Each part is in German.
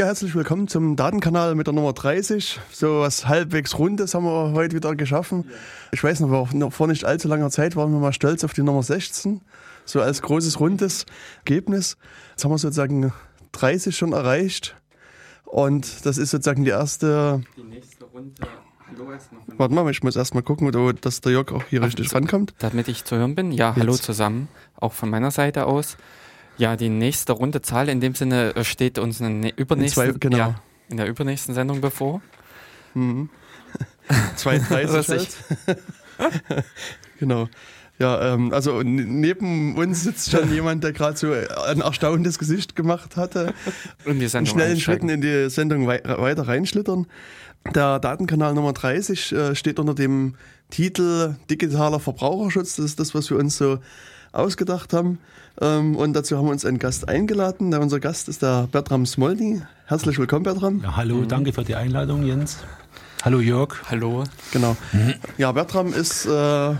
Ja, herzlich willkommen zum Datenkanal mit der Nummer 30. So was halbwegs Rundes haben wir heute wieder geschaffen. Ich weiß noch, vor nicht allzu langer Zeit waren wir mal stolz auf die Nummer 16. So als großes rundes Ergebnis. Jetzt haben wir sozusagen 30 schon erreicht. Und das ist sozusagen die erste. Die nächste Runde. Hallo erstmal. Warte mal, ich muss erstmal gucken, dass der Jörg auch hier Ach, richtig rankommt. Damit ich zu hören bin. Ja, Jetzt. hallo zusammen. Auch von meiner Seite aus. Ja, die nächste runde Zahl in dem Sinne äh, steht uns in der übernächsten, in, zwei, genau. ja, in der übernächsten Sendung bevor. Mhm. 32 halt. genau. Ja, ähm, also neben uns sitzt schon jemand, der gerade so ein erstaunliches Gesicht gemacht hatte. Und die Sendung schnellen Schritten in die Sendung wei weiter reinschlittern. Der Datenkanal Nummer 30 äh, steht unter dem Titel Digitaler Verbraucherschutz. Das ist das, was wir uns so ausgedacht haben. Ähm, und dazu haben wir uns einen Gast eingeladen. Unser Gast ist der Bertram Smolny. Herzlich willkommen, Bertram. Ja, hallo, mhm. danke für die Einladung, Jens. Hallo, Jörg. Hallo. Genau. Mhm. Ja, Bertram ist äh,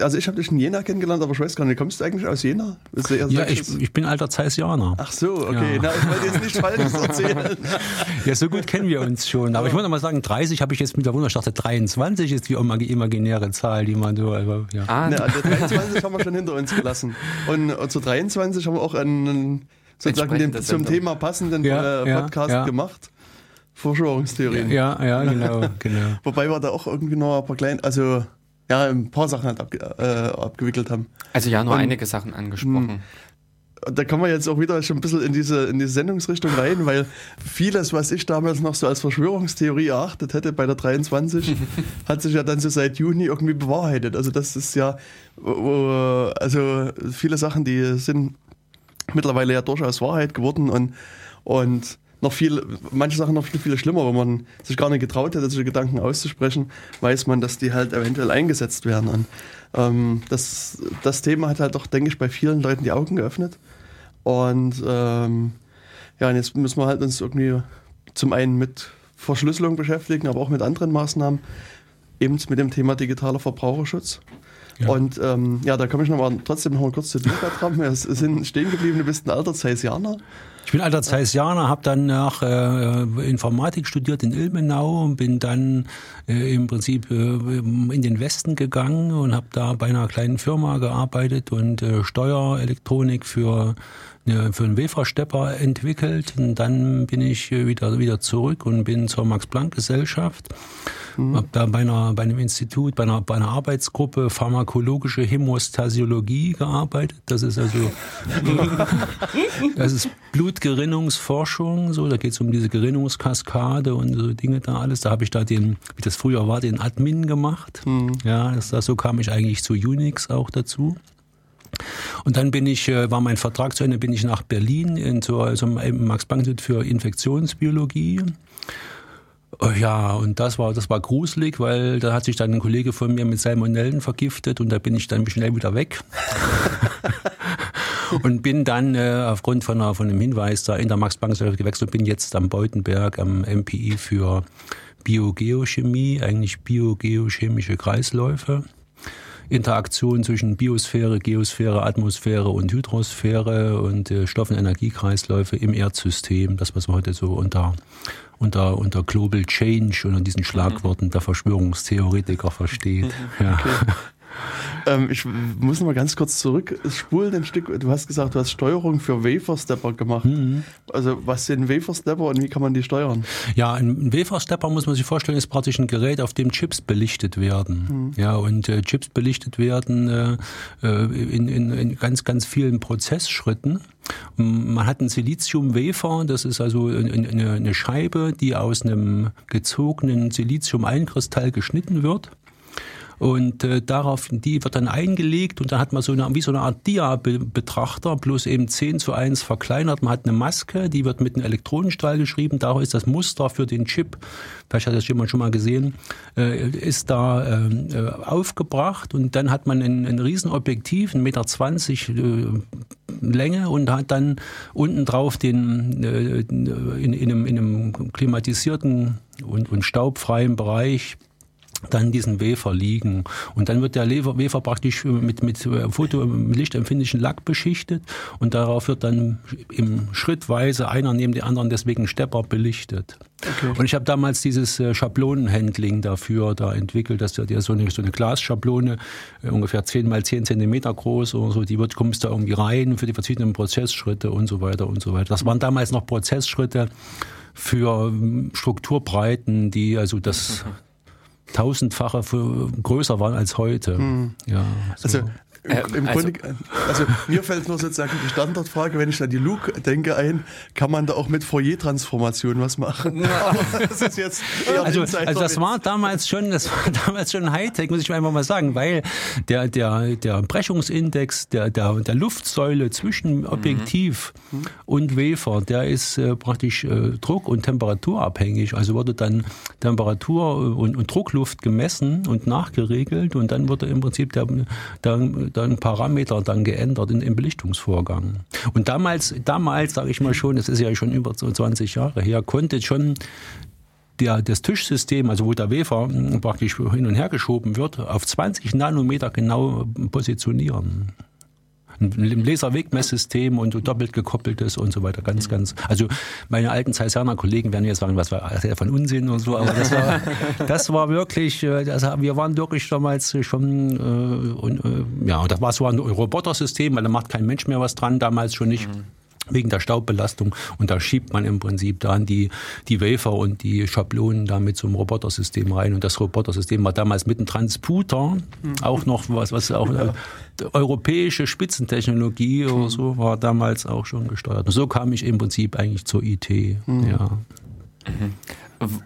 also ich habe dich in Jena kennengelernt, aber ich weiß gar nicht, kommst du eigentlich aus Jena? ja, ich, ich, bin alter Zeisianer. Ach so, okay. Ja. Na, ich wollte jetzt nicht Falsches erzählen. ja, so gut kennen wir uns schon. Aber ich wollte mal sagen, 30 habe ich jetzt mit der Wunderstadt 23 ist die imaginäre Zahl, die man so... Also, ja. Ah, ne, also 23 haben wir schon hinter uns gelassen. Und, und zu 23 haben wir auch einen sozusagen dem, zum Thema passenden ja, äh, Podcast ja, gemacht. Verschwörungstheorien. Ja, ja, genau, genau. Wobei wir da auch irgendwie noch ein paar kleine, also ja, ein paar Sachen halt abge äh, abgewickelt haben. Also ja, nur Und, einige Sachen angesprochen. Hm. Da kommen wir jetzt auch wieder schon ein bisschen in diese, in diese Sendungsrichtung rein, weil vieles, was ich damals noch so als Verschwörungstheorie erachtet hätte bei der 23, hat sich ja dann so seit Juni irgendwie bewahrheitet. Also das ist ja, also viele Sachen, die sind mittlerweile ja durchaus Wahrheit geworden und, und noch viel, manche Sachen noch viel, viel schlimmer, wo man sich gar nicht getraut hätte, solche Gedanken auszusprechen, weiß man, dass die halt eventuell eingesetzt werden. Und ähm, das, das Thema hat halt doch, denke ich, bei vielen Leuten die Augen geöffnet. Und ähm, ja, und jetzt müssen wir halt uns irgendwie zum einen mit Verschlüsselung beschäftigen, aber auch mit anderen Maßnahmen, eben mit dem Thema digitaler Verbraucherschutz. Ja. Und ähm, ja, da komme ich noch mal, trotzdem noch mal kurz zu dir, Bertram. Wir sind stehen geblieben, du bist ein alter Zeissianer. Ich bin alter Zeissianer, habe dann nach äh, Informatik studiert in Ilmenau und bin dann äh, im Prinzip äh, in den Westen gegangen und habe da bei einer kleinen Firma gearbeitet und äh, Steuerelektronik für für einen Weferstepper entwickelt und dann bin ich wieder wieder zurück und bin zur Max Planck Gesellschaft Mhm. Habe da bei, einer, bei einem Institut, bei einer, bei einer Arbeitsgruppe pharmakologische Hämostasiologie gearbeitet. Das ist also das ist Blutgerinnungsforschung. So, da geht es um diese Gerinnungskaskade und so Dinge da alles. Da habe ich da den, wie das früher war, den Admin gemacht. Mhm. Ja, das, das, so kam ich eigentlich zu Unix auch dazu. Und dann bin ich, äh, war mein Vertrag zu Ende, bin ich nach Berlin in, zu, also im Max-Planck-Institut für Infektionsbiologie Oh ja, und das war, das war gruselig, weil da hat sich dann ein Kollege von mir mit Salmonellen vergiftet und da bin ich dann schnell wieder weg. und bin dann äh, aufgrund von, einer, von einem Hinweis da in der Max Planck gewechselt und bin jetzt am Beutenberg am MPI für Biogeochemie, eigentlich biogeochemische Kreisläufe. Interaktion zwischen Biosphäre, Geosphäre, Atmosphäre und Hydrosphäre und äh, Stoff- und Energiekreisläufe im Erdsystem, das was wir heute so unter unter, unter Global Change und diesen Schlagworten der Verschwörungstheoretiker versteht. Ja. Okay. Ähm, ich muss noch mal ganz kurz zurückspulen ein Stück. Du hast gesagt, du hast Steuerung für Wafer-Stepper gemacht. Mhm. Also was sind Wafer-Stepper und wie kann man die steuern? Ja, ein Wafer-Stepper muss man sich vorstellen, ist praktisch ein Gerät, auf dem Chips belichtet werden. Mhm. Ja, und äh, Chips belichtet werden äh, äh in, in, in ganz, ganz vielen Prozessschritten. Man hat einen Silizium-Wafer, das ist also eine Scheibe, die aus einem gezogenen Silizium-Einkristall geschnitten wird. Und äh, darauf, die wird dann eingelegt und da hat man so eine, wie so eine Art Dia-Betrachter, bloß eben 10 zu 1 verkleinert. Man hat eine Maske, die wird mit einem Elektronenstrahl geschrieben. Daraus ist das Muster für den Chip, vielleicht hat das jemand schon mal gesehen, äh, ist da äh, aufgebracht und dann hat man ein, ein Riesenobjektiv, 1,20 Meter äh, Länge und hat dann unten drauf den äh, in, in, einem, in einem klimatisierten und, und staubfreien Bereich dann diesen Wefer liegen. Und dann wird der Wefer praktisch mit, mit Foto, mit lichtempfindlichen Lack beschichtet und darauf wird dann im schrittweise einer neben dem anderen deswegen Stepper belichtet. Okay. Und ich habe damals dieses äh, Schablonenhandling dafür da entwickelt, dass du dir so eine, so eine Glasschablone, äh, ungefähr 10 mal 10 Zentimeter groß oder so, die wird, kommst da irgendwie rein für die verschiedenen Prozessschritte und so weiter und so weiter. Das waren damals noch Prozessschritte für ähm, Strukturbreiten, die also das tausendfache größer waren als heute. Mhm. Ja, so. Also im, äh, im also, Grunde, also mir fällt nur sozusagen die Standardfrage, wenn ich an die Luke denke ein, kann man da auch mit Fourier-Transformation was machen? das ist jetzt also, also das war damals schon, das war damals schon Hightech, muss ich einfach mal sagen, weil der, der, der Brechungsindex der, der, der Luftsäule zwischen Objektiv mhm. und Wafer, der ist äh, praktisch äh, druck- und temperaturabhängig. Also wurde dann Temperatur und, und Druckluft gemessen und nachgeregelt und dann wurde im Prinzip der, der dann Parameter dann geändert in, im Belichtungsvorgang. Und damals, damals sage ich mal schon, das ist ja schon über 20 Jahre her, konnte schon der, das Tischsystem, also wo der Wefer praktisch hin und her geschoben wird, auf 20 Nanometer genau positionieren ein Laserwegmesssystem und doppelt gekoppeltes und so weiter. Ganz, ganz. Also meine alten Zeiserner Kollegen werden jetzt sagen, was war das von Unsinn und so, aber das war, das war wirklich, äh, das, wir waren wirklich damals schon, äh, und, äh, ja, und das war so ein Robotersystem, weil da macht kein Mensch mehr was dran, damals schon nicht. Mhm wegen der Staubbelastung. Und da schiebt man im Prinzip dann die, die Wafer und die Schablonen damit zum Robotersystem rein. Und das Robotersystem war damals mit einem Transputer, mhm. auch noch was, was auch äh, europäische Spitzentechnologie oder so, war damals auch schon gesteuert. Und so kam ich im Prinzip eigentlich zur IT. Mhm. Ja. Mhm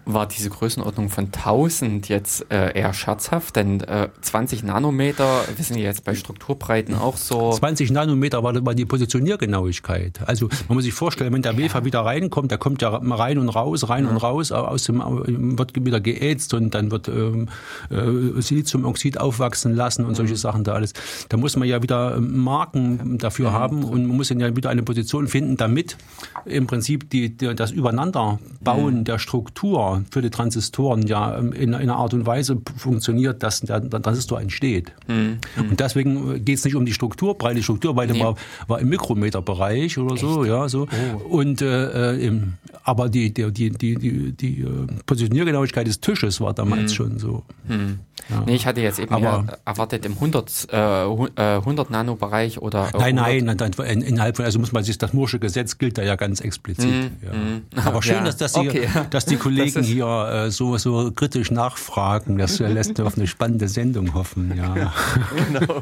war diese Größenordnung von 1000 jetzt äh, eher scherzhaft, denn äh, 20 Nanometer, wir sind jetzt bei Strukturbreiten auch so. 20 Nanometer war, war die Positioniergenauigkeit. Also man muss sich vorstellen, wenn der Wefer ja. wieder reinkommt, der kommt ja rein und raus, rein ja. und raus, aus dem wird wieder geätzt und dann wird ähm, äh, Siliziumoxid aufwachsen lassen und solche mhm. Sachen da alles. Da muss man ja wieder ähm, Marken dafür mhm. haben und man muss dann ja wieder eine Position finden, damit im Prinzip die, die das Übereinanderbauen mhm. der Struktur Struktur für die Transistoren ja ähm, in, einer Art und Weise funktioniert, dass der, Transistor entsteht. Mhm. Und deswegen geht es nicht um die Strukturbreite. Die Strukturbreite nee. war, war im Mikrometerbereich oder Echt? so, ja, so. Oh. Und äh, äh, im, aber die, die, die, die, die, äh, Positioniergenauigkeit des Tisches war damals mhm. schon so. Mhm. Ja. Nee, ich hatte jetzt eben aber, erwartet im 100, äh, 100 äh, Nano-Bereich oder. Nein, nein, nein, innerhalb von, also muss man sich, das Moorsche Gesetz gilt da ja ganz explizit. Mhm. Ja. Mhm. Aber schön, dass, dass, die, okay. dass die Kollegen hier äh, so, so kritisch nachfragen. Das lässt auf eine spannende Sendung hoffen. Ja. Genau.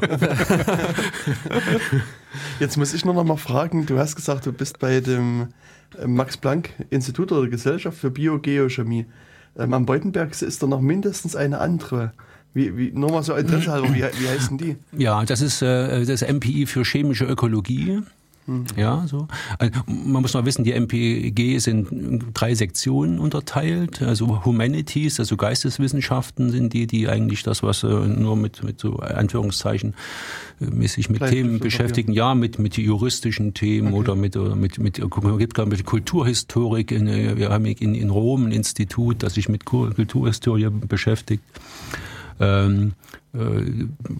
Jetzt muss ich nur noch mal fragen, du hast gesagt, du bist bei dem äh, Max-Planck-Institut oder Gesellschaft für Biogeochemie. Ähm, am Beutenberg ist da noch mindestens eine andere. Wie, wie, nur mal so Interesse halber, wie, wie heißen die? Ja, das ist äh, das MPI für chemische Ökologie. Mhm. Ja, so. Also, man muss noch wissen, die MPG sind drei Sektionen unterteilt. Also Humanities, also Geisteswissenschaften sind die, die eigentlich das, was äh, nur mit, mit so Anführungszeichen äh, mäßig mit Themen beschäftigen. Ja, mit, mit juristischen Themen okay. oder mit, mit, mit, mit, mit Kulturhistorik. In, äh, wir haben in, in Rom ein Institut, das sich mit Kulturhistorie beschäftigt. Ähm, äh,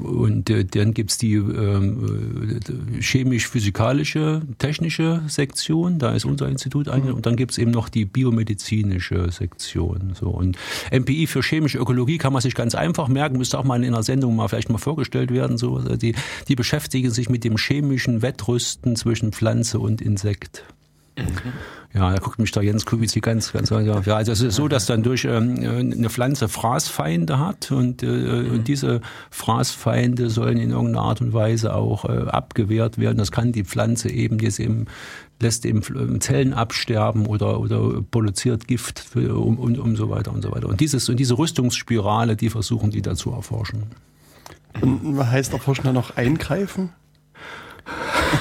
und äh, dann gibt's die ähm, äh, chemisch-physikalische, technische Sektion, da ist unser Institut eigentlich, und dann gibt's eben noch die biomedizinische Sektion. So. Und MPI für chemische Ökologie kann man sich ganz einfach merken, müsste auch mal in einer Sendung mal vielleicht mal vorgestellt werden. So. Also die, die beschäftigen sich mit dem chemischen Wettrüsten zwischen Pflanze und Insekt. Mhm. Ja, da guckt mich da Jens Kubitzi ganz, ganz, ja, also es ist so, dass dann durch ähm, eine Pflanze Fraßfeinde hat und, äh, mhm. und diese Fraßfeinde sollen in irgendeiner Art und Weise auch äh, abgewehrt werden. Das kann die Pflanze eben, die ist eben lässt eben Zellen absterben oder, oder produziert Gift für, um, und um so weiter und so weiter. Und dieses und diese Rüstungsspirale, die versuchen die da zu erforschen. Und heißt erforschen dann noch eingreifen?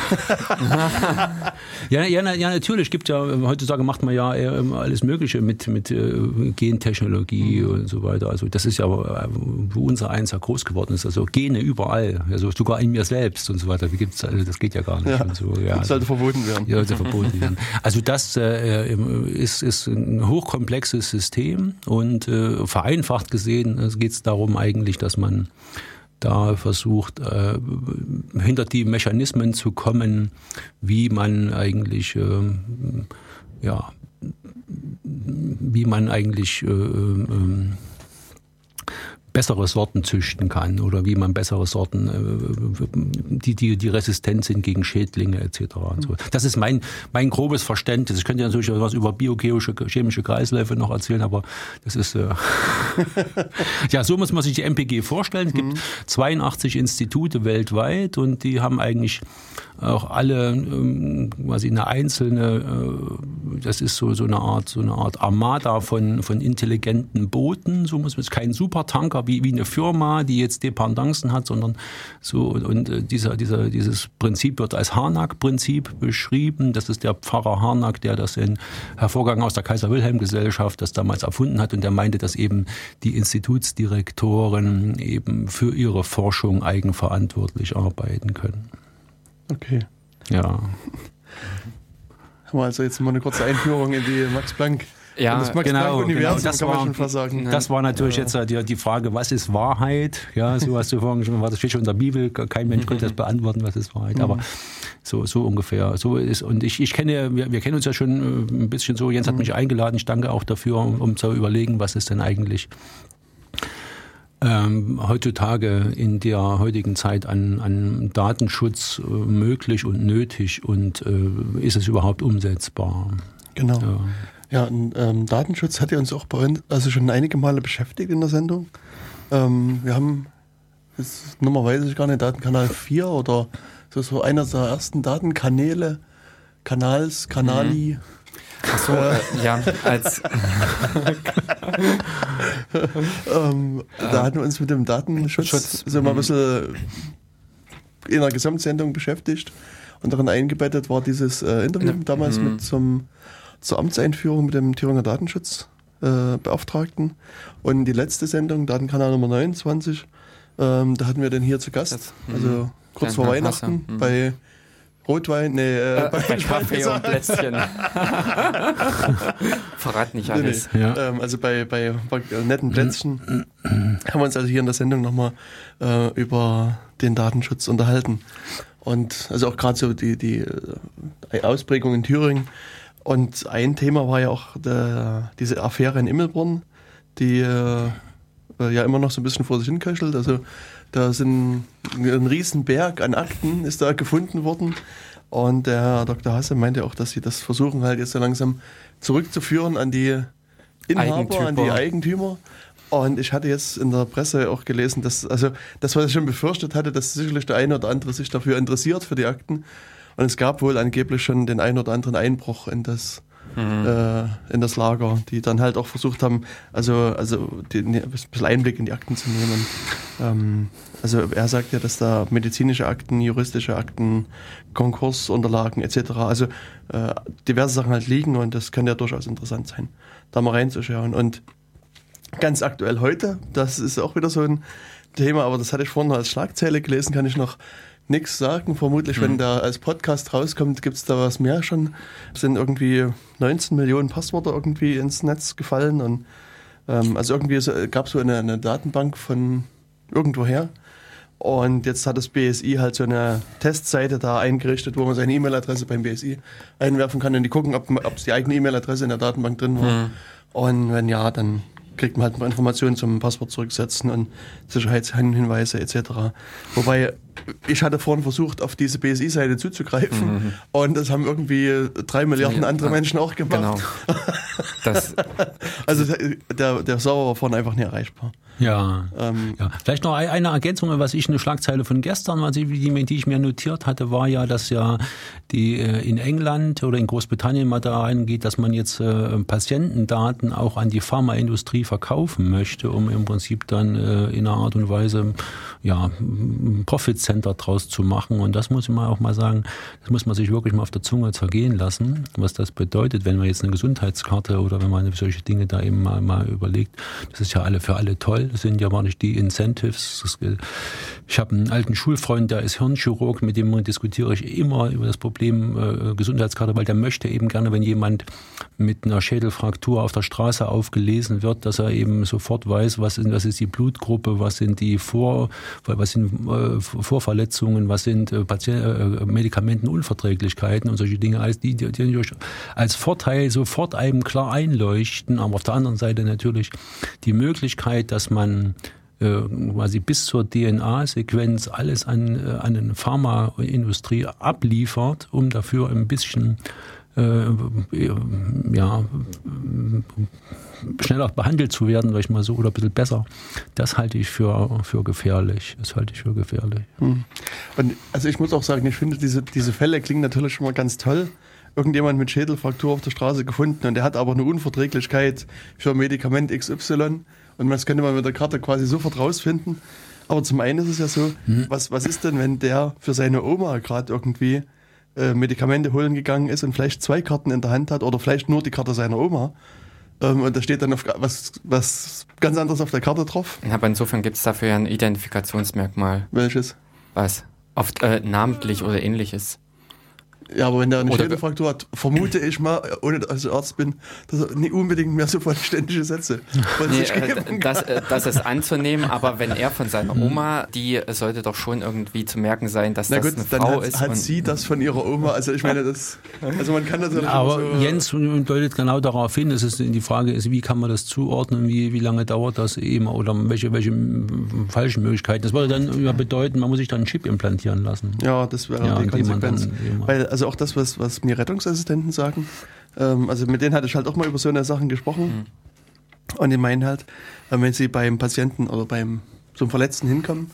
ja, ja, ja, natürlich gibt ja, heutzutage macht man ja alles Mögliche mit, mit äh, Gentechnologie mhm. und so weiter. Also das ist ja, wo unser Eins ja groß geworden ist. Also Gene überall, also sogar in mir selbst und so weiter. Wie gibt's, also das geht ja gar nicht. Ja, so, ja, sollte verboten werden. Ja, sollte verboten werden. Also das äh, ist, ist ein hochkomplexes System und äh, vereinfacht gesehen geht es darum eigentlich, dass man da versucht, äh, hinter die Mechanismen zu kommen, wie man eigentlich, äh, ja, wie man eigentlich äh, äh, bessere Sorten züchten kann oder wie man bessere Sorten, äh, die, die, die resistent sind gegen Schädlinge etc. Und so. Das ist mein, mein grobes Verständnis. Ich könnte natürlich was über biochemische chemische Kreisläufe noch erzählen, aber das ist äh ja so muss man sich die MPG vorstellen. Es gibt mhm. 82 Institute weltweit und die haben eigentlich auch alle ähm, quasi eine einzelne, äh, das ist so, so eine Art, so eine Art Armada von, von intelligenten Booten, so muss man es kein Supertanker wie, wie eine Firma, die jetzt Dependancen hat, sondern so, und äh, dieser, dieser, dieses Prinzip wird als Harnack-Prinzip beschrieben. Das ist der Pfarrer Harnack, der das in hervorgegangen aus der Kaiser-Wilhelm-Gesellschaft das damals erfunden hat und der meinte, dass eben die Institutsdirektoren eben für ihre Forschung eigenverantwortlich arbeiten können. Okay. Ja. Haben wir also jetzt mal eine kurze Einführung in die Max Planck. Ja, das Max genau, Planck Universum genau, das kann man war, schon fast sagen. Das war natürlich ja. jetzt äh, die, die Frage, was ist Wahrheit? Ja, so hast du vorhin schon gesagt, das steht schon in der Bibel, kein Mensch konnte das beantworten, was ist Wahrheit. Aber so, so ungefähr. So ist, und ich, ich kenne, wir, wir kennen uns ja schon äh, ein bisschen so. Jens hat mich eingeladen. Ich danke auch dafür, um, um zu überlegen, was ist denn eigentlich ähm, heutzutage in der heutigen Zeit an, an Datenschutz äh, möglich und nötig und äh, ist es überhaupt umsetzbar? Genau. Ja, ja und, ähm, Datenschutz hat ja uns auch bei uns also schon einige Male beschäftigt in der Sendung. Ähm, wir haben jetzt Nummer weiß ich gar nicht, Datenkanal 4 oder so, so einer der ersten Datenkanäle, Kanals, Kanali. Mhm Achso, äh, ja, als. ähm, da hatten wir uns mit dem Datenschutz Schutz. so mal ein mhm. bisschen in der Gesamtsendung beschäftigt. Und darin eingebettet war dieses äh, Interview ja. damals mhm. mit zum, zur Amtseinführung mit dem Thüringer Datenschutzbeauftragten. Äh, und die letzte Sendung, Datenkanal Nummer 29, ähm, da hatten wir den hier zu Gast. Also mhm. kurz vor Weihnachten mhm. bei Rotwein, nee, äh, äh, bei Kaffee und Plätzchen. Verrat nicht alles. Nee, nee. Ja. Ähm, also bei, bei, bei netten Plätzchen haben wir uns also hier in der Sendung nochmal äh, über den Datenschutz unterhalten. Und also auch gerade so die, die äh, Ausprägung in Thüringen. Und ein Thema war ja auch der, diese Affäre in Immelbrunn, die äh, ja immer noch so ein bisschen vor sich hinköchelt. Also da sind ein Riesenberg an Akten ist da gefunden worden. Und der Herr Dr. Hasse meinte auch, dass sie das versuchen halt jetzt so langsam zurückzuführen an die Inhaber, Eigentümer. an die Eigentümer. Und ich hatte jetzt in der Presse auch gelesen, dass, also das, was ich schon befürchtet hatte, dass sicherlich der eine oder andere sich dafür interessiert, für die Akten. Und es gab wohl angeblich schon den einen oder anderen Einbruch in das mhm. äh, in das Lager, die dann halt auch versucht haben, also, also die, ein bisschen Einblick in die Akten zu nehmen. Ähm, also er sagt ja, dass da medizinische Akten, juristische Akten, Konkursunterlagen etc., also äh, diverse Sachen halt liegen und das kann ja durchaus interessant sein, da mal reinzuschauen. Und ganz aktuell heute, das ist auch wieder so ein Thema, aber das hatte ich vorhin noch als Schlagzeile gelesen, kann ich noch nichts sagen. Vermutlich, mhm. wenn der als Podcast rauskommt, gibt es da was mehr schon. Es sind irgendwie 19 Millionen Passwörter irgendwie ins Netz gefallen und ähm, also irgendwie so, gab es so eine, eine, Datenbank von irgendwoher. Und jetzt hat das BSI halt so eine Testseite da eingerichtet, wo man seine E-Mail-Adresse beim BSI einwerfen kann und die gucken, ob es die eigene E-Mail-Adresse in der Datenbank drin war. Mhm. Und wenn ja, dann kriegt man halt Informationen zum Passwort zurücksetzen und Sicherheitshinweise etc. Wobei ich hatte vorhin versucht, auf diese BSI-Seite zuzugreifen mhm. und das haben irgendwie drei Milliarden andere Menschen auch gemacht. Genau. Das, also der, der Server war vorhin einfach nicht erreichbar. Ja. Ähm, ja. Vielleicht noch eine Ergänzung, was ich eine Schlagzeile von gestern, was ich, die, die ich mir notiert hatte, war ja, dass ja die äh, in England oder in Großbritannien mal da reingeht, dass man jetzt äh, Patientendaten auch an die Pharmaindustrie verkaufen möchte, um im Prinzip dann äh, in einer Art und Weise ja Profit Prozent daraus zu machen. Und das muss man auch mal sagen, das muss man sich wirklich mal auf der Zunge zergehen lassen, was das bedeutet, wenn man jetzt eine Gesundheitskarte oder wenn man solche Dinge da eben mal, mal überlegt. Das ist ja alle für alle toll. Das sind ja gar nicht die Incentives. Das, ich habe einen alten Schulfreund, der ist Hirnchirurg, mit dem diskutiere ich immer über das Problem äh, Gesundheitskarte, weil der möchte eben gerne, wenn jemand mit einer Schädelfraktur auf der Straße aufgelesen wird, dass er eben sofort weiß, was ist, was ist die Blutgruppe, was sind die Vor, was sind äh, Vorverletzungen, was sind äh, Patient, äh, Medikamentenunverträglichkeiten und solche Dinge, alles die, die, die als Vorteil sofort einem klar einleuchten, aber auf der anderen Seite natürlich die Möglichkeit, dass man äh, quasi bis zur DNA-Sequenz alles an, äh, an eine Pharmaindustrie abliefert, um dafür ein bisschen äh, ja, schneller behandelt zu werden, sag ich mal so, oder ein bisschen besser, das halte ich für, für gefährlich. Das halte ich für gefährlich. Hm. Und also ich muss auch sagen, ich finde, diese, diese Fälle klingen natürlich schon mal ganz toll. Irgendjemand mit Schädelfraktur auf der Straße gefunden und der hat aber eine Unverträglichkeit für Medikament XY und das könnte man mit der Karte quasi sofort rausfinden. Aber zum einen ist es ja so, hm. was, was ist denn, wenn der für seine Oma gerade irgendwie äh, Medikamente holen gegangen ist und vielleicht zwei Karten in der Hand hat oder vielleicht nur die Karte seiner Oma. Ähm, und da steht dann auf, was, was ganz anderes auf der Karte drauf. Aber insofern gibt es dafür ja ein Identifikationsmerkmal. Welches? Was? Oft äh, namentlich oder ähnliches. Ja, aber wenn der eine Schädelfraktur hat, vermute ich mal, ohne dass ich Arzt bin, dass er nicht unbedingt mehr so vollständige Sätze nee, äh, das, äh, das ist anzunehmen, aber wenn er von seiner mhm. Oma, die sollte doch schon irgendwie zu merken sein, dass Na das gut, eine Frau hat, ist. hat sie das von ihrer Oma, also ich meine, das, also man kann das ja Aber so Jens deutet genau darauf hin, dass es die Frage ist, wie kann man das zuordnen, wie, wie lange dauert das eben oder welche, welche falschen Möglichkeiten. Das würde dann ja bedeuten, man muss sich dann einen Chip implantieren lassen. Ja, das wäre ja, die Konsequenz. Dann, weil, also auch das, was, was mir Rettungsassistenten sagen. Ähm, also mit denen hatte ich halt auch mal über so eine Sachen gesprochen. Mhm. Und die meinen halt, äh, wenn sie beim Patienten oder beim so einem Verletzten hinkommen,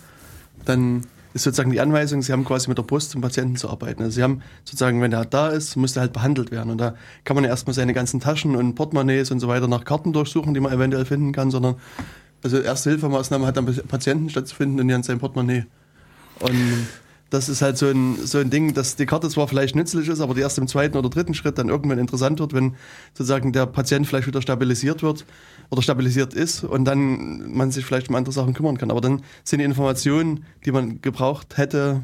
dann ist sozusagen die Anweisung, sie haben quasi mit der Brust zum Patienten zu arbeiten. Also sie haben sozusagen, wenn er da ist, muss er halt behandelt werden. Und da kann man ja erstmal seine ganzen Taschen und Portemonnaies und so weiter nach Karten durchsuchen, die man eventuell finden kann, sondern also erste Hilfemaßnahme hat am Patienten stattzufinden und dann sein Portemonnaie. Und das ist halt so ein, so ein Ding, dass die Karte zwar vielleicht nützlich ist, aber die erst im zweiten oder dritten Schritt dann irgendwann interessant wird, wenn sozusagen der Patient vielleicht wieder stabilisiert wird oder stabilisiert ist und dann man sich vielleicht um andere Sachen kümmern kann. Aber dann sind die Informationen, die man gebraucht hätte,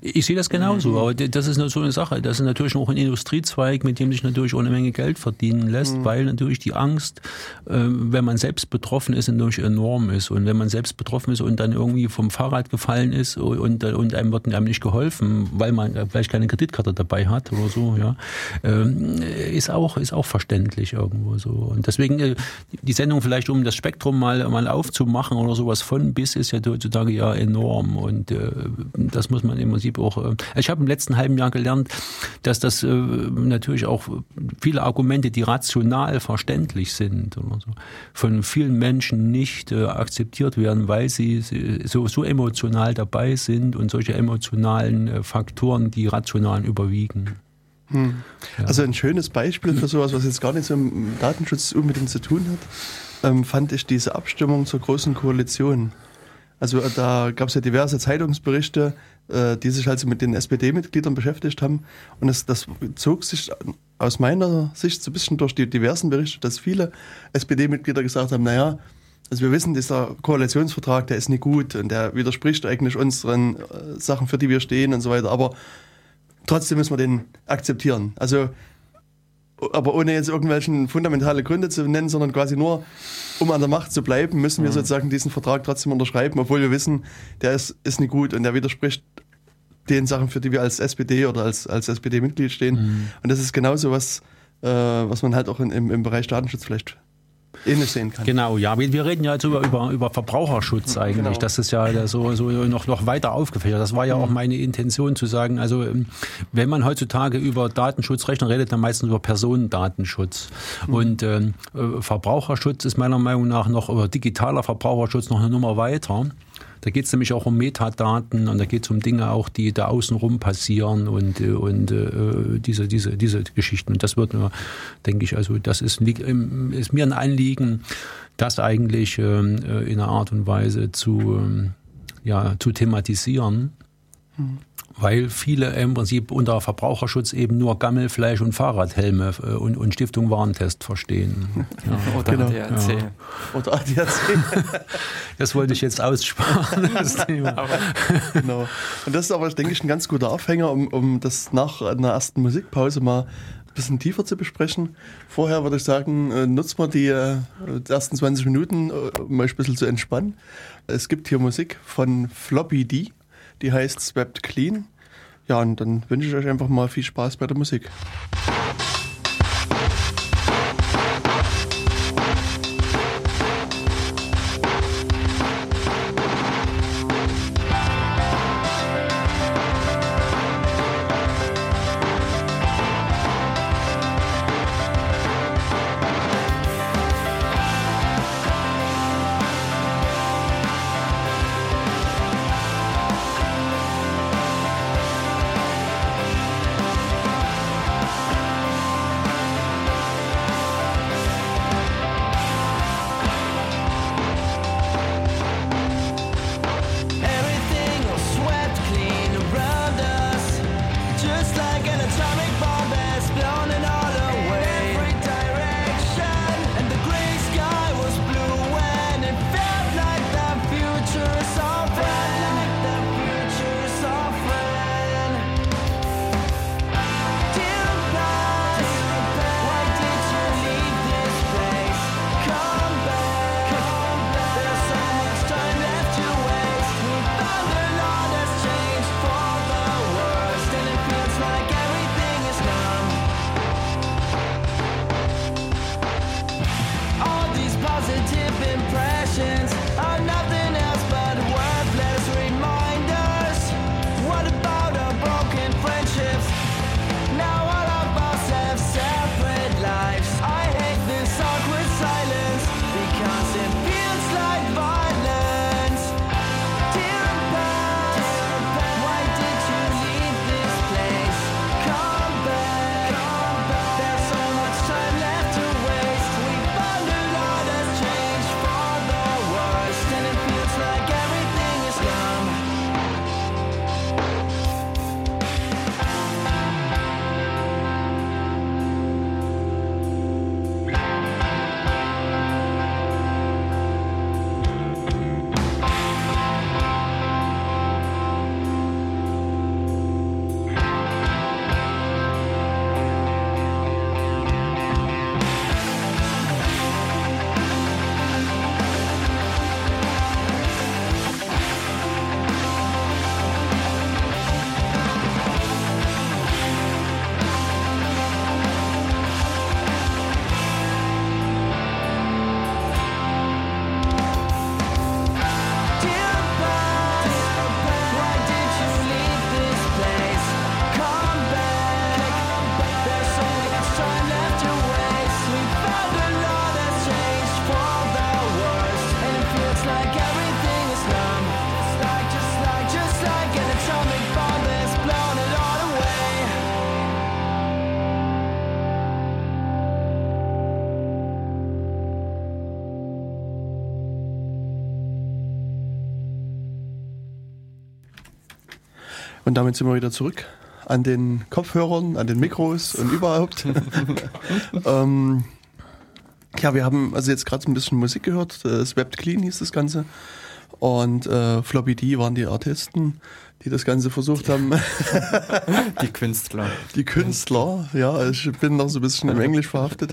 ich sehe das genauso, aber das ist so eine Sache. Das ist natürlich auch ein Industriezweig, mit dem sich natürlich auch eine Menge Geld verdienen lässt, mhm. weil natürlich die Angst, ähm, wenn man selbst betroffen ist, natürlich enorm ist. Und wenn man selbst betroffen ist und dann irgendwie vom Fahrrad gefallen ist und, und einem wird einem nicht geholfen, weil man vielleicht keine Kreditkarte dabei hat oder so, ja, ähm, ist auch, ist auch verständlich irgendwo so. Und deswegen äh, die Sendung vielleicht, um das Spektrum mal, mal aufzumachen oder sowas von bis, ist ja heutzutage ja enorm. Und äh, das muss man im Prinzip auch. Äh, ich habe im letzten halben Jahr gelernt, dass das äh, natürlich auch viele Argumente, die rational verständlich sind oder so, von vielen Menschen nicht äh, akzeptiert werden, weil sie so, so emotional dabei sind und solche emotionalen Faktoren die rationalen überwiegen. Hm. Ja. Also ein schönes Beispiel für sowas, was jetzt gar nicht so mit Datenschutz unbedingt zu tun hat, ähm, fand ich diese Abstimmung zur Großen Koalition. Also da gab es ja diverse Zeitungsberichte, äh, die sich halt mit den SPD-Mitgliedern beschäftigt haben. Und das, das zog sich aus meiner Sicht so ein bisschen durch die diversen Berichte, dass viele SPD-Mitglieder gesagt haben, naja, also wir wissen, dieser Koalitionsvertrag, der ist nicht gut und der widerspricht eigentlich unseren äh, Sachen, für die wir stehen und so weiter. Aber trotzdem müssen wir den akzeptieren. Also aber ohne jetzt irgendwelchen fundamentale Gründe zu nennen, sondern quasi nur, um an der Macht zu bleiben, müssen wir mhm. sozusagen diesen Vertrag trotzdem unterschreiben, obwohl wir wissen, der ist, ist nicht gut und der widerspricht den Sachen, für die wir als SPD oder als, als SPD-Mitglied stehen. Mhm. Und das ist genauso was, äh, was man halt auch in, im, im Bereich Datenschutz vielleicht sehen kann. Genau, ja, wir, wir reden ja jetzt über, über, über Verbraucherschutz eigentlich. Genau. Das ist ja so, so noch, noch weiter aufgefächert. Das war ja auch mhm. meine Intention zu sagen, also ähm, wenn man heutzutage über Datenschutz rechnet, redet man meistens über Personendatenschutz. Mhm. Und ähm, äh, Verbraucherschutz ist meiner Meinung nach noch, oder digitaler Verbraucherschutz noch eine Nummer weiter. Da geht es nämlich auch um Metadaten und da geht es um Dinge auch, die da außenrum passieren und, äh, und äh, diese, diese, diese Geschichten. Und das wird mir, denke ich, also das ist, ist mir ein Anliegen, das eigentlich ähm, äh, in einer Art und Weise zu, ähm, ja, zu thematisieren. Mhm weil viele im Prinzip unter Verbraucherschutz eben nur Gammelfleisch und Fahrradhelme äh, und, und Stiftung Warentest verstehen. Ja. Oder genau. ADAC. Ja. Oder ADAC. das wollte ich jetzt aussparen, das Thema. genau. Und das ist aber, denke ich, ein ganz guter Aufhänger, um, um das nach einer ersten Musikpause mal ein bisschen tiefer zu besprechen. Vorher würde ich sagen, äh, nutzt mal die, äh, die ersten 20 Minuten, um euch ein bisschen zu entspannen. Es gibt hier Musik von Floppy D die heißt Swept Clean. Ja, und dann wünsche ich euch einfach mal viel Spaß bei der Musik. Und damit sind wir wieder zurück an den Kopfhörern, an den Mikros und überhaupt. ähm, ja, wir haben also jetzt gerade so ein bisschen Musik gehört. Äh, Swept Clean hieß das Ganze. Und äh, Floppy D waren die Artisten, die das Ganze versucht haben. die Künstler. Die Künstler, ja. Ich bin noch so ein bisschen im Englisch verhaftet.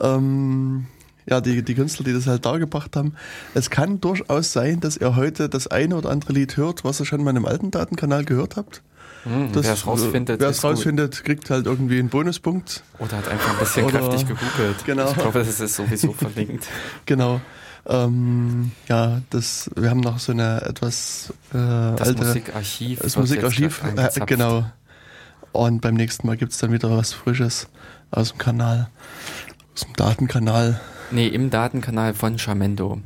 Ähm, ja, die, die Künstler, die das halt dargebracht haben. Es kann durchaus sein, dass ihr heute das eine oder andere Lied hört, was ihr schon mal in einem alten Datenkanal gehört habt. Hm, wer es rausfindet, wer es rausfindet kriegt halt irgendwie einen Bonuspunkt. Oder hat einfach ein bisschen oder, kräftig gegoogelt. Genau. Ich glaube, das ist sowieso verlinkt. genau. Ähm, ja, das, wir haben noch so eine etwas äh, das alte Musikarchiv. Das Musikarchiv, äh, genau. Und beim nächsten Mal gibt es dann wieder was Frisches aus dem Kanal, aus dem Datenkanal. Nee, im Datenkanal von Charmendo.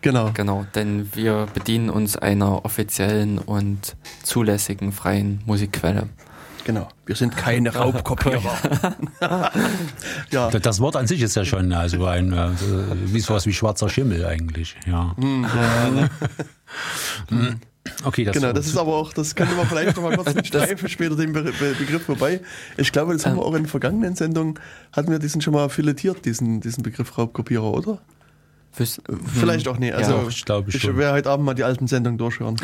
Genau. Genau, denn wir bedienen uns einer offiziellen und zulässigen freien Musikquelle. Genau, wir sind keine Raubkopierer. ja. Das Wort an sich ist ja schon also ein also wie sowas wie schwarzer Schimmel eigentlich. Ja. Hm, ja. hm. Okay, das Genau, das ist aber auch, das könnte man vielleicht noch mal kurz streifen später den Be Be Begriff vorbei. Ich glaube, das haben wir auch in vergangenen Sendungen, hatten wir diesen schon mal filetiert, diesen, diesen Begriff Raubkopierer, oder? Fürs, Vielleicht auch nicht. Also ja, ich glaube ich, ich werde heute Abend mal die alten Sendungen durchhören.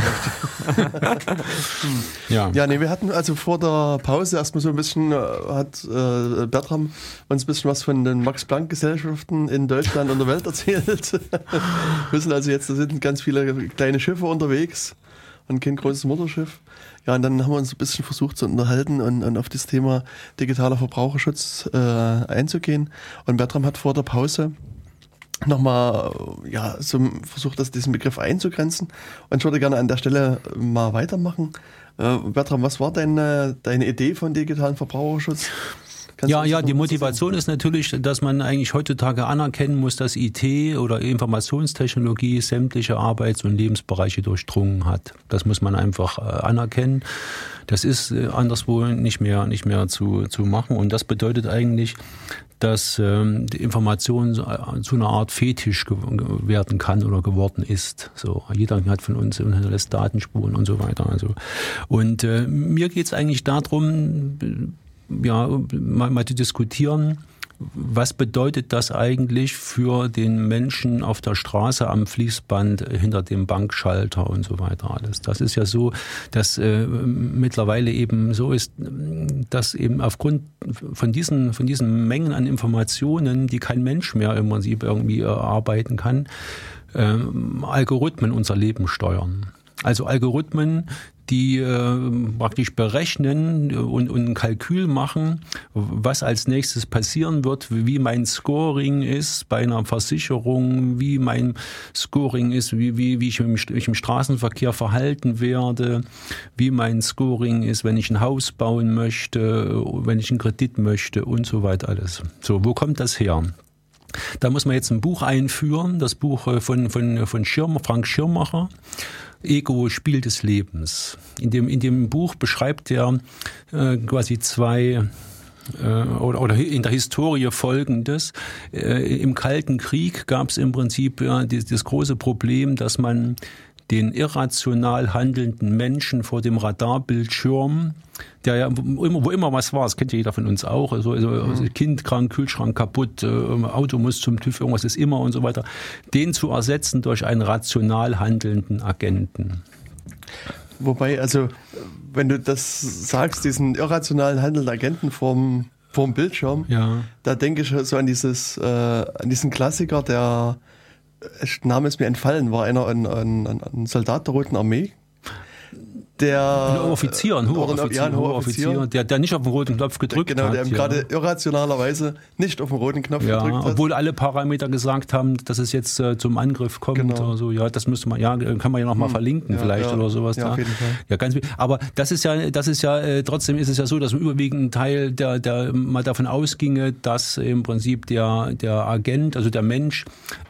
ja. Ja, nee, wir hatten also vor der Pause erstmal so ein bisschen, äh, hat äh, Bertram uns ein bisschen was von den Max-Planck-Gesellschaften in Deutschland und der Welt erzählt. wir wissen also jetzt, da sind ganz viele kleine Schiffe unterwegs und kein großes Mutterschiff. Ja, und dann haben wir uns ein bisschen versucht zu unterhalten und, und auf das Thema digitaler Verbraucherschutz äh, einzugehen. Und Bertram hat vor der Pause nochmal ja, so versucht, das, diesen Begriff einzugrenzen. Und ich würde gerne an der Stelle mal weitermachen. Äh, Bertram, was war deine, deine Idee von digitalen Verbraucherschutz? Kannst ja, ja, die Motivation ist natürlich, dass man eigentlich heutzutage anerkennen muss, dass IT oder Informationstechnologie sämtliche Arbeits- und Lebensbereiche durchdrungen hat. Das muss man einfach äh, anerkennen. Das ist äh, anderswo nicht mehr, nicht mehr zu, zu machen. Und das bedeutet eigentlich, dass ähm, die Information zu einer Art Fetisch werden kann oder geworden ist. So, jeder hat von uns und hinterlässt Datenspuren und so weiter. Also, und äh, mir geht es eigentlich darum, ja, mal, mal zu diskutieren, was bedeutet das eigentlich für den Menschen auf der Straße am Fließband hinter dem Bankschalter und so weiter alles? Das ist ja so, dass äh, mittlerweile eben so ist, dass eben aufgrund von diesen, von diesen Mengen an Informationen, die kein Mensch mehr im Prinzip irgendwie erarbeiten kann, äh, Algorithmen unser Leben steuern. Also Algorithmen, die äh, praktisch berechnen und, und ein Kalkül machen, was als nächstes passieren wird, wie mein Scoring ist bei einer Versicherung, wie mein Scoring ist, wie, wie, wie ich mich im Straßenverkehr verhalten werde, wie mein Scoring ist, wenn ich ein Haus bauen möchte, wenn ich einen Kredit möchte und so weiter alles. So, wo kommt das her? Da muss man jetzt ein Buch einführen, das Buch äh, von, von, von Schirm, Frank Schirmacher. Ego, Spiel des Lebens. In dem, in dem Buch beschreibt er äh, quasi zwei äh, oder, in der Historie folgendes. Äh, Im Kalten Krieg gab es im Prinzip ja, das große Problem, dass man den irrational handelnden Menschen vor dem Radarbildschirm, der ja immer, wo immer was war, das kennt ja jeder von uns auch, also, also, also Kind krank, Kühlschrank kaputt, äh, Auto muss zum TÜV, irgendwas ist immer und so weiter, den zu ersetzen durch einen rational handelnden Agenten. Wobei, also, wenn du das sagst, diesen irrationalen handelnden Agenten vom, vom Bildschirm, ja. da denke ich so an dieses, äh, an diesen Klassiker, der Name ist mir entfallen, war einer ein, ein, ein Soldat der Roten Armee, der ein Offizier, ein hoher Offizier, ja, ein hoher Offizier, der, der nicht auf den roten Knopf gedrückt genau, hat. Genau, der gerade irrationalerweise nicht auf den roten Knopf ja, gedrückt hat. Obwohl alle Parameter gesagt haben, dass es jetzt äh, zum Angriff kommt genau. oder so. Ja, das müsste man, ja, kann man ja nochmal hm. verlinken ja, vielleicht ja. oder sowas. Ja, da. auf jeden Fall. Ja, ganz Aber das ist ja, das ist ja, äh, trotzdem ist es ja so, dass im überwiegenden Teil der, der mal davon ausginge, dass im Prinzip der, der Agent, also der Mensch,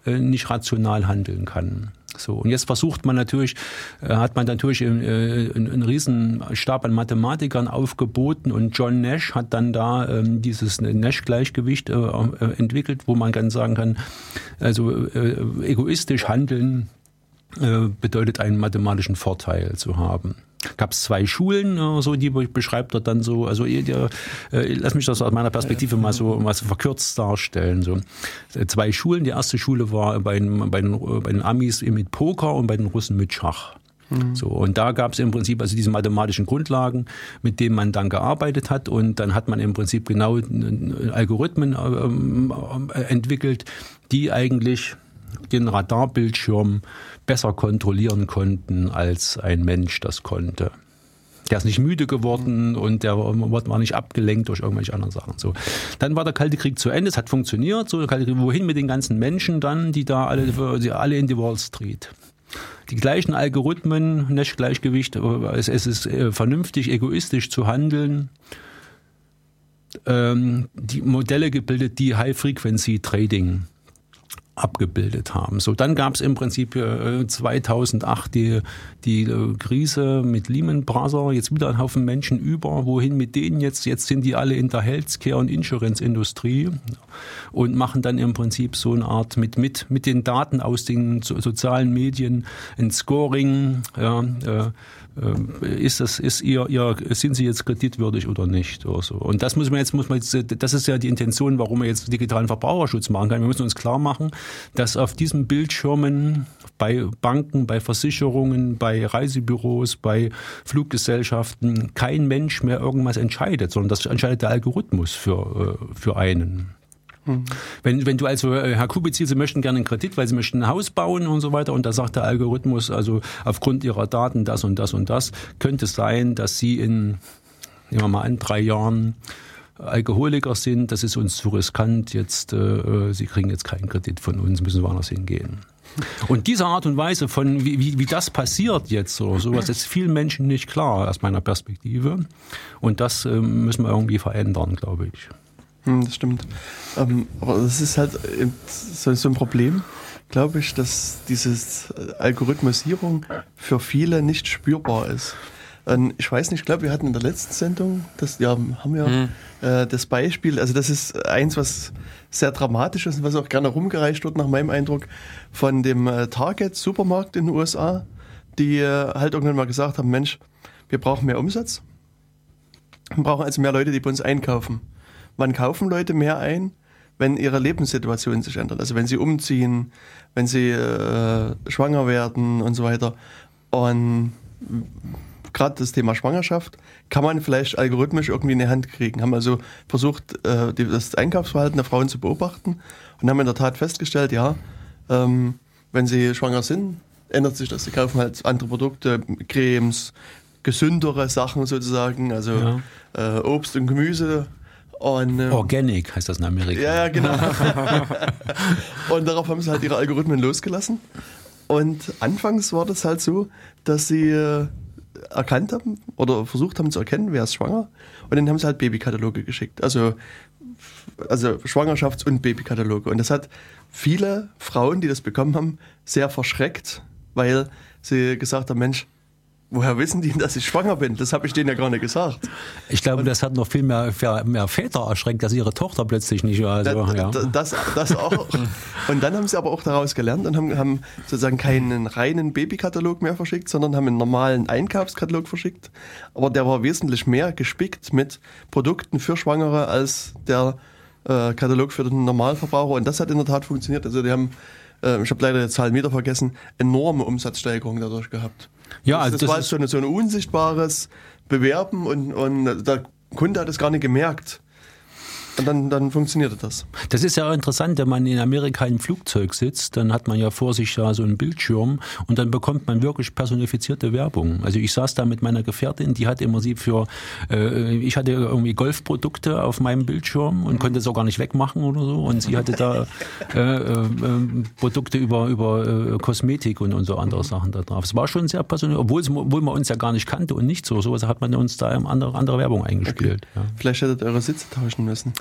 äh, nicht rational handeln kann. So, und jetzt versucht man natürlich, äh, hat man natürlich einen, äh, einen riesen Stab an Mathematikern aufgeboten und John Nash hat dann da ähm, dieses Nash-Gleichgewicht äh, entwickelt, wo man dann sagen kann, also egoistisch handeln bedeutet einen mathematischen Vorteil zu haben gab es zwei Schulen, äh, so die beschreibt er dann so. Also ihr, äh, lass mich das aus meiner Perspektive mal so mal so verkürzt darstellen. So äh, zwei Schulen. Die erste Schule war bei den, bei den, bei den Amis mit Poker und bei den Russen mit Schach. Mhm. So, und da gab es im Prinzip also diese mathematischen Grundlagen, mit denen man dann gearbeitet hat. Und dann hat man im Prinzip genau Algorithmen ähm, entwickelt, die eigentlich den Radarbildschirm besser kontrollieren konnten, als ein Mensch das konnte. Der ist nicht müde geworden und der war nicht abgelenkt durch irgendwelche anderen Sachen. So. Dann war der Kalte Krieg zu Ende, es hat funktioniert. So, Krieg, wohin mit den ganzen Menschen dann, die da alle, die alle in die Wall Street? Die gleichen Algorithmen, Nash-Gleichgewicht, es, es ist äh, vernünftig, egoistisch zu handeln. Ähm, die Modelle gebildet, die High-Frequency-Trading abgebildet haben. So, dann gab es im Prinzip äh, 2008 die, die äh, Krise mit Lehman Brothers, jetzt wieder ein Haufen Menschen über, wohin mit denen jetzt? Jetzt sind die alle in der Healthcare- und Insurance-Industrie und machen dann im Prinzip so eine Art mit, mit, mit den Daten aus den so, sozialen Medien ein Scoring, ja, äh, äh, ist das, ist ihr, ihr, sind sie jetzt kreditwürdig oder nicht oder so. Und das muss man jetzt, muss man jetzt, das ist ja die Intention, warum wir jetzt digitalen Verbraucherschutz machen können. Wir müssen uns klar machen, dass auf diesen Bildschirmen bei Banken, bei Versicherungen, bei Reisebüros, bei Fluggesellschaften kein Mensch mehr irgendwas entscheidet, sondern das entscheidet der Algorithmus für, äh, für einen. Mhm. Wenn, wenn du also, äh, Herr Kubizil, Sie möchten gerne einen Kredit, weil Sie möchten ein Haus bauen und so weiter und da sagt der Algorithmus, also aufgrund Ihrer Daten das und das und das, könnte es sein, dass Sie in, nehmen wir mal an, drei Jahren Alkoholiker sind, das ist uns zu riskant, jetzt, äh, äh Sie kriegen jetzt keinen Kredit von uns, müssen woanders hingehen. Und diese Art und Weise von, wie, wie, wie das passiert jetzt oder sowas, ist vielen Menschen nicht klar aus meiner Perspektive. Und das äh, müssen wir irgendwie verändern, glaube ich. Hm, das stimmt. Ähm, aber das ist halt so, so ein Problem, glaube ich, dass diese Algorithmisierung für viele nicht spürbar ist. Ähm, ich weiß nicht, ich glaube, wir hatten in der letzten Sendung, das ja, haben wir mhm. äh, das Beispiel, also das ist eins, was sehr dramatisch ist und was auch gerne rumgereicht wird, nach meinem Eindruck, von dem äh, Target-Supermarkt in den USA, die äh, halt irgendwann mal gesagt haben, Mensch, wir brauchen mehr Umsatz. Wir brauchen also mehr Leute, die bei uns einkaufen. Wann kaufen Leute mehr ein? Wenn ihre Lebenssituation sich ändert. Also wenn sie umziehen, wenn sie äh, schwanger werden und so weiter. Und gerade das Thema Schwangerschaft kann man vielleicht algorithmisch irgendwie in die Hand kriegen. Haben also versucht, äh, das Einkaufsverhalten der Frauen zu beobachten und haben in der Tat festgestellt, ja, ähm, wenn sie schwanger sind, ändert sich das. Sie kaufen halt andere Produkte, Cremes, gesündere Sachen sozusagen, also ja. äh, Obst und Gemüse und, ähm, Organic heißt das in Amerika. Ja, genau. und darauf haben sie halt ihre Algorithmen losgelassen. Und anfangs war das halt so, dass sie äh, erkannt haben oder versucht haben zu erkennen, wer ist schwanger. Und dann haben sie halt Babykataloge geschickt. Also, also Schwangerschafts- und Babykataloge. Und das hat viele Frauen, die das bekommen haben, sehr verschreckt, weil sie gesagt haben, Mensch, Woher wissen die, dass ich schwanger bin? Das habe ich denen ja gar nicht gesagt. Ich glaube, das hat noch viel mehr, mehr Väter erschreckt, dass ihre Tochter plötzlich nicht war. Also, das, ja. das, das auch. Und dann haben sie aber auch daraus gelernt und haben, haben sozusagen keinen reinen Babykatalog mehr verschickt, sondern haben einen normalen Einkaufskatalog verschickt. Aber der war wesentlich mehr gespickt mit Produkten für Schwangere als der äh, Katalog für den Normalverbraucher. Und das hat in der Tat funktioniert. Also die haben, äh, ich habe leider die Zahlen wieder vergessen, enorme Umsatzsteigerungen dadurch gehabt. Ja, also das, das war so, eine, so ein unsichtbares Bewerben und, und der Kunde hat es gar nicht gemerkt. Und dann, dann funktionierte das. Das ist ja interessant, wenn man in Amerika im Flugzeug sitzt, dann hat man ja vor sich ja so einen Bildschirm und dann bekommt man wirklich personifizierte Werbung. Also ich saß da mit meiner Gefährtin, die hat immer sie für, äh, ich hatte irgendwie Golfprodukte auf meinem Bildschirm und konnte es auch gar nicht wegmachen oder so und sie hatte da äh, äh, Produkte über, über äh, Kosmetik und, und so andere Sachen da drauf. Es war schon sehr persönlich, obwohl, obwohl man uns ja gar nicht kannte und nicht so. So hat man uns da andere, andere Werbung eingespielt. Okay. Ja. Vielleicht hättet ihr eure Sitze tauschen müssen.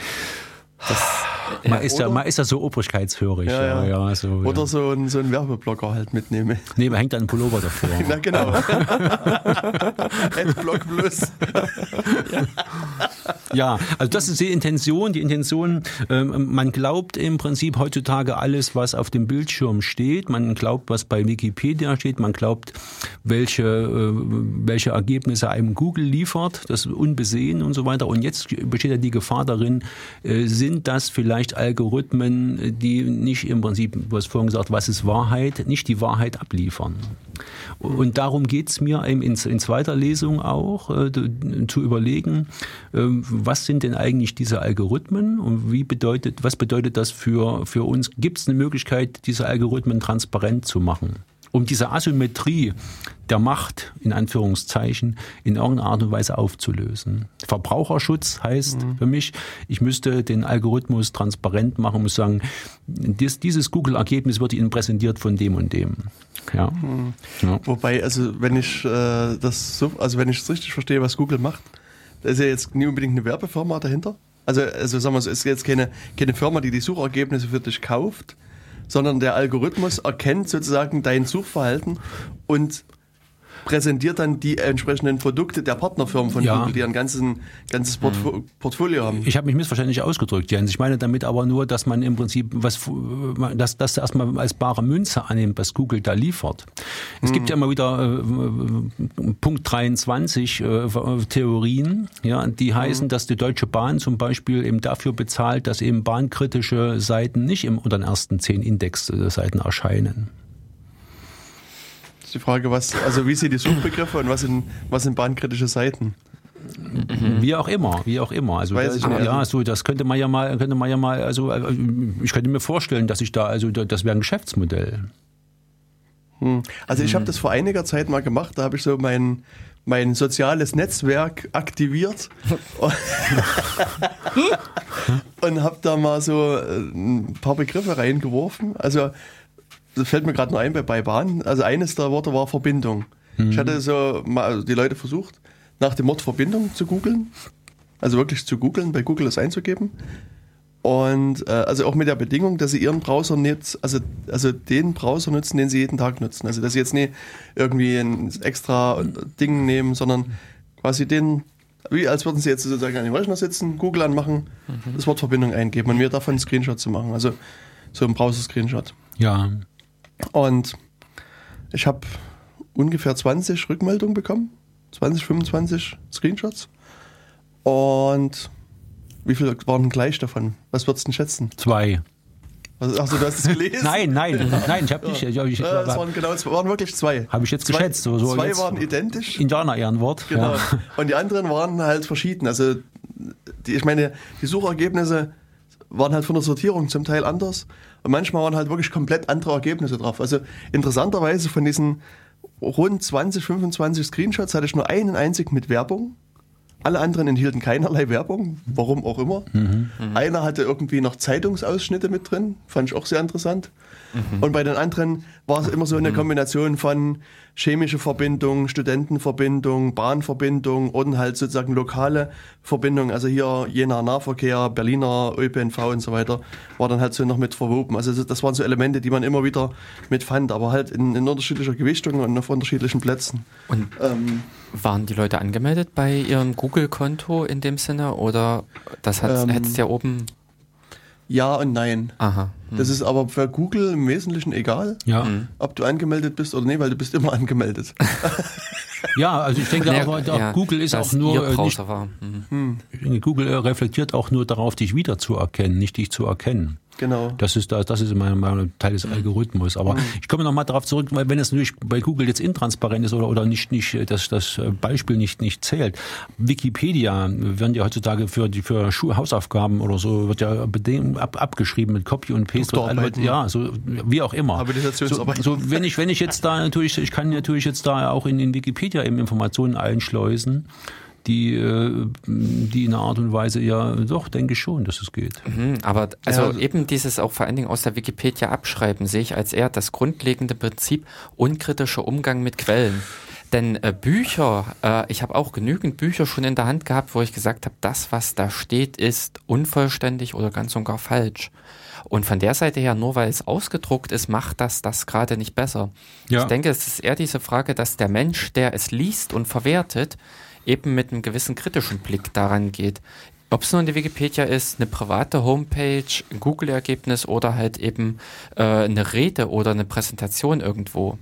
Das, man, ist ja, man ist ja so obrigkeitshörig. Ja, ja. ja so, Oder so, ein, so einen Werbeblocker halt mitnehmen. Nee, man hängt dann einen Pullover davor. Na genau. Adblock Plus. ja, also das ist die Intention. Die Intention, ähm, man glaubt im Prinzip heutzutage alles, was auf dem Bildschirm steht. Man glaubt, was bei Wikipedia steht. Man glaubt, welche, äh, welche Ergebnisse einem Google liefert. Das unbesehen und so weiter. Und jetzt besteht ja die Gefahr darin, äh, sind das vielleicht Algorithmen, die nicht im Prinzip, du hast vorhin gesagt, was ist Wahrheit, nicht die Wahrheit abliefern. Und darum geht es mir in, in, zweiter Lesung auch, äh, zu überlegen, äh, was sind denn eigentlich diese Algorithmen und wie bedeutet, was bedeutet das für, für uns? Gibt es eine Möglichkeit, diese Algorithmen transparent zu machen? um diese Asymmetrie der Macht in Anführungszeichen in irgendeiner Art und Weise aufzulösen. Verbraucherschutz heißt mhm. für mich, ich müsste den Algorithmus transparent machen und sagen, dies, dieses Google-Ergebnis wird Ihnen präsentiert von dem und dem. Ja. Mhm. ja. Wobei, also wenn ich äh, das so, also wenn ich es richtig verstehe, was Google macht, da ist ja jetzt nie unbedingt eine Werbefirma dahinter. Also, also sagen wir so, es ist jetzt keine, keine Firma, die die Suchergebnisse für dich kauft, sondern der Algorithmus erkennt sozusagen dein Suchverhalten und präsentiert dann die entsprechenden Produkte der Partnerfirmen von ja. Google, die ein ganzes, ganzes Portfo hm. Portfolio haben. Ich habe mich missverständlich ausgedrückt, Jens. Ich meine damit aber nur, dass man im Prinzip was, dass das erstmal als bare Münze annimmt, was Google da liefert. Es hm. gibt ja immer wieder äh, Punkt 23 äh, Theorien, ja, die heißen, hm. dass die Deutsche Bahn zum Beispiel eben dafür bezahlt, dass eben bahnkritische Seiten nicht im, unter den ersten zehn Indexseiten erscheinen ist die Frage, was, also wie sind die Suchbegriffe und was sind, was sind bahnkritische Seiten? Mhm. Wie auch immer, wie auch immer. Also Weiß da, ja, so das könnte man ja mal, könnte man ja mal, also äh, ich könnte mir vorstellen, dass ich da, also das wäre ein Geschäftsmodell. Hm. Also ich habe das vor einiger Zeit mal gemacht, da habe ich so mein, mein soziales Netzwerk aktiviert und habe da mal so äh, ein paar Begriffe reingeworfen. Also das fällt mir gerade nur ein bei, Bahn. Also eines der Worte war Verbindung. Mhm. Ich hatte so mal also die Leute versucht, nach dem Wort Verbindung zu googeln. Also wirklich zu googeln, bei Google das einzugeben. Und äh, also auch mit der Bedingung, dass sie ihren Browser nicht, also, also den Browser nutzen, den sie jeden Tag nutzen. Also dass sie jetzt nicht irgendwie ein extra Ding nehmen, sondern quasi den, wie als würden sie jetzt sozusagen an den Rechner sitzen, Google anmachen, mhm. das Wort Verbindung eingeben und mir davon einen Screenshot zu machen. Also so ein Browser-Screenshot. Ja. Und ich habe ungefähr 20 Rückmeldungen bekommen, 20, 25 Screenshots. Und wie viele waren gleich davon? Was würdest du denn schätzen? Zwei. Achso, du hast es gelesen? nein, nein, nein, ich habe nicht. Ich, ich, ja, es waren genau, es waren wirklich zwei. Habe ich jetzt zwei, geschätzt. So, zwei jetzt waren identisch. Indianer-Ehrenwort. Genau. Ja. Und die anderen waren halt verschieden. Also, die, ich meine, die Suchergebnisse waren halt von der Sortierung zum Teil anders. Und manchmal waren halt wirklich komplett andere Ergebnisse drauf. Also interessanterweise von diesen rund 20, 25 Screenshots hatte ich nur einen einzig mit Werbung. Alle anderen enthielten keinerlei Werbung, warum auch immer. Mhm. Mhm. Einer hatte irgendwie noch Zeitungsausschnitte mit drin, fand ich auch sehr interessant. Mhm. Und bei den anderen war es immer so eine mhm. Kombination von chemische Verbindung, Studentenverbindung, Bahnverbindung und halt sozusagen lokale Verbindung. Also hier Jenaer Nahverkehr, Berliner ÖPNV und so weiter war dann halt so noch mit verwoben. Also das waren so Elemente, die man immer wieder mit fand, aber halt in, in unterschiedlicher Gewichtung und auf unterschiedlichen Plätzen. Und ähm, waren die Leute angemeldet bei ihrem Google-Konto in dem Sinne oder das hat ähm, ja oben ja und nein. Aha. Hm. Das ist aber für Google im Wesentlichen egal, ja. Hm. ob du angemeldet bist oder nicht, weil du bist immer angemeldet. ja, also ich denke, aber ja, Google ist auch nur äh, nicht, mhm. hm. Google reflektiert auch nur darauf, dich wiederzuerkennen, nicht dich zu erkennen. Genau. Das ist, das, das ist mein, mein Teil des Algorithmus. Aber mhm. ich komme nochmal darauf zurück, weil wenn es natürlich bei Google jetzt intransparent ist oder, oder nicht, nicht, das, das Beispiel nicht, nicht zählt. Wikipedia werden ja heutzutage für, die, für Schuh Hausaufgaben oder so, wird ja ab, abgeschrieben mit Copy und Paste. ja, so, wie auch immer. So, so, wenn ich, wenn ich jetzt da natürlich, ich kann natürlich jetzt da auch in, in Wikipedia eben Informationen einschleusen die, äh, die in einer Art und Weise ja doch, denke ich schon, dass es geht. Mhm, aber also, ja. eben dieses auch vor allen Dingen aus der Wikipedia abschreiben, sehe ich als eher das grundlegende Prinzip unkritischer Umgang mit Quellen. Denn äh, Bücher, äh, ich habe auch genügend Bücher schon in der Hand gehabt, wo ich gesagt habe, das, was da steht, ist unvollständig oder ganz und gar falsch. Und von der Seite her, nur weil es ausgedruckt ist, macht das das gerade nicht besser. Ja. Ich denke, es ist eher diese Frage, dass der Mensch, der es liest und verwertet, eben mit einem gewissen kritischen Blick daran geht. Ob es nur eine Wikipedia ist, eine private Homepage, ein Google-Ergebnis oder halt eben äh, eine Rede oder eine Präsentation irgendwo.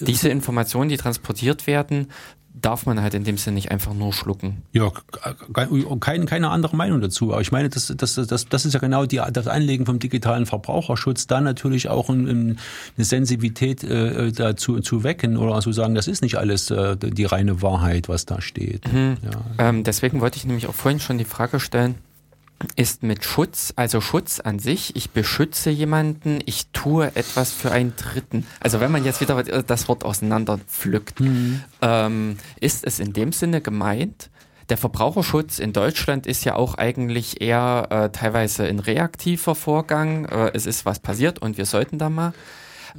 Diese Informationen, die transportiert werden, darf man halt in dem Sinne nicht einfach nur schlucken. Ja, keine, keine andere Meinung dazu. Aber ich meine, das, das, das, das ist ja genau die, das Anlegen vom digitalen Verbraucherschutz, da natürlich auch ein, eine Sensibilität äh, dazu zu wecken oder also sagen, das ist nicht alles äh, die reine Wahrheit, was da steht. Mhm. Ja. Ähm, deswegen wollte ich nämlich auch vorhin schon die Frage stellen, ist mit Schutz, also Schutz an sich, ich beschütze jemanden, ich tue etwas für einen Dritten. Also wenn man jetzt wieder das Wort auseinander pflückt, mhm. ähm, ist es in dem Sinne gemeint, der Verbraucherschutz in Deutschland ist ja auch eigentlich eher äh, teilweise ein reaktiver Vorgang. Äh, es ist was passiert und wir sollten da mal.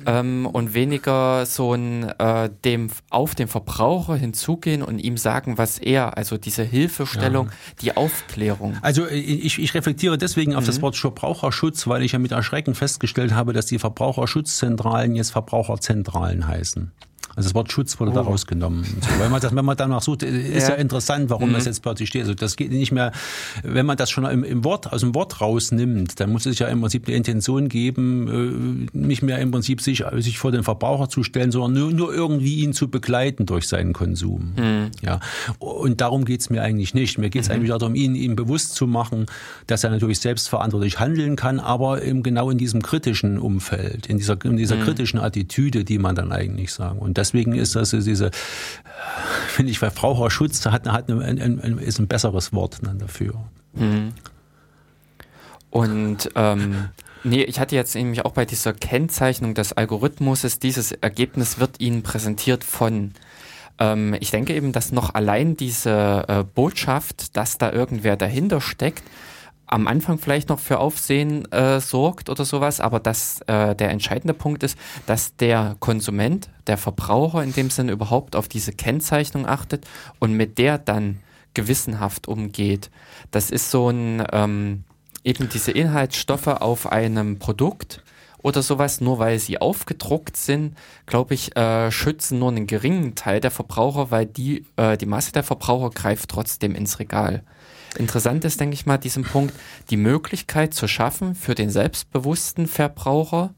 Ähm, und weniger so ein äh, dem auf den Verbraucher hinzugehen und ihm sagen, was er, also diese Hilfestellung, ja. die Aufklärung. Also äh, ich, ich reflektiere deswegen auf mhm. das Wort Verbraucherschutz, weil ich ja mit Erschrecken festgestellt habe, dass die Verbraucherschutzzentralen jetzt Verbraucherzentralen heißen. Also das Wort Schutz wurde oh. da rausgenommen. So, weil man das, wenn man danach sucht, ist ja, ja interessant, warum mhm. das jetzt plötzlich steht. Also das geht nicht mehr, wenn man das schon im, im, Wort, aus dem Wort rausnimmt, dann muss es ja im Prinzip eine Intention geben, äh, nicht mehr im Prinzip sich, sich vor den Verbraucher zu stellen, sondern nur, nur irgendwie ihn zu begleiten durch seinen Konsum. Mhm. Ja. Und darum geht's mir eigentlich nicht. Mir geht's mhm. eigentlich darum, ihn, ihm bewusst zu machen, dass er natürlich selbstverantwortlich handeln kann, aber eben genau in diesem kritischen Umfeld, in dieser, in dieser mhm. kritischen Attitüde, die man dann eigentlich sagen. Und deswegen ist das diese, finde ich, Verbraucherschutz hat, hat ein, ein, ist ein besseres Wort dann dafür. Mhm. Und ähm, nee, ich hatte jetzt nämlich auch bei dieser Kennzeichnung des Algorithmus, dieses Ergebnis wird Ihnen präsentiert von ähm, ich denke eben, dass noch allein diese äh, Botschaft, dass da irgendwer dahinter steckt, am Anfang vielleicht noch für Aufsehen äh, sorgt oder sowas, aber dass äh, der entscheidende Punkt ist, dass der Konsument, der Verbraucher in dem Sinne überhaupt auf diese Kennzeichnung achtet und mit der dann gewissenhaft umgeht. Das ist so ein ähm, eben diese Inhaltsstoffe auf einem Produkt oder sowas, nur weil sie aufgedruckt sind, glaube ich, äh, schützen nur einen geringen Teil der Verbraucher, weil die, äh, die Masse der Verbraucher greift trotzdem ins Regal. Interessant ist, denke ich mal, diesen Punkt, die Möglichkeit zu schaffen für den selbstbewussten Verbraucher,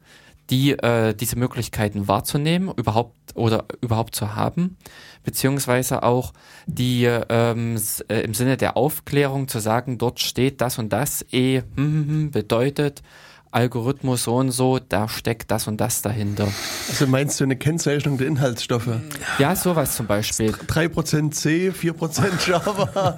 die äh, diese Möglichkeiten wahrzunehmen, überhaupt oder überhaupt zu haben, beziehungsweise auch die ähm, äh, im Sinne der Aufklärung zu sagen, dort steht das und das eh hm, hm, hm bedeutet Algorithmus so und so, da steckt das und das dahinter. Also meinst du eine Kennzeichnung der Inhaltsstoffe? Ja, sowas zum Beispiel. 3% C, 4% Java.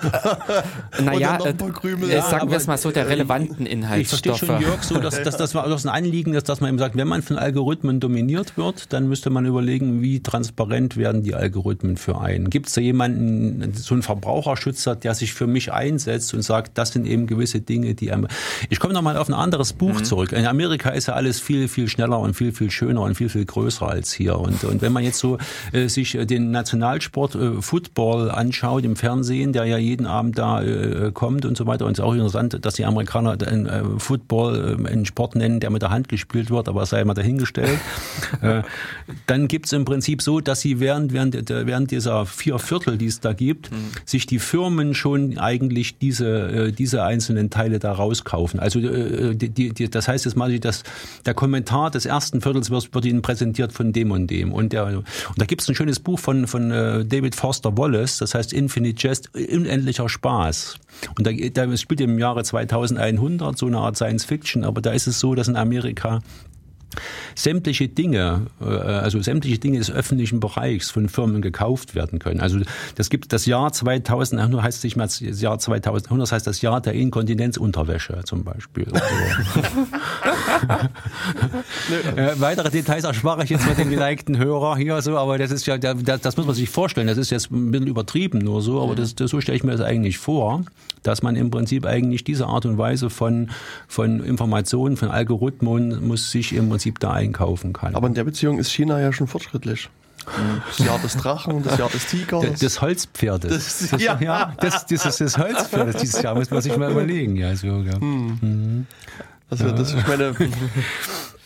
naja, äh, äh, sagen wir es mal so, der relevanten Inhaltsstoffe. Ich verstehe schon, Jörg, so, dass, dass, dass das ein Anliegen ist, dass man eben sagt, wenn man von Algorithmen dominiert wird, dann müsste man überlegen, wie transparent werden die Algorithmen für einen. Gibt es da jemanden, so einen Verbraucherschützer, der sich für mich einsetzt und sagt, das sind eben gewisse Dinge, die einem... Ich komme nochmal auf ein anderes Buch mhm. zurück zurück. In Amerika ist ja alles viel, viel schneller und viel, viel schöner und viel, viel größer als hier. Und, und wenn man jetzt so äh, sich äh, den Nationalsport äh, Football anschaut im Fernsehen, der ja jeden Abend da äh, kommt und so weiter, und es ist auch interessant, dass die Amerikaner den äh, Football äh, einen Sport nennen, der mit der Hand gespielt wird, aber sei mal dahingestellt. äh, dann gibt es im Prinzip so, dass sie während, während, während dieser vier Viertel, die es da gibt, mhm. sich die Firmen schon eigentlich diese, äh, diese einzelnen Teile da rauskaufen. Also äh, die, die, das heißt, heißt es mal, dass der Kommentar des ersten Viertels wird, wird Ihnen präsentiert von dem und dem. Und, der, und da gibt es ein schönes Buch von, von äh, David Foster Wallace, das heißt Infinite Jest, unendlicher Spaß. Und da, da spielt im Jahre 2100 so eine Art Science Fiction, aber da ist es so, dass in Amerika sämtliche Dinge, äh, also sämtliche Dinge des öffentlichen Bereichs von Firmen gekauft werden können. Also das gibt das Jahr 2000, heißt nicht mehr das Jahr 2100, das heißt das Jahr der Inkontinenzunterwäsche zum Beispiel. äh, weitere Details erspare ich jetzt mit dem geneigten Hörer hier so, aber das ist ja, das, das muss man sich vorstellen. Das ist jetzt ein bisschen übertrieben nur so, aber das, das so stelle ich mir das eigentlich vor, dass man im Prinzip eigentlich diese Art und Weise von, von Informationen, von Algorithmen muss sich im Prinzip da einkaufen kann. Aber in der Beziehung ist China ja schon fortschrittlich. Das Jahr des Drachen, das Jahr des Tigers. Des Holzpferdes. Das, ja. ja, das, ist das Holzpferd dieses Jahr, muss man sich mal überlegen. Ja, so, ja. Hm. Mhm. Also, das, ich meine.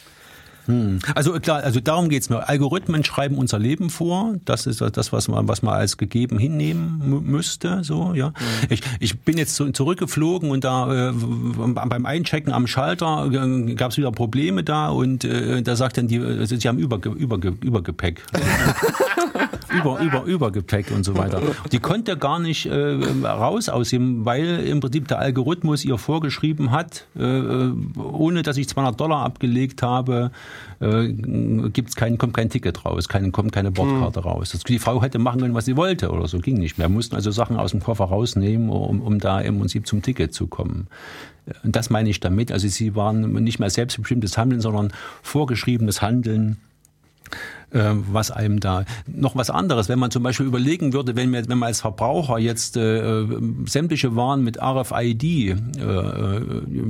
Also klar, also darum geht's mir. Algorithmen schreiben unser Leben vor. Das ist das, was man, was man als gegeben hinnehmen müsste. So, ja. Mhm. Ich, ich bin jetzt zurückgeflogen und da äh, beim Einchecken am Schalter äh, gab es wieder Probleme da und äh, da sagt dann die, also sie haben Überge, Überge, Übergepäck. über, über, Übergepäck und so weiter. Die konnte gar nicht äh, raus aus ihm, weil im Prinzip der Algorithmus ihr vorgeschrieben hat, äh, äh ohne dass ich 200 Dollar abgelegt habe, äh, gibt's kein, kommt kein Ticket raus, kein, kommt keine Bordkarte hm. raus. Die Frau hätte machen können, was sie wollte oder so, ging nicht mehr. Wir mussten also Sachen aus dem Koffer rausnehmen, um, um da im Prinzip zum Ticket zu kommen. Und das meine ich damit. Also sie waren nicht mehr selbstbestimmtes Handeln, sondern vorgeschriebenes Handeln äh, was einem da noch was anderes, wenn man zum Beispiel überlegen würde, wenn, wir, wenn man als Verbraucher jetzt äh, sämtliche Waren mit RFID äh,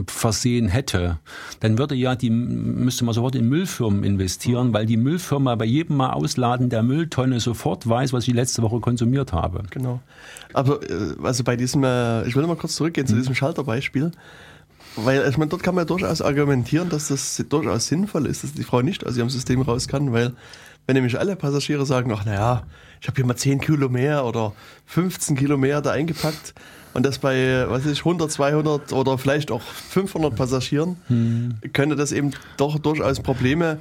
versehen hätte, dann würde ja die müsste man sofort in Müllfirmen investieren, weil die Müllfirma bei jedem Mal Ausladen der Mülltonne sofort weiß, was ich letzte Woche konsumiert habe. Genau. Aber äh, also bei diesem, äh, ich will mal kurz zurückgehen zu hm. diesem Schalterbeispiel. Weil, ich meine, dort kann man ja durchaus argumentieren, dass das durchaus sinnvoll ist, dass die Frau nicht aus ihrem System raus kann, weil wenn nämlich alle Passagiere sagen, ach naja, ich habe hier mal 10 Kilo mehr oder 15 Kilo mehr da eingepackt und das bei, was weiß ich, 100, 200 oder vielleicht auch 500 Passagieren, hm. könnte das eben doch durchaus Probleme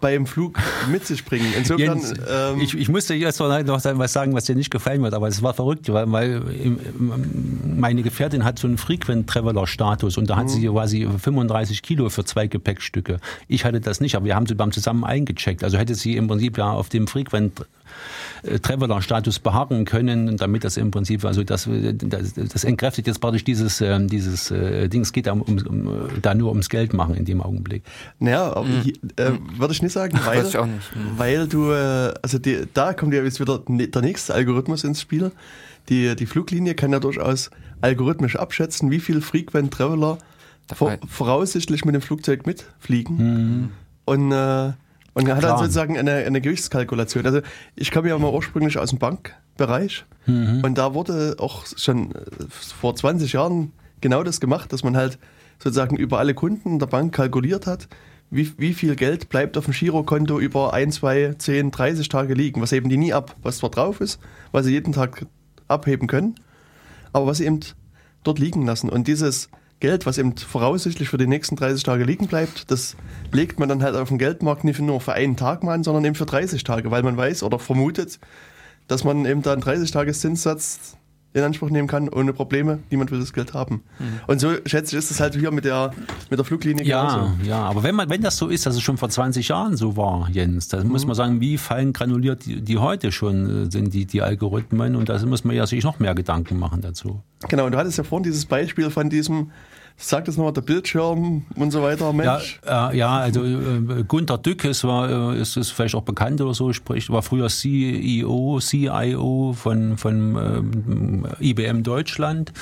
beim Flug mit sich bringen. Insofern, Jens, ähm, ich, ich musste jetzt noch was sagen, was dir nicht gefallen wird, aber es war verrückt, weil, weil meine Gefährtin hat so einen Frequent Traveler Status und da hat mhm. sie quasi 35 Kilo für zwei Gepäckstücke. Ich hatte das nicht, aber wir haben sie beim zusammen eingecheckt. Also hätte sie im Prinzip ja auf dem Frequent äh, Traveler-Status beharren können, damit das im Prinzip, also das, das, das entkräftigt jetzt praktisch dieses, äh, dieses äh, Ding, es geht da, um, um, da nur ums Geld machen in dem Augenblick. Naja, mhm. äh, würde ich nicht sagen, weil, ich nicht. Mhm. weil du, äh, also die, da kommt ja jetzt wieder ne, der nächste Algorithmus ins Spiel. Die, die Fluglinie kann ja durchaus algorithmisch abschätzen, wie viel Frequent Traveler vor, voraussichtlich mit dem Flugzeug mitfliegen. Mhm. Und äh, und er hat Klar. dann sozusagen eine, eine Gewichtskalkulation. Also ich komme ja mal ursprünglich aus dem Bankbereich mhm. und da wurde auch schon äh, vor 20 Jahren genau das gemacht, dass man halt sozusagen über alle Kunden der Bank kalkuliert hat, wie, wie viel Geld bleibt auf dem Girokonto über 1, 2, 10, 30 Tage liegen. Was heben die nie ab, was zwar drauf ist, was sie jeden Tag abheben können, aber was sie eben dort liegen lassen. Und dieses Geld, was eben voraussichtlich für die nächsten 30 Tage liegen bleibt, das legt man dann halt auf dem Geldmarkt nicht nur für einen Tag mal an, sondern eben für 30 Tage, weil man weiß oder vermutet, dass man eben da einen 30-Tages-Zinssatz in Anspruch nehmen kann, ohne Probleme. Niemand will das Geld haben. Mhm. Und so schätze ich, ist es halt hier mit der, mit der Fluglinie ja, genauso. Ja, aber wenn man, wenn das so ist, dass es schon vor 20 Jahren so war, Jens, dann mhm. muss man sagen, wie fallen granuliert die, die heute schon äh, sind, die, die Algorithmen, und da muss man ja sich noch mehr Gedanken machen dazu. Genau, und du hattest ja vorhin dieses Beispiel von diesem Sag das nochmal, der Bildschirm und so weiter, Mensch. Ja, äh, ja also äh, Gunter Dück ist, war, äh, ist, ist vielleicht auch bekannt oder so, spricht, war früher CEO, CIO von, von ähm, IBM Deutschland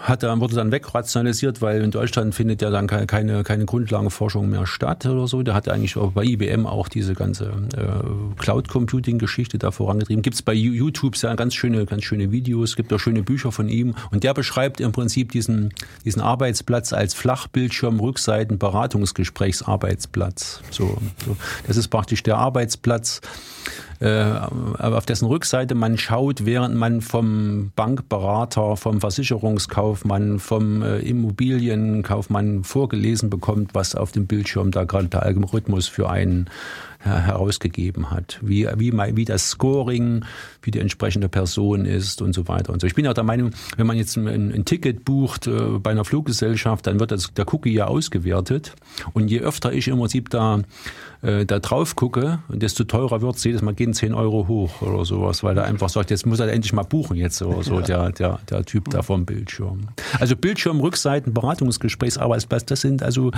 hat dann, wurde dann wegrationalisiert, weil in Deutschland findet ja dann keine, keine Grundlagenforschung mehr statt oder so. Da hat eigentlich auch bei IBM auch diese ganze äh, Cloud-Computing-Geschichte da vorangetrieben. Gibt es bei YouTube sehr ganz schöne, ganz schöne Videos, gibt auch schöne Bücher von ihm. Und der beschreibt im Prinzip diesen, diesen Arbeitsplatz als Flachbildschirm, Rückseiten, Beratungsgesprächsarbeitsplatz. So, so. Das ist praktisch der Arbeitsplatz, äh, auf dessen Rückseite man schaut, während man vom Bankberater, vom Versicherungskaufmann, vom äh, Immobilienkaufmann vorgelesen bekommt, was auf dem Bildschirm da gerade der Algorithmus für einen herausgegeben hat, wie, wie, wie das Scoring wie die entsprechende Person ist und so weiter und so. Ich bin auch der Meinung, wenn man jetzt ein, ein Ticket bucht äh, bei einer Fluggesellschaft, dann wird das, der Cookie ja ausgewertet und je öfter ich im Prinzip da äh, da drauf gucke, desto teurer wird es jedes Mal gehen 10 Euro hoch oder sowas, weil er einfach sagt, jetzt muss er endlich mal buchen jetzt oder so, ja. der, der, der Typ da vom Bildschirm. Also Bildschirm, Rückseiten, Beratungsgesprächsarbeitsplatz, das sind also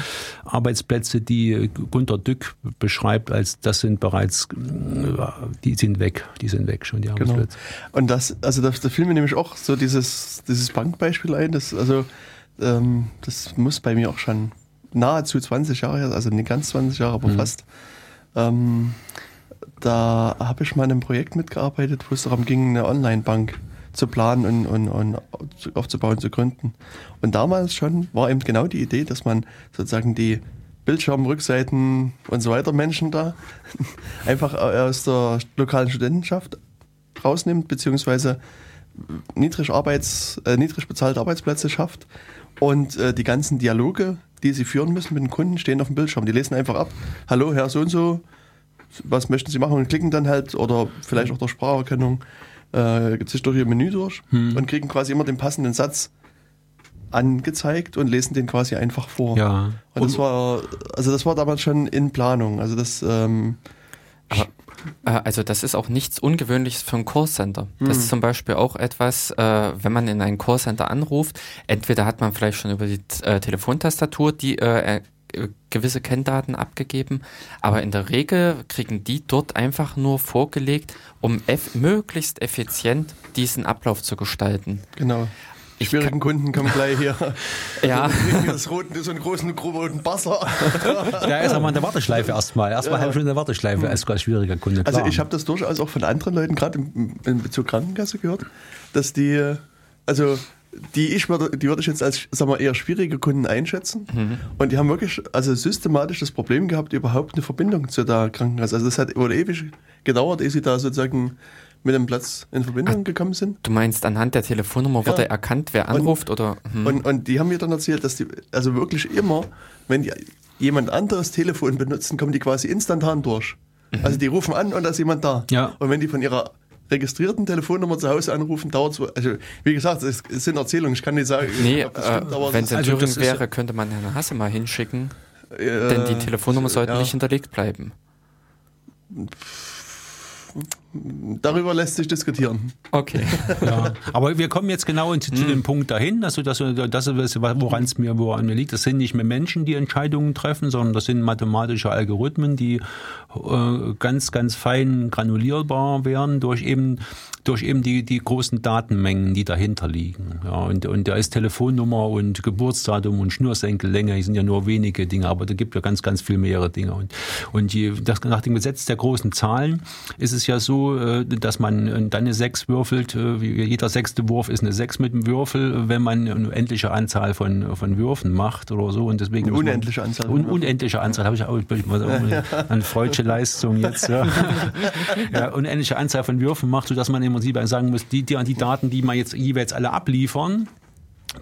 Arbeitsplätze, die Gunter Dück beschreibt als, das sind bereits, äh, die sind weg, die sind weg schon, die genau. Und das, also da, da fiel mir nämlich auch so dieses, dieses Bankbeispiel ein, das, also, ähm, das muss bei mir auch schon nahezu 20 Jahre her, also nicht ganz 20 Jahre, aber mhm. fast. Ähm, da habe ich mal in einem Projekt mitgearbeitet, wo es darum ging, eine Online-Bank zu planen und, und, und aufzubauen, zu gründen. Und damals schon war eben genau die Idee, dass man sozusagen die Bildschirmrückseiten und so weiter Menschen da einfach aus der lokalen Studentenschaft rausnimmt, beziehungsweise niedrig, Arbeits, äh, niedrig bezahlte Arbeitsplätze schafft und äh, die ganzen Dialoge, die sie führen müssen mit den Kunden, stehen auf dem Bildschirm. Die lesen einfach ab, hallo Herr so und so, was möchten Sie machen und klicken dann halt oder vielleicht auch durch Spracherkennung äh, sich durch ihr Menü durch hm. und kriegen quasi immer den passenden Satz angezeigt und lesen den quasi einfach vor. Ja. Und, und das war, also das war damals schon in Planung. Also das ähm, äh, also das ist auch nichts Ungewöhnliches für ein Callcenter. Das mhm. ist zum Beispiel auch etwas, äh, wenn man in ein Callcenter anruft, entweder hat man vielleicht schon über die äh, Telefontastatur die äh, äh, gewisse Kenndaten abgegeben, aber in der Regel kriegen die dort einfach nur vorgelegt, um eff möglichst effizient diesen Ablauf zu gestalten. Genau. Die schwierigen Kunden kommen gleich hier. Ja. Das roten, so einen großen roten Basser. Ja, ist aber in der Warteschleife erstmal. Erstmal ja. halb schon in der Warteschleife als ganz schwieriger Kunde. Klar. Also ich habe das durchaus auch von anderen Leuten, gerade in Bezug Krankenkasse gehört, dass die, also die ich würde, die würde ich jetzt als sagen wir, eher schwierige Kunden einschätzen. Mhm. Und die haben wirklich also systematisch das Problem gehabt, überhaupt eine Verbindung zu der Krankenkasse. Also das hat wohl ewig gedauert, ehe sie da sozusagen mit dem Platz in Verbindung Ach, gekommen sind. Du meinst, anhand der Telefonnummer ja. wurde erkannt, wer anruft? Und, oder? Hm. Und, und die haben mir dann erzählt, dass die, also wirklich immer, wenn die jemand anderes Telefon benutzen, kommen die quasi instantan durch. Mhm. Also die rufen an und da ist jemand da. Ja. Und wenn die von ihrer registrierten Telefonnummer zu Hause anrufen, dauert es, also wie gesagt, es sind Erzählungen, ich kann nicht sagen, nee, ob das stimmt, äh, aber wenn es in also Thüringen wäre, könnte man Herrn Hasse mal hinschicken, äh, denn die Telefonnummer sollte ja. nicht hinterlegt bleiben. Darüber lässt sich diskutieren. Okay. Ja, aber wir kommen jetzt genau zu, zu dem hm. Punkt dahin, also das, das ist, woran es mir, woran mir liegt. Das sind nicht mehr Menschen, die Entscheidungen treffen, sondern das sind mathematische Algorithmen, die äh, ganz, ganz fein granulierbar werden durch eben durch eben die, die großen Datenmengen, die dahinter liegen. Ja, und, und da ist Telefonnummer und Geburtsdatum und Schnürsenkellänge, die sind ja nur wenige Dinge, aber da gibt ja ganz, ganz viel mehrere Dinge. Und, und die, das, nach dem Gesetz der großen Zahlen ist es ja so, äh, dass man dann eine 6 würfelt, äh, jeder sechste Wurf ist eine 6 mit dem Würfel, wenn man eine unendliche Anzahl von, von Würfen macht oder so. Und deswegen eine unendliche Anzahl. Un, unendliche Anzahl, habe ich auch eine freudsche Leistung jetzt. Ja. ja, unendliche Anzahl von Würfen macht, sodass man im Prinzip sagen muss, die, die, die Daten, die man jetzt jeweils alle abliefern,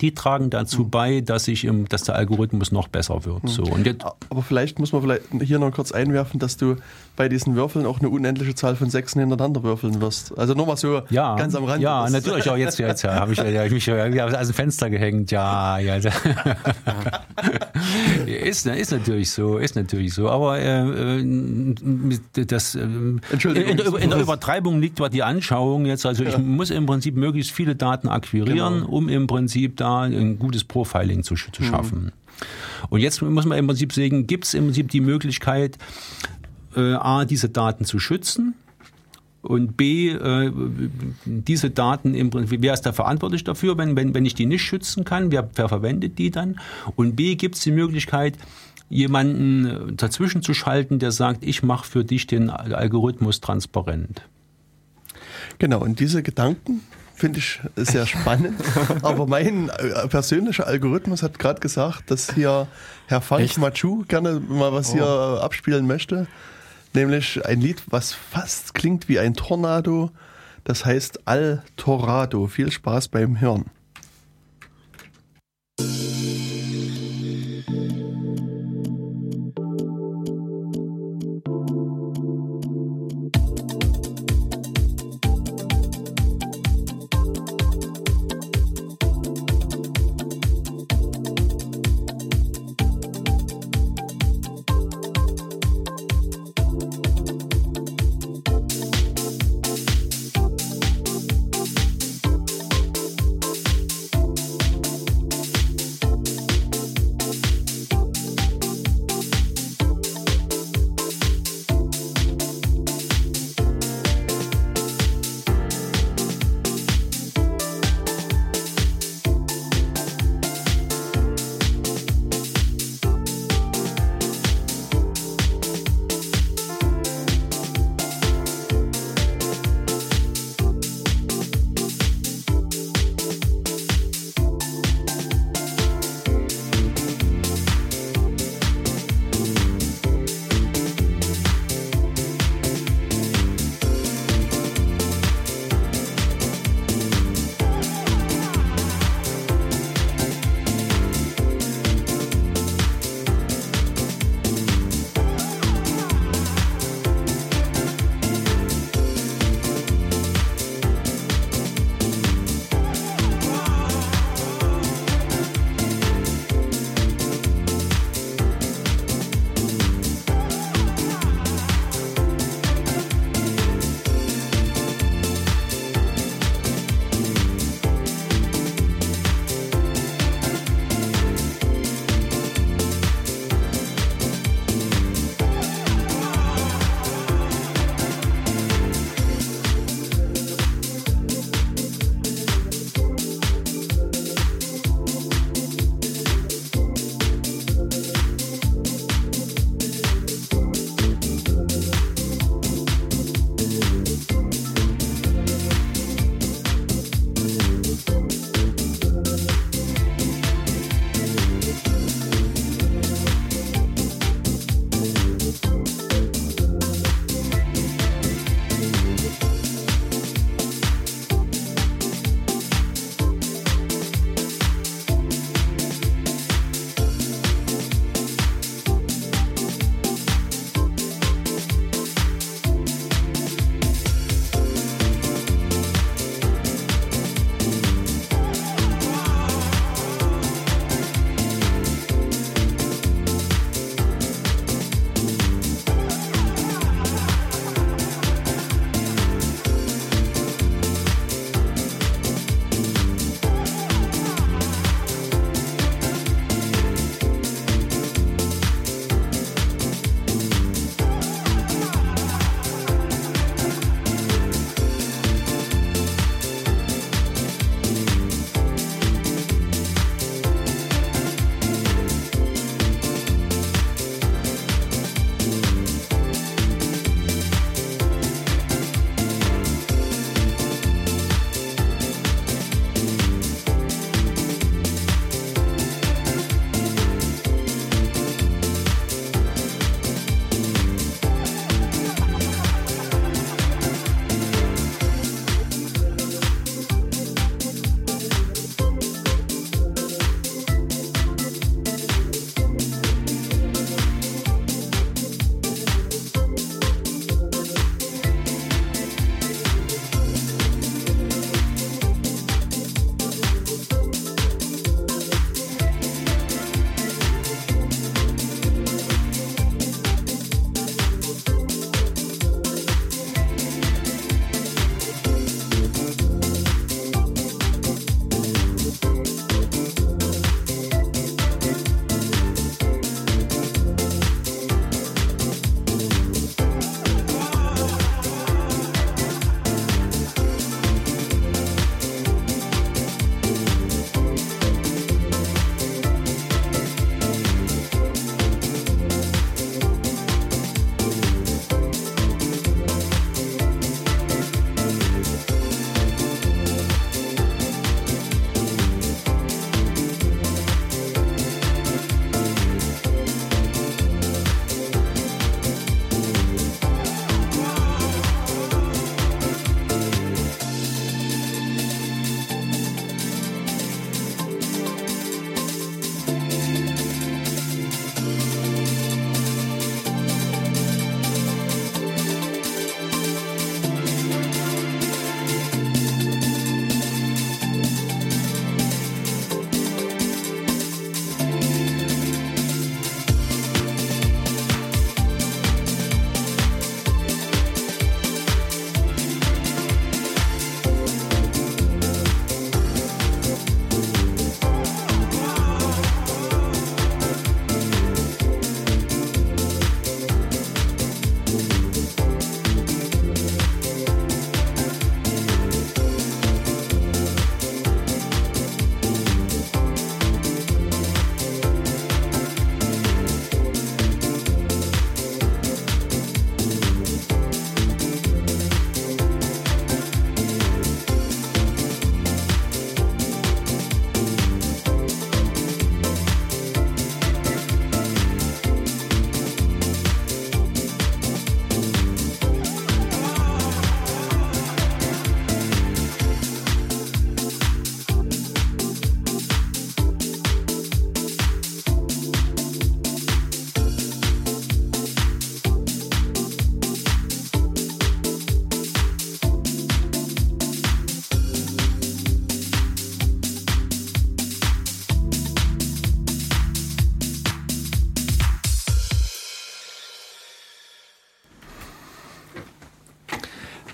die tragen dazu mhm. bei, dass sich im, dass der Algorithmus noch besser wird. Mhm. So, und jetzt, Aber vielleicht muss man vielleicht hier noch kurz einwerfen, dass du bei diesen Würfeln auch eine unendliche Zahl von Sechsen hintereinander würfeln wirst. Also nur mal so ja, ganz am Rand. Ja, natürlich auch jetzt, jetzt ja, habe ich, ja, ich mich ja aus dem Fenster gehängt. Ja, ja. ist, ist natürlich so, ist natürlich so. Aber äh, das äh, in, in, der Übertreibung liegt die Anschauung jetzt. Also ich ja. muss im Prinzip möglichst viele Daten akquirieren, genau. um im Prinzip da ein gutes Profiling zu, zu mhm. schaffen. Mhm. Und jetzt muss man im Prinzip sagen, gibt es im Prinzip die Möglichkeit, äh, A, diese Daten zu schützen und B, äh, diese Daten im Prinzip, wer ist da verantwortlich dafür, wenn, wenn, wenn ich die nicht schützen kann, wer, wer verwendet die dann? Und B, gibt es die Möglichkeit, jemanden dazwischen zu schalten, der sagt, ich mache für dich den Algorithmus transparent. Genau, und diese Gedanken finde ich sehr spannend. Aber mein äh, persönlicher Algorithmus hat gerade gesagt, dass hier Herr Funk Machu gerne mal was oh. hier abspielen möchte. Nämlich ein Lied, was fast klingt wie ein Tornado. Das heißt Al Torado. Viel Spaß beim Hören.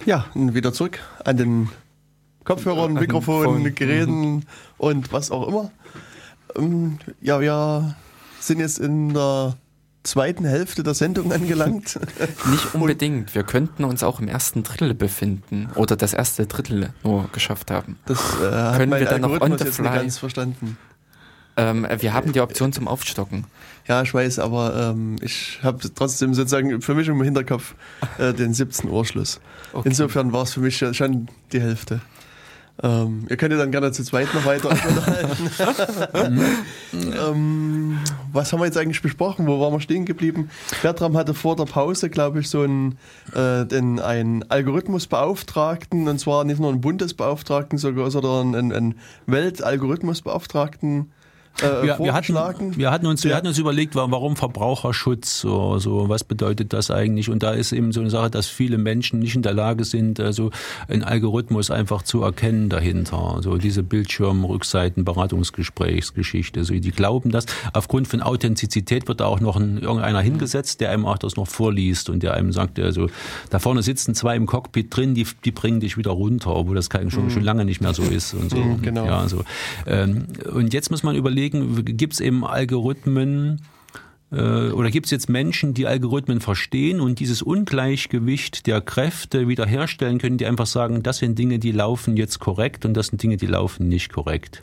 Ja, wieder zurück an den Kopfhörern, Mikrofonen, Geräten und was auch immer. Ähm, ja, wir sind jetzt in der zweiten Hälfte der Sendung angelangt. Nicht unbedingt. Wir könnten uns auch im ersten Drittel befinden oder das erste Drittel nur geschafft haben. Das äh, Können wir dann noch on the fly? nicht ganz verstanden. Ähm, wir haben die Option zum Aufstocken. Ja, ich weiß, aber ähm, ich habe trotzdem sozusagen für mich im Hinterkopf äh, den 17 Uhr Schluss. Okay. Insofern war es für mich schon die Hälfte. Ähm, ihr könnt ja dann gerne zu zweit noch weiter unterhalten. ähm, was haben wir jetzt eigentlich besprochen? Wo waren wir stehen geblieben? Bertram hatte vor der Pause, glaube ich, so einen, äh, den, einen Algorithmusbeauftragten, und zwar nicht nur einen Bundesbeauftragten, sogar, sondern einen, einen Weltalgorithmusbeauftragten äh, Wir, wir, hatten, wir, hatten uns, wir hatten uns überlegt, wa- warum Verbraucherschutz, so, so, was bedeutet das eigentlich? Und da ist eben so eine Sache, dass viele Menschen nicht in der Lage sind, also einen Algorithmus einfach zu erkennen dahinter. So diese Bildschirmrückseiten, Beratungsgesprächsgeschichte. So, die glauben das. Aufgrund von Authentizität wird da auch noch ein, irgendeiner hingesetzt, der einem auch das noch vorliest und der einem sagt, also da vorne sitzen zwei im Cockpit drin, die, die bringen dich wieder runter, obwohl das schon, schon lange nicht mehr so ist und so. Mhm, genau. Ja, so. Ähm, und jetzt muss man überlegen, gibt es eben Algorithmen, äh, oder gibt es jetzt Menschen, die Algorithmen verstehen und dieses Ungleichgewicht der Kräfte wiederherstellen können, die einfach sagen, das sind Dinge, die laufen jetzt korrekt und das sind Dinge, die laufen nicht korrekt.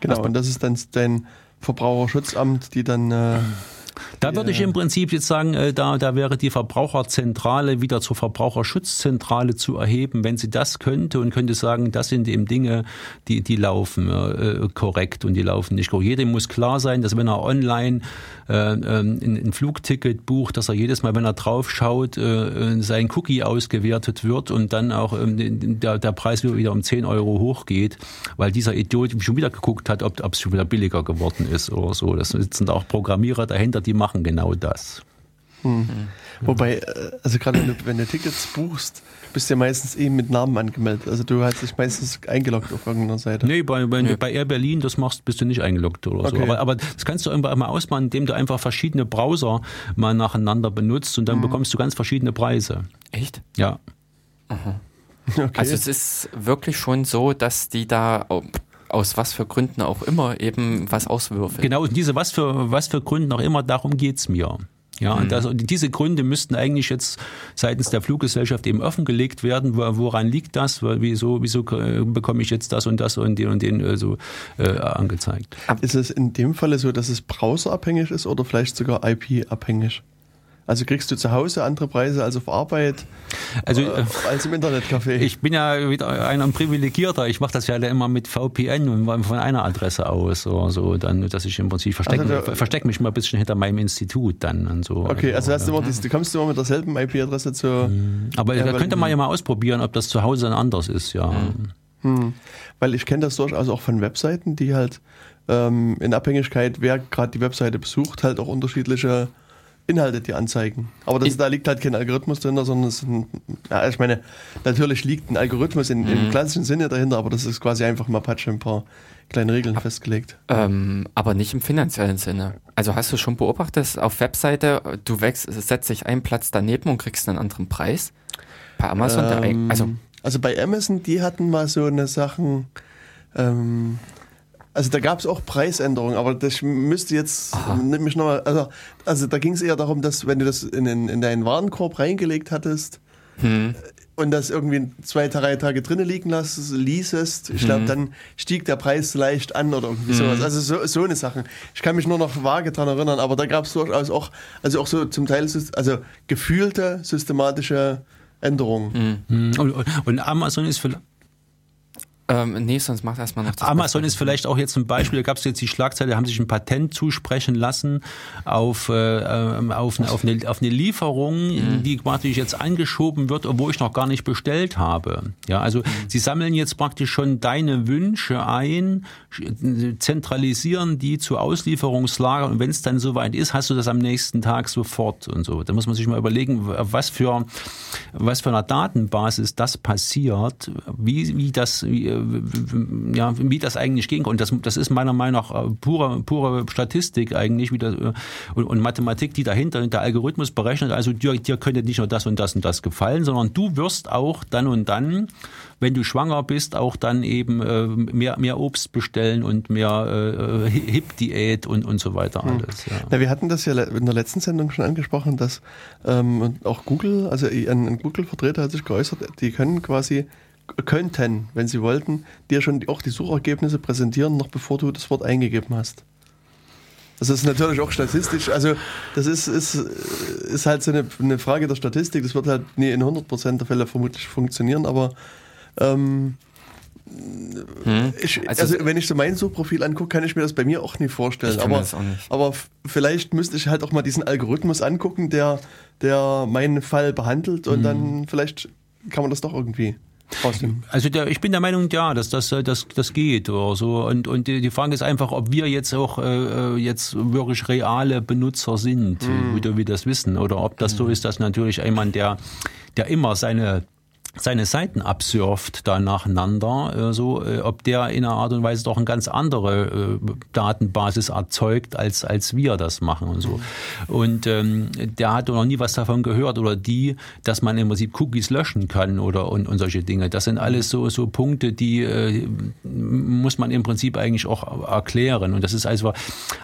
Genau, und das ist dann dein Verbraucherschutzamt, die dann äh, Da würde ich im Prinzip jetzt sagen, äh, da, da wäre die Verbraucherzentrale wieder zur Verbraucherschutzzentrale zu erheben, wenn sie das könnte und könnte sagen, das sind eben Dinge, die, die laufen äh, korrekt und die laufen nicht korrekt. Jedem muss klar sein, dass wenn er online äh, ähm, ein, ein Flugticket bucht, dass er jedes Mal, wenn er drauf schaut, äh, sein Cookie ausgewertet wird und dann auch ähm, der, der Preis wieder um 10 Euro hochgeht, weil dieser Idiot schon wieder geguckt hat, ob es schon wieder billiger geworden ist oder so. Das sitzen auch Programmierer dahinter, die machen genau das. Wobei, äh, also gerade wenn du, wenn du Tickets buchst, bist du ja meistens eben mit Namen angemeldet. Also du hast dich meistens eingeloggt auf irgendeiner Seite. Nee, bei, bei, bei Air Berlin, das machst, bist du nicht eingeloggt oder so. Okay. Aber, aber das kannst du einfach mal ausmachen, indem du einfach verschiedene Browser mal nacheinander benutzt und dann bekommst du ganz verschiedene Preise. Echt? Ja. Okay. Also es ist wirklich schon so, dass die da au- aus was für Gründen auch immer eben was auswürfeln. Genau, und diese was für, was für Gründen auch immer, darum geht's mir. Ja, und, das, und diese Gründe müssten eigentlich jetzt seitens der Fluggesellschaft eben offengelegt werden. Wo- Woran liegt das? Wieso, wieso äh, bekomme ich jetzt das und das und den und den äh, so äh, angezeigt? ist es in dem Falle so, dass es browserabhängig ist oder vielleicht sogar IP-abhängig? Also kriegst du zu Hause andere Preise als auf Arbeit Also äh, äh, als im Internetcafé? Ich bin ja wieder einer Privilegierter. Ich mache das ja immer mit VPN und von einer Adresse aus oder so, dann, dass ich im Prinzip verstecke Also da- versteck mich mal ein bisschen hinter meinem Institut dann und so. okay, also du, immer, du kommst immer mit derselben IP-Adresse zu. Aber Ja, da könnte man ja mal ausprobieren, ob das zu Hause dann anders ist, ja. Hm. Weil ich kenne das durchaus auch von Webseiten, die halt ähm, in Abhängigkeit, wer gerade die Webseite besucht, halt auch unterschiedliche Inhalte die anzeigen. Aber das, da liegt halt kein Algorithmus dahinter, sondern es ist ein, ja, ich meine, natürlich liegt ein Algorithmus in, im klassischen Sinne dahinter, aber das ist quasi einfach mal Patsch ein paar kleine Regeln festgelegt. Ähm, aber nicht im finanziellen Sinne. Also hast du schon beobachtet, dass auf Webseite, du wächst, setzt dich einen Platz daneben und kriegst einen anderen Preis? Bei Amazon, der, Ähm, also also bei Amazon, die hatten mal so eine Sachen, ähm, also da gab es auch Preisänderungen, aber das müsste jetzt, nimm mich nochmal, also, also da ging es eher darum, dass wenn du das in, den, in deinen Warenkorb reingelegt hattest und das irgendwie zwei, drei Tage drinnen liegen lass, ließest, ich glaube, dann stieg der Preis leicht an oder irgendwie sowas. Also so, so eine Sachen. Ich kann mich nur noch vage dran erinnern, aber da gab es durchaus auch, also auch so zum Teil, also gefühlte systematische Änderungen. Und, und, und Amazon ist vielleicht. Ähm, nee, sonst macht erstmal noch das Amazon Beste. ist vielleicht auch jetzt ein Beispiel, da gab es jetzt die Schlagzeile, haben sich ein Patent zusprechen lassen auf, äh, ähm, auf, eine, auf, eine, auf eine Lieferung, die quasi jetzt angeschoben wird, obwohl ich noch gar nicht bestellt habe. Ja, also sie sammeln jetzt praktisch schon deine Wünsche ein, zentralisieren die zu Auslieferungslagern und wenn es dann soweit ist, hast du das am nächsten Tag sofort und so. Da muss man sich mal überlegen, was für, was für eine Datenbasis das passiert, wie, wie das, wie, äh, ja, wie das eigentlich ging. Und das, das ist meiner Meinung nach äh, pure, pure Statistik eigentlich wieder äh, und, und Mathematik, die dahinter, der Algorithmus berechnet. Also dir, dir könnte nicht nur das und das und das gefallen, sondern du wirst auch dann und dann wenn du schwanger bist, auch dann eben äh, mehr, mehr Obst bestellen und mehr äh, Hip-Diät und, und so weiter hm. alles. Ja. Na, wir hatten das ja in der letzten Sendung schon angesprochen, dass ähm, auch Google, also ein, ein Google-Vertreter hat sich geäußert, die können quasi könnten, wenn sie wollten, dir schon auch die Suchergebnisse präsentieren, noch bevor du das Wort eingegeben hast. Das ist natürlich auch statistisch, also das ist, ist, ist halt so eine, eine Frage der Statistik, das wird halt nie in 100% der Fälle vermutlich funktionieren, aber ähm, hm. ich, also, also, wenn ich so mein Suchprofil angucke, kann ich mir das bei mir auch nicht vorstellen. aber, nicht. aber vielleicht müsste ich halt auch mal diesen Algorithmus angucken, der, der meinen Fall behandelt und hm. dann vielleicht kann man das doch irgendwie. Rausnehmen. Also der, ich bin der Meinung, ja, dass das, das, das geht oder so. Und, und die Frage ist einfach, ob wir jetzt auch äh, jetzt wirklich reale Benutzer sind, mm. wie wir das wissen, oder ob das mm. so ist, dass natürlich jemand, der, der immer seine seine Seiten absurft da nacheinander, äh, so, äh, ob der in einer Art und Weise doch eine ganz andere äh, Datenbasis erzeugt, als, als wir das machen und so. Und ähm, der hat noch nie was davon gehört oder die, dass man im Prinzip Cookies löschen kann oder und, und solche Dinge. Das sind alles so, so Punkte, die äh, muss man im Prinzip eigentlich auch erklären. Und das ist also,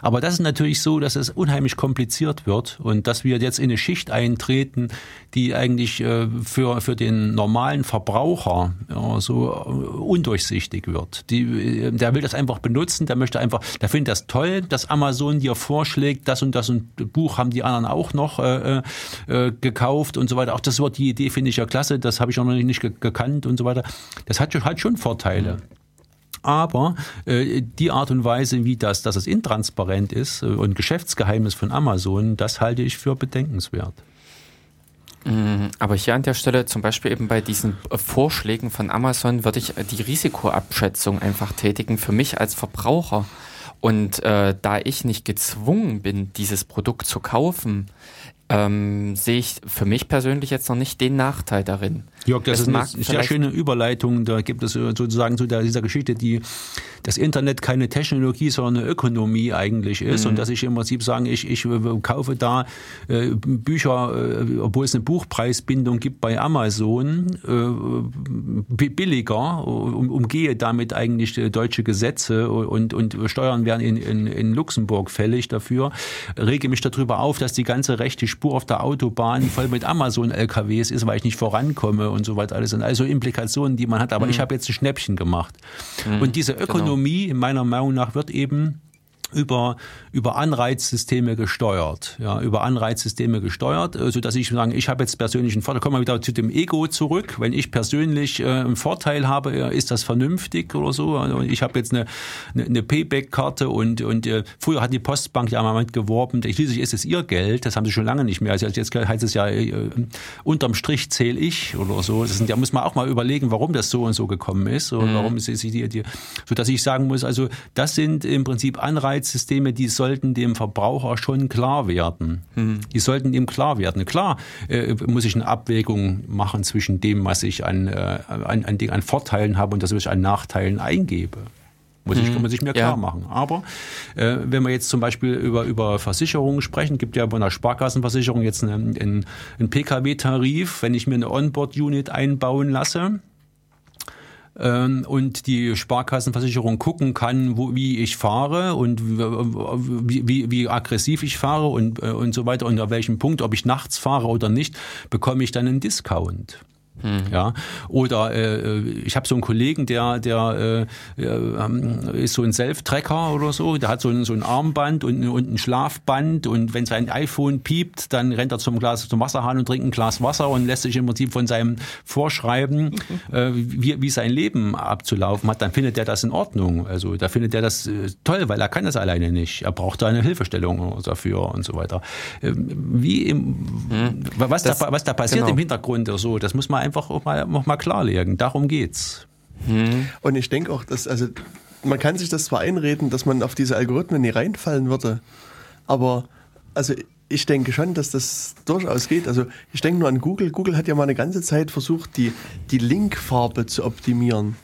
aber das ist natürlich so, dass es unheimlich kompliziert wird und dass wir jetzt in eine Schicht eintreten, die eigentlich äh, für, für den normalen Verbraucher so äh, undurchsichtig wird. Die, äh, der will das einfach benutzen, der möchte einfach, der findet das toll, dass Amazon dir vorschlägt, das und das und Buch haben die anderen auch noch äh, äh, gekauft und so weiter. Auch das Wort, die Idee finde ich ja klasse, das habe ich auch noch nicht, nicht gekannt und so weiter. Das hat, hat schon Vorteile. Aber äh, die Art und Weise, wie das, dass es intransparent ist und Geschäftsgeheimnis von Amazon, das halte ich für bedenkenswert. Mhm. Aber hier an der Stelle, zum Beispiel eben bei diesen Vorschlägen von Amazon, würde ich die Risikoabschätzung einfach tätigen für mich als Verbraucher. Und äh, da ich nicht gezwungen bin, dieses Produkt zu kaufen, ähm, sehe ich für mich persönlich jetzt noch nicht den Nachteil darin. Jörg, das es ist eine sehr schöne Überleitung. Da gibt es sozusagen zu dieser Geschichte, die das Internet keine Technologie, sondern eine Ökonomie eigentlich ist. Mhm. Und dass ich im Prinzip sagen, ich, ich kaufe da äh, Bücher, äh, obwohl es eine Buchpreisbindung gibt bei Amazon, äh, billiger, um, umgehe damit eigentlich deutsche Gesetze und, und Steuern werden in, in, in Luxemburg fällig dafür. Rege mich darüber auf, dass die ganze rechte Spur auf der Autobahn voll mit Amazon-LKWs ist, weil ich nicht vorankomme und so weiter alles sind. Also Implikationen, die man hat. Aber mhm. ich habe jetzt ein Schnäppchen gemacht. Mhm. Und diese genau. Ökonomie, genau. meiner Meinung nach, wird eben über, über Anreizsysteme gesteuert, ja, über Anreizsysteme gesteuert, so dass ich sagen, ich habe jetzt persönlich einen Vorteil. Kommen wir wieder zu dem Ego zurück. Wenn ich persönlich äh, einen Vorteil habe, ist das vernünftig oder so? Also ich habe jetzt eine, eine, eine Payback-Karte und, und äh, früher hat die Postbank ja mal mit geworben, schließlich ist es ihr Geld, das haben sie schon lange nicht mehr. Also jetzt heißt es ja, äh, unterm Strich zähle ich oder so. Das sind, da muss man auch mal überlegen, warum das so und so gekommen ist und mhm. warum sie die, die, so dass ich sagen muss, also das sind im Prinzip Anreize, Sicherheitssysteme, die sollten dem Verbraucher schon klar werden. Mhm. Die sollten ihm klar werden. Klar äh, muss ich eine Abwägung machen zwischen dem, was ich an, äh, an, an, an Vorteilen habe und das, was ich an Nachteilen eingebe. Muss ich, mhm. muss ich mir klar ja. machen. Aber äh, wenn wir jetzt zum Beispiel über, über Versicherungen sprechen, gibt ja bei einer Sparkassenversicherung jetzt einen, einen, einen Pkw-Tarif, wenn ich mir eine Onboard-Unit einbauen lasse, ähm, und die Sparkassenversicherung gucken kann, wo, wie ich fahre und wie, wie, wie aggressiv ich fahre und, äh, und so weiter und an welchem Punkt, ob ich nachts fahre oder nicht, bekomme ich dann einen Discount. Mhm. Ja, oder äh, ich habe so einen Kollegen, der der äh, äh, ist so ein Self-Tracker oder so, der hat so ein, so ein Armband und, und ein Schlafband und wenn sein iPhone piept, dann rennt er zum Glas zum Wasserhahn und trinkt ein Glas Wasser und lässt sich im Prinzip von seinem vorschreiben, äh, wie, wie sein Leben abzulaufen hat, dann findet er das in Ordnung. Also da findet er das äh, toll, weil er kann das alleine nicht. Er braucht da eine Hilfestellung dafür und so weiter. Äh, wie im, mhm. was, das, da, was da passiert genau. im Hintergrund oder so, das muss man einfach auch mal, auch mal klarlegen. Darum geht's. Hm. Und ich denke auch, dass, also, man kann sich das zwar einreden, dass man auf diese Algorithmen nie reinfallen würde, aber, also, ich denke schon, dass das durchaus geht. Also ich denke nur an Google. Google hat ja mal eine ganze Zeit versucht, die, die Linkfarbe zu optimieren.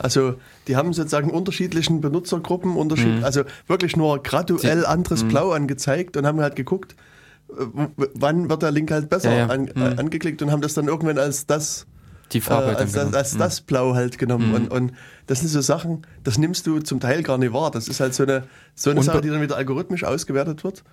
Also die haben sozusagen unterschiedlichen Benutzergruppen, unterschied also wirklich nur graduell anderes Blau angezeigt und haben halt geguckt, wann wird der Link halt besser Ja, ja. An, äh, angeklickt und haben das dann irgendwann als das Die äh, Farbe als, dann das, als genommen. das Blau halt genommen. Und, und das sind so Sachen, das nimmst du zum Teil gar nicht wahr. Das ist halt so eine, so eine Und Sache, die dann wieder algorithmisch ausgewertet wird.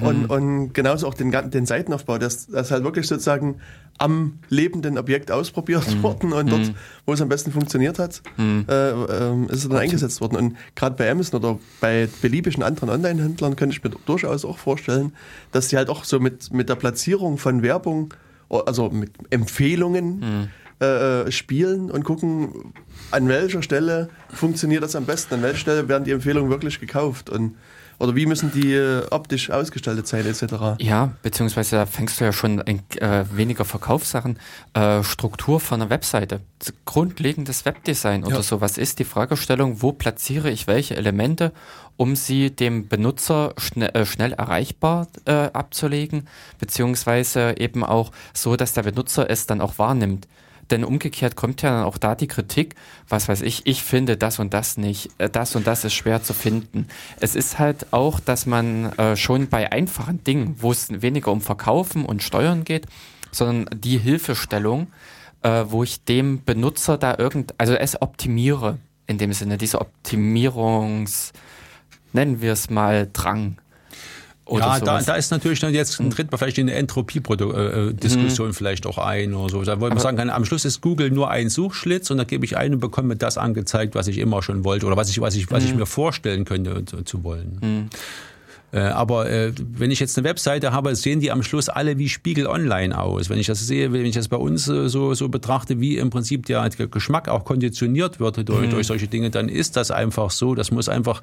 Und, und genauso auch den, den Seitenaufbau, das, das ist halt wirklich sozusagen am lebenden Objekt ausprobiert worden und dort, wo es am besten funktioniert hat, äh, ähm, ist es dann eingesetzt worden. Und gerade bei Amazon oder bei beliebigen anderen Online-Händlern könnte ich mir durchaus auch vorstellen, dass die halt auch so mit, mit der Platzierung von Werbung, also mit Empfehlungen, äh, spielen und gucken, an welcher Stelle funktioniert das am besten, an welcher Stelle werden die Empfehlungen wirklich gekauft. Und oder wie müssen die äh, optisch ausgestaltet sein etc. Ja, beziehungsweise da fängst du ja schon in äh, weniger Verkaufssachen, äh, Struktur von einer Webseite, grundlegendes Webdesign oder Ja. so. Was ist die Fragestellung, wo platziere ich welche Elemente, um sie dem Benutzer schne äh, schnell erreichbar äh, abzulegen, beziehungsweise eben auch so, dass der Benutzer es dann auch wahrnimmt. Denn umgekehrt kommt ja dann auch da die Kritik, was weiß ich, ich finde das und das nicht, äh, das und das ist schwer zu finden. Es ist halt auch, dass man äh, schon bei einfachen Dingen, wo es weniger um Verkaufen und Steuern geht, sondern die Hilfestellung, äh, wo ich dem Benutzer da irgend, also es optimiere, in dem Sinne, diese Optimierungs, nennen wir es mal Drang. Oder ja, da, da ist natürlich dann jetzt tritt man vielleicht in eine Entropie-Diskussion vielleicht auch ein oder so. Da wollte man sagen kann, am Schluss ist Google nur ein Suchschlitz und da gebe ich ein und bekomme das angezeigt, was ich immer schon wollte oder was ich, was ich, was ich mir vorstellen könnte zu, zu wollen. Äh, Aber äh, wenn ich jetzt eine Webseite habe, sehen die am Schluss alle wie Spiegel Online aus. Wenn ich das sehe, wenn ich das bei uns äh, so, so betrachte, wie im Prinzip der, Geschmack auch konditioniert wird Mhm. durch, durch solche Dinge, dann ist das einfach so. Das muss einfach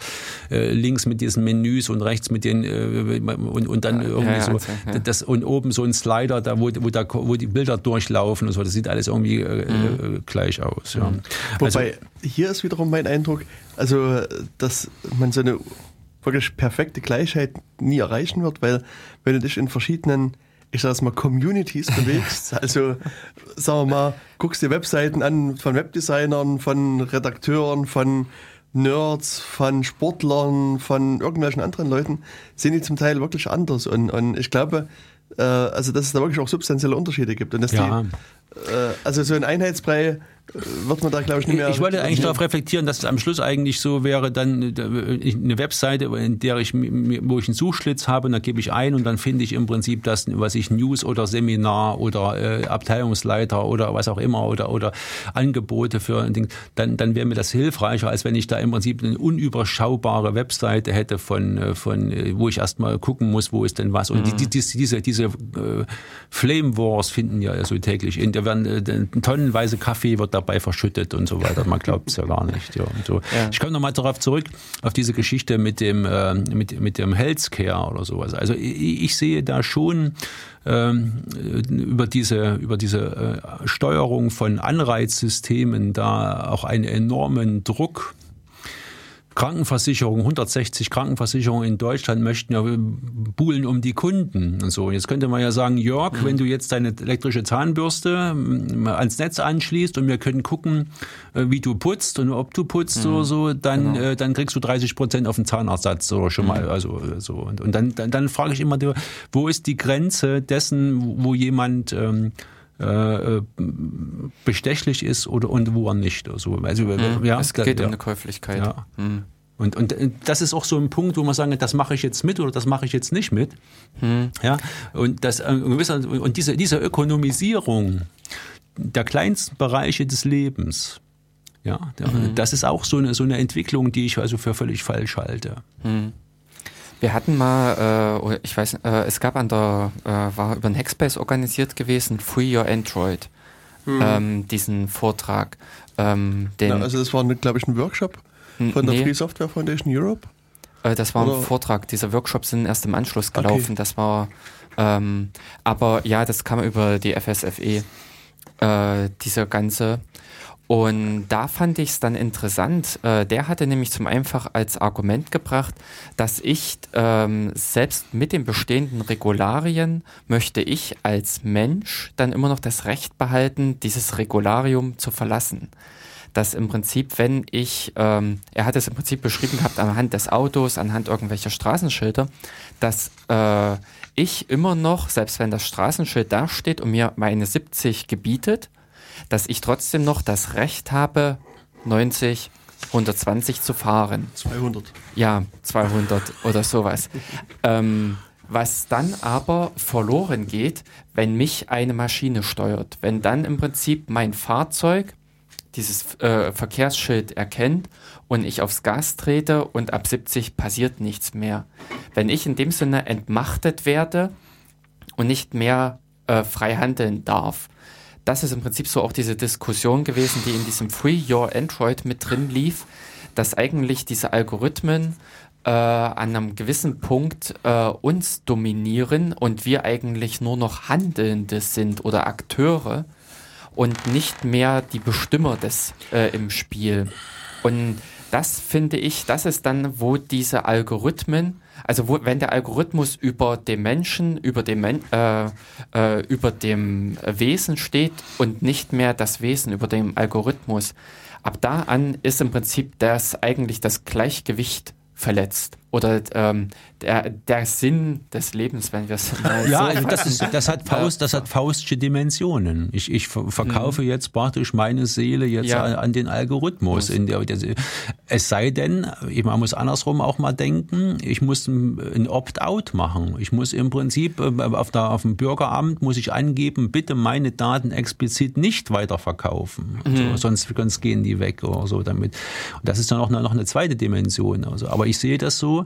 äh, links mit diesen Menüs und rechts mit den äh, und, und dann irgendwie ja, so also, ja. das und oben so ein Slider, da wo, wo, da, wo die Bilder durchlaufen und so. Das sieht alles irgendwie äh, Mhm. äh, gleich aus. Ja. Also, Wobei, hier ist wiederum mein Eindruck, also, dass man so eine wirklich perfekte Gleichheit nie erreichen wird, weil wenn du dich in verschiedenen, ich sag mal, Communities bewegst, also, sagen wir mal, guckst dir Webseiten an von Webdesignern, von Redakteuren, von Nerds, von Sportlern, von irgendwelchen anderen Leuten, sind die zum Teil wirklich anders. Und, und ich glaube, äh, also dass es da wirklich auch substanzielle Unterschiede gibt. Und dass Ja. die, also so ein Einheitsbrei äh, wird man da, glaube ich, nicht mehr. Ich wollte eigentlich darauf reflektieren, dass es am Schluss eigentlich so wäre, dann äh, eine Webseite, in der ich, wo ich einen Suchschlitz habe, und da gebe ich ein und dann finde ich im Prinzip das, was ich News oder Seminar oder äh, Abteilungsleiter oder was auch immer oder, oder Angebote für ein Ding, dann, dann wäre mir das hilfreicher, als wenn ich da im Prinzip eine unüberschaubare Webseite hätte von, äh, von äh, wo ich erstmal gucken muss, wo ist denn was. Und die, die, die, diese, diese äh, Flame Wars finden ja so täglich in. Da werden äh, tonnenweise Kaffee wird dabei verschüttet und so weiter. Man glaubt es ja gar nicht. Ja, so. Ja. Ich komme nochmal darauf zurück, auf diese Geschichte mit dem, äh, mit, mit dem Healthcare oder sowas. Also ich, ich sehe da schon ähm, über diese, über diese äh, Steuerung von Anreizsystemen da auch einen enormen Druck. Krankenversicherung, 160 Krankenversicherungen in Deutschland möchten ja buhlen um die Kunden und so. Jetzt könnte man ja sagen, Jörg, wenn du jetzt deine elektrische Zahnbürste ähm, ans Netz anschließt und wir können gucken, äh, wie du putzt und ob du putzt oder so, dann, äh, dann kriegst du 30 Prozent auf den Zahnersatz oder schon mal, also äh, so. Und, und dann, dann, dann frage ich immer, wo ist die Grenze dessen, wo jemand ähm, äh, bestechlich ist oder und wo er nicht. Also, also ja, es geht ja. um eine Käuflichkeit. Ja. Hm. Und, und äh, das ist auch so ein Punkt, wo man sagen, das mache ich jetzt mit oder das mache ich jetzt nicht mit. Ja, und, das, äh, und diese, diese Ökonomisierung der kleinsten Bereiche des Lebens, ja, der, das ist auch so eine, so eine Entwicklung, die ich also für völlig falsch halte. Wir hatten mal, äh, ich weiß, äh, es gab an der, äh, war über den Hackspace organisiert gewesen, Free Your Android, ähm, diesen Vortrag. Ähm, den, Ja, also das war, glaube ich, ein Workshop von der nee. Free Software Foundation Europe. Äh, das war ein Oder- Vortrag. Diese Workshops sind erst im Anschluss Okay. gelaufen. Das war, ähm, aber ja, das kam über die FSFE, äh, dieser ganze. Und da fand ich es dann interessant. Äh, der hatte nämlich zum einfach als Argument gebracht, dass ich ähm, selbst mit den bestehenden Regularien möchte ich als Mensch dann immer noch das Recht behalten, dieses Regularium zu verlassen. dass im Prinzip, wenn ich, ähm, er hat es im Prinzip beschrieben gehabt anhand des Autos, anhand irgendwelcher Straßenschilder, dass äh, ich immer noch, selbst wenn das Straßenschild da steht und mir meine 70 gebietet, dass ich trotzdem noch das Recht habe, 90, 120 zu fahren. 200. Ja, 200 oder sowas. ähm, was dann aber verloren geht, wenn mich eine Maschine steuert. Wenn dann im Prinzip mein Fahrzeug dieses äh, Verkehrsschild erkennt und ich aufs Gas trete und ab 70 passiert nichts mehr. Wenn ich in dem Sinne entmachtet werde und nicht mehr äh, frei handeln darf. Das ist im Prinzip so auch diese Diskussion gewesen, die in diesem Free Your Android mit drin lief, dass eigentlich diese Algorithmen äh, an einem gewissen Punkt äh, uns dominieren und wir eigentlich nur noch Handelnde sind oder Akteure und nicht mehr die Bestimmer des äh, im Spiel. Und das finde ich, das ist dann, wo diese Algorithmen, also wo, wenn der Algorithmus über dem Menschen, über dem, äh, äh, über dem Wesen steht und nicht mehr das Wesen über dem Algorithmus, ab da an ist im Prinzip das eigentlich das Gleichgewicht verletzt oder ähm, der, der Sinn des Lebens, wenn wir es mal ja, so also das, ist, das hat Faust, das hat Faustsche Dimensionen. Ich, ich verkaufe mhm. jetzt praktisch meine Seele jetzt ja. an, den Algorithmus. In der, es sei denn, man muss andersrum auch mal denken, ich muss ein Opt-out machen. Ich muss im Prinzip äh, auf, der, auf dem Bürgeramt muss ich angeben, bitte meine Daten explizit nicht weiterverkaufen. Mhm. So, sonst, sonst gehen die weg oder so damit. Und das ist dann auch noch eine zweite Dimension. Also, aber ich sehe das so,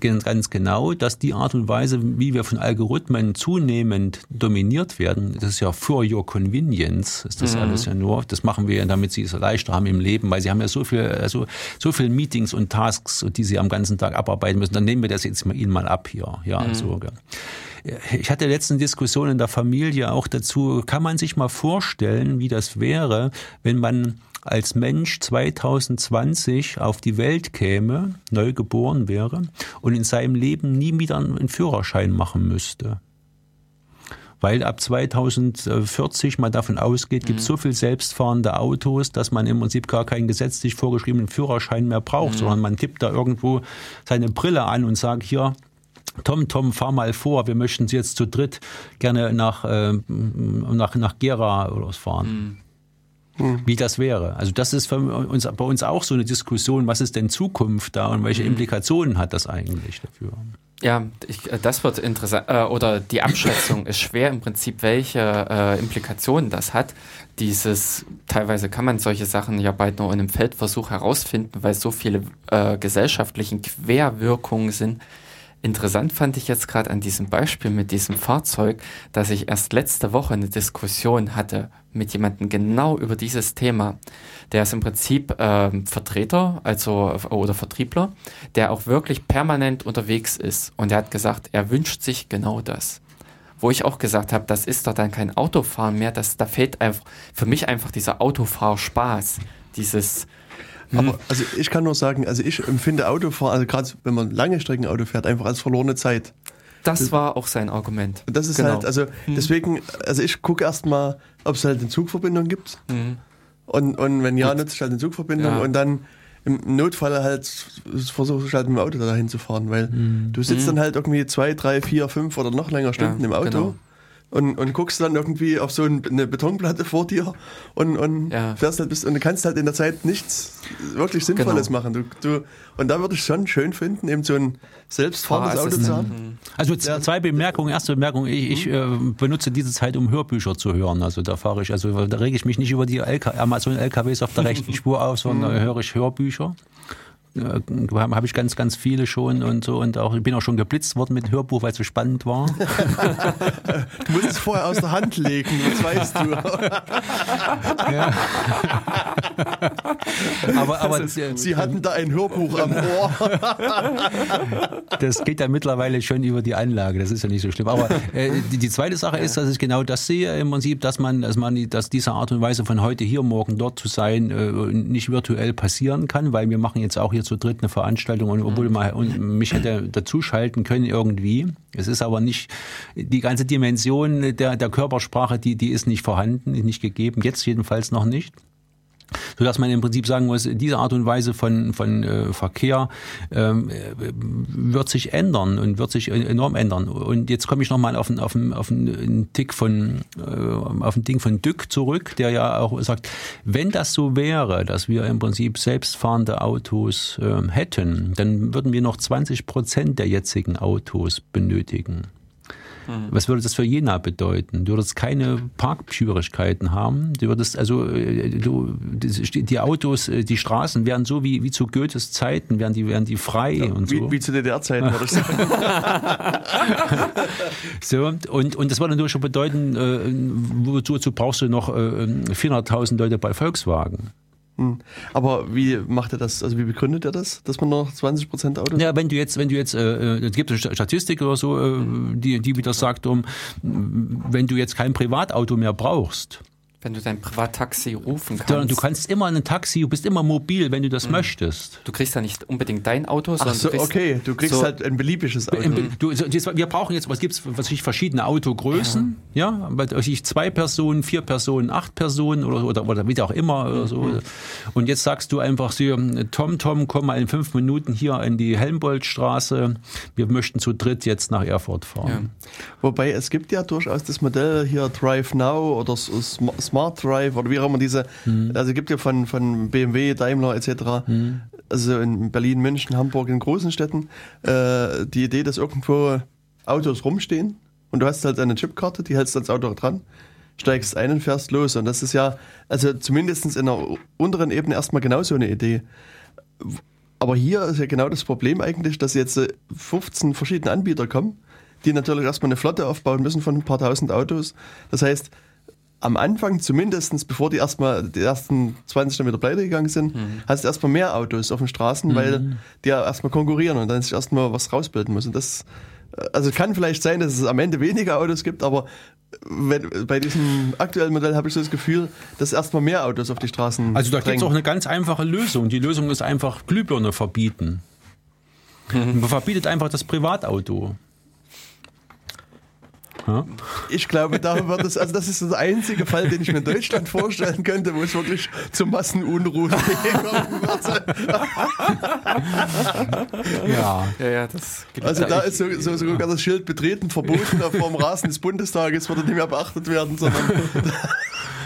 ganz genau, dass die Art und Weise, wie wir von Algorithmen zunehmend dominiert werden, das ist ja for your convenience, ist das mhm. alles ja nur. Das machen wir, damit sie es leichter haben im Leben, weil sie haben ja so viel, also so viel Meetings und Tasks, die sie am ganzen Tag abarbeiten müssen. Dann nehmen wir das jetzt mal ihnen mal ab hier, ja, mhm. so. Ich hatte letzten Diskussionen in der Familie auch dazu. Kann man sich mal vorstellen, wie das wäre, wenn man als Mensch 2020 auf die Welt käme, neu geboren wäre und in seinem Leben nie wieder einen Führerschein machen müsste weil ab 2040 man davon ausgeht, gibt es mhm. so viel selbstfahrende Autos, dass man im Prinzip gar keinen gesetzlich vorgeschriebenen Führerschein mehr braucht, mhm. sondern man tippt da irgendwo seine Brille an und sagt, hier, Tom, Tom, fahr mal vor, wir möchten Sie jetzt zu dritt gerne nach, äh, nach, nach Gera oder was fahren. Mhm wie das wäre. Also das ist uns, bei uns auch so eine Diskussion, was ist denn Zukunft da und welche mhm. Implikationen hat das eigentlich dafür? Ja, ich, äh, das wird interessant, äh, oder die Abschätzung ist schwer im Prinzip, welche äh, Implikationen das hat. Dieses, teilweise kann man solche Sachen ja bald nur in einem Feldversuch herausfinden, weil so viele äh, gesellschaftlichen Querwirkungen sind, Interessant fand ich jetzt gerade an diesem Beispiel mit diesem Fahrzeug, dass ich erst letzte Woche eine Diskussion hatte mit jemandem genau über dieses Thema. Der ist im Prinzip äh, Vertreter, also oder Vertriebler, der auch wirklich permanent unterwegs ist. Und er hat gesagt, er wünscht sich genau das. Wo ich auch gesagt habe, das ist doch dann kein Autofahren mehr, das, da fehlt einfach für mich einfach dieser Autofahrspaß, dieses aber hm. also ich kann nur sagen, also ich empfinde Autofahren, also gerade wenn man lange Strecken Auto fährt, einfach als verlorene Zeit. Das, war auch sein Argument. Das ist genau. halt, also hm. deswegen, also ich gucke erstmal, ob es halt eine Zugverbindung gibt. Hm. Und, und wenn ja, nutze ich halt eine Zugverbindung ja. und dann im Notfall halt versuche ich halt mit dem Auto dahin zu fahren, weil hm. du sitzt hm. dann halt irgendwie zwei, drei, vier, fünf oder noch länger Stunden ja, im Auto. Genau und, und guckst dann irgendwie auf so eine Betonplatte vor dir und, und ja. fährst halt bis und du kannst halt in der Zeit nichts wirklich Sinnvolles genau. machen. Du, du, und da würde ich schon schön finden, eben so ein selbstfahrendes Auto zu haben. Also zwei Bemerkungen. Erste Bemerkung, ich, ich äh, benutze diese Zeit, um Hörbücher zu hören. Also da fahre ich, also da rege ich mich nicht über die LK, Amazon LKWs auf der rechten Spur auf, sondern da höre ich Hörbücher äh, habe ich ganz, ganz viele schon und so und auch ich bin auch schon geblitzt worden mit Hörbuch, weil es so spannend war. du musst es vorher aus der Hand legen, das weißt du. ja. aber, aber ist, Sie hatten da ein Hörbuch am Ohr. das geht ja mittlerweile schon über die Anlage, das ist ja nicht so schlimm. Aber äh, die, die, zweite Sache ist, dass ich genau das sehe im Prinzip, dass man, dass man, dass diese Art und Weise von heute hier, morgen dort zu sein, äh, nicht virtuell passieren kann, weil wir machen jetzt auch hier zu dritt eine Veranstaltung und obwohl mhm. man mich hätte dazuschalten können irgendwie. Es ist aber nicht, die ganze Dimension der, der Körpersprache, die, die ist nicht vorhanden, nicht gegeben, jetzt jedenfalls noch nicht. Sodass man im Prinzip sagen muss, diese Art und Weise von, von äh, Verkehr ähm, äh, wird sich ändern und wird sich enorm ändern. Und jetzt komme ich nochmal auf, auf, auf einen Tick von, äh, auf ein Ding von Dück zurück, der ja auch sagt, wenn das so wäre, dass wir im Prinzip selbstfahrende Autos äh, hätten, dann würden wir noch 20 Prozent der jetzigen Autos benötigen. Mhm. Was würde das für Jena bedeuten? Du würdest keine Parkschwierigkeiten haben. Du würdest also äh, du, die Autos, äh, die Straßen wären so wie, wie zu Goethes Zeiten, wären die, wären die frei ja, und so. Wie, wie zu DDR-Zeiten, würde ich sagen. so, und, und das würde natürlich schon bedeuten, äh, wozu, wozu brauchst du noch 400.000 Leute bei Volkswagen? Hm. Aber wie macht er das? Also wie begründet er das, dass man noch 20 Prozent Autos? Ja, wenn du jetzt, wenn du jetzt, äh, es gibt eine Statistik oder so, äh, die, die wieder sagt, um, wenn du jetzt kein Privatauto mehr brauchst, wenn du dein Privattaxi rufen kannst. Du kannst immer ein Taxi, du bist immer mobil, wenn du das mhm. möchtest. Du kriegst ja nicht unbedingt dein Auto, sondern Ach so, du kriegst okay, du kriegst so halt ein beliebiges Auto. Du, wir brauchen jetzt, was gibt's, was ich verschiedene Autogrößen, ja, ja ich zwei Personen, vier Personen, acht Personen oder oder, oder wie auch immer oder so. Mhm. Und jetzt sagst du einfach so, Tom, Tom, komm mal in fünf Minuten hier in die Helmboldstraße. Wir möchten zu dritt jetzt nach Erfurt fahren. Ja. Wobei es gibt ja durchaus das Modell hier Drive Now oder Smart Smart Drive oder wie auch immer diese, mhm. also gibt ja von, von BMW, Daimler etc., mhm. also in Berlin, München, Hamburg, in großen Städten, äh, die Idee, dass irgendwo Autos rumstehen und du hast halt eine Chipkarte, die hältst ans Auto dran, steigst ein und fährst los. Und das ist ja, also zumindest in der unteren Ebene erstmal genauso eine Idee. Aber hier ist ja genau das Problem eigentlich, dass jetzt 15 verschiedene Anbieter kommen, die natürlich erstmal eine Flotte aufbauen müssen von ein paar tausend Autos. Das heißt, am Anfang zumindest, bevor die erstmal die ersten 20 dann wieder pleite gegangen sind, mhm. hast du erstmal mehr Autos auf den Straßen, mhm. weil die ja erstmal konkurrieren und dann sich erstmal was rausbilden müssen. Das also kann vielleicht sein, dass es am Ende weniger Autos gibt, aber wenn, bei diesem aktuellen Modell habe ich so das Gefühl, dass erstmal mehr Autos auf die Straßen. Also da gibt es auch eine ganz einfache Lösung. Die Lösung ist einfach Glühbirne verbieten. Mhm. Man verbietet einfach das Privatauto. Ja? Ich glaube, da wird es, also das ist der einzige Fall, den ich mir in Deutschland vorstellen könnte, wo es wirklich zu Massenunruhen kommen wird. ja. ja, ja, das Also da ist so, so, sogar das Schild betreten verboten auf dem Rasen des Bundestages, würde nicht mehr beachtet werden, sondern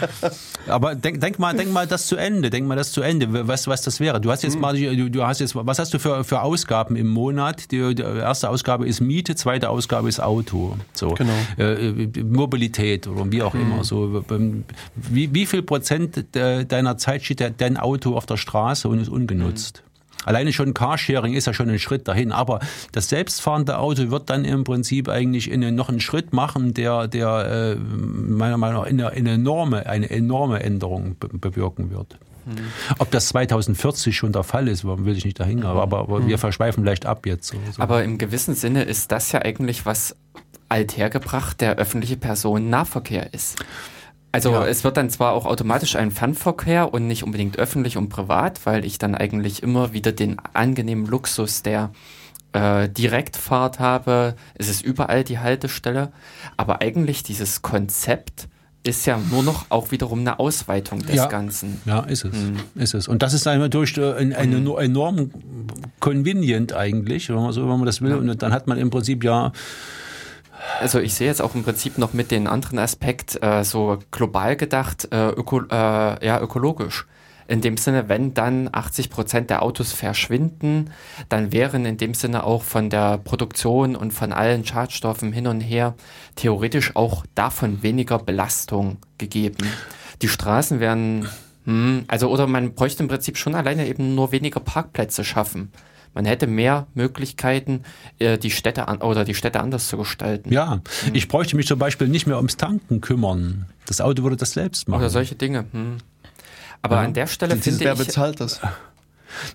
Aber denk, denk, mal, denk mal das zu Ende, denk mal das zu Ende, was, was das wäre. Du hast jetzt hm. mal, du, du hast jetzt, was hast du für, für Ausgaben im Monat? Die, die erste Ausgabe ist Miete, zweite Ausgabe ist Auto. So. Genau. Äh, Mobilität oder wie auch mhm. immer. So, ähm, wie, wie viel Prozent deiner Zeit steht dein Auto auf der Straße und ist ungenutzt? Mhm. Alleine schon Carsharing ist ja schon ein Schritt dahin, aber das selbstfahrende Auto wird dann im Prinzip eigentlich in, noch einen Schritt machen, der, der äh, meiner Meinung nach eine, eine, enorme, eine enorme Änderung bewirken wird. Mhm. Ob das 2040 schon der Fall ist, will ich nicht dahin, aber, aber mhm. wir verschweifen vielleicht ab jetzt. So. Aber im gewissen Sinne ist das ja eigentlich was althergebracht der öffentliche Personennahverkehr ist. Also ja. es wird dann zwar auch automatisch ein Fernverkehr und nicht unbedingt öffentlich und privat, weil ich dann eigentlich immer wieder den angenehmen Luxus der äh, Direktfahrt habe. Es ist überall die Haltestelle. Aber eigentlich dieses Konzept ist ja nur noch auch wiederum eine Ausweitung des ja. Ganzen. Ja, ist es. Mhm. Ist es. Und das ist einmal durch äh, ein, eine mhm. enorm convenient eigentlich, wenn man so, wenn man das will. Und dann hat man im Prinzip ja also ich sehe jetzt auch im Prinzip noch mit den anderen Aspekt äh, so global gedacht, äh, öko, äh, ja, ökologisch. In dem Sinne, wenn dann 80 Prozent der Autos verschwinden, dann wären in dem Sinne auch von der Produktion und von allen Schadstoffen hin und her theoretisch auch davon weniger Belastung gegeben. Die Straßen wären, hm, also oder man bräuchte im Prinzip schon alleine eben nur weniger Parkplätze schaffen. Man hätte mehr Möglichkeiten, äh, die Städte an, oder die Städte anders zu gestalten. Ja, hm. ich bräuchte mich zum Beispiel nicht mehr ums Tanken kümmern. Das Auto würde das selbst machen. Oder solche Dinge. Hm. Aber ja. an der Stelle finde ich. Wer bezahlt das?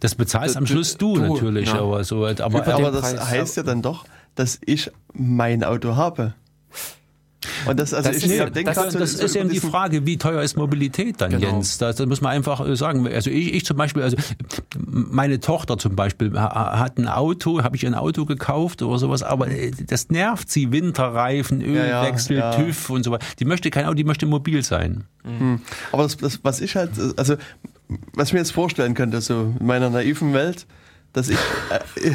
Das bezahlst am Schluss du, du natürlich, ja. aber so. Aber, aber das Preis, heißt ja dann doch, dass ich mein Auto habe. Und das, also das ist, ja, denke das, das ist eben die Frage, wie teuer ist Mobilität dann, genau. Jens? Das, das muss man einfach äh, sagen. Also ich, ich zum Beispiel, also meine Tochter zum Beispiel hat ein Auto, habe ich ein Auto gekauft oder sowas, aber äh, das nervt sie, Winterreifen, Ölwechsel, ja, ja, TÜV und so weiter. Die möchte kein Auto, die möchte mobil sein. Mhm. Aber das, das, was ich halt, also was ich mir jetzt vorstellen könnte, so in meiner naiven Welt, dass ich, äh,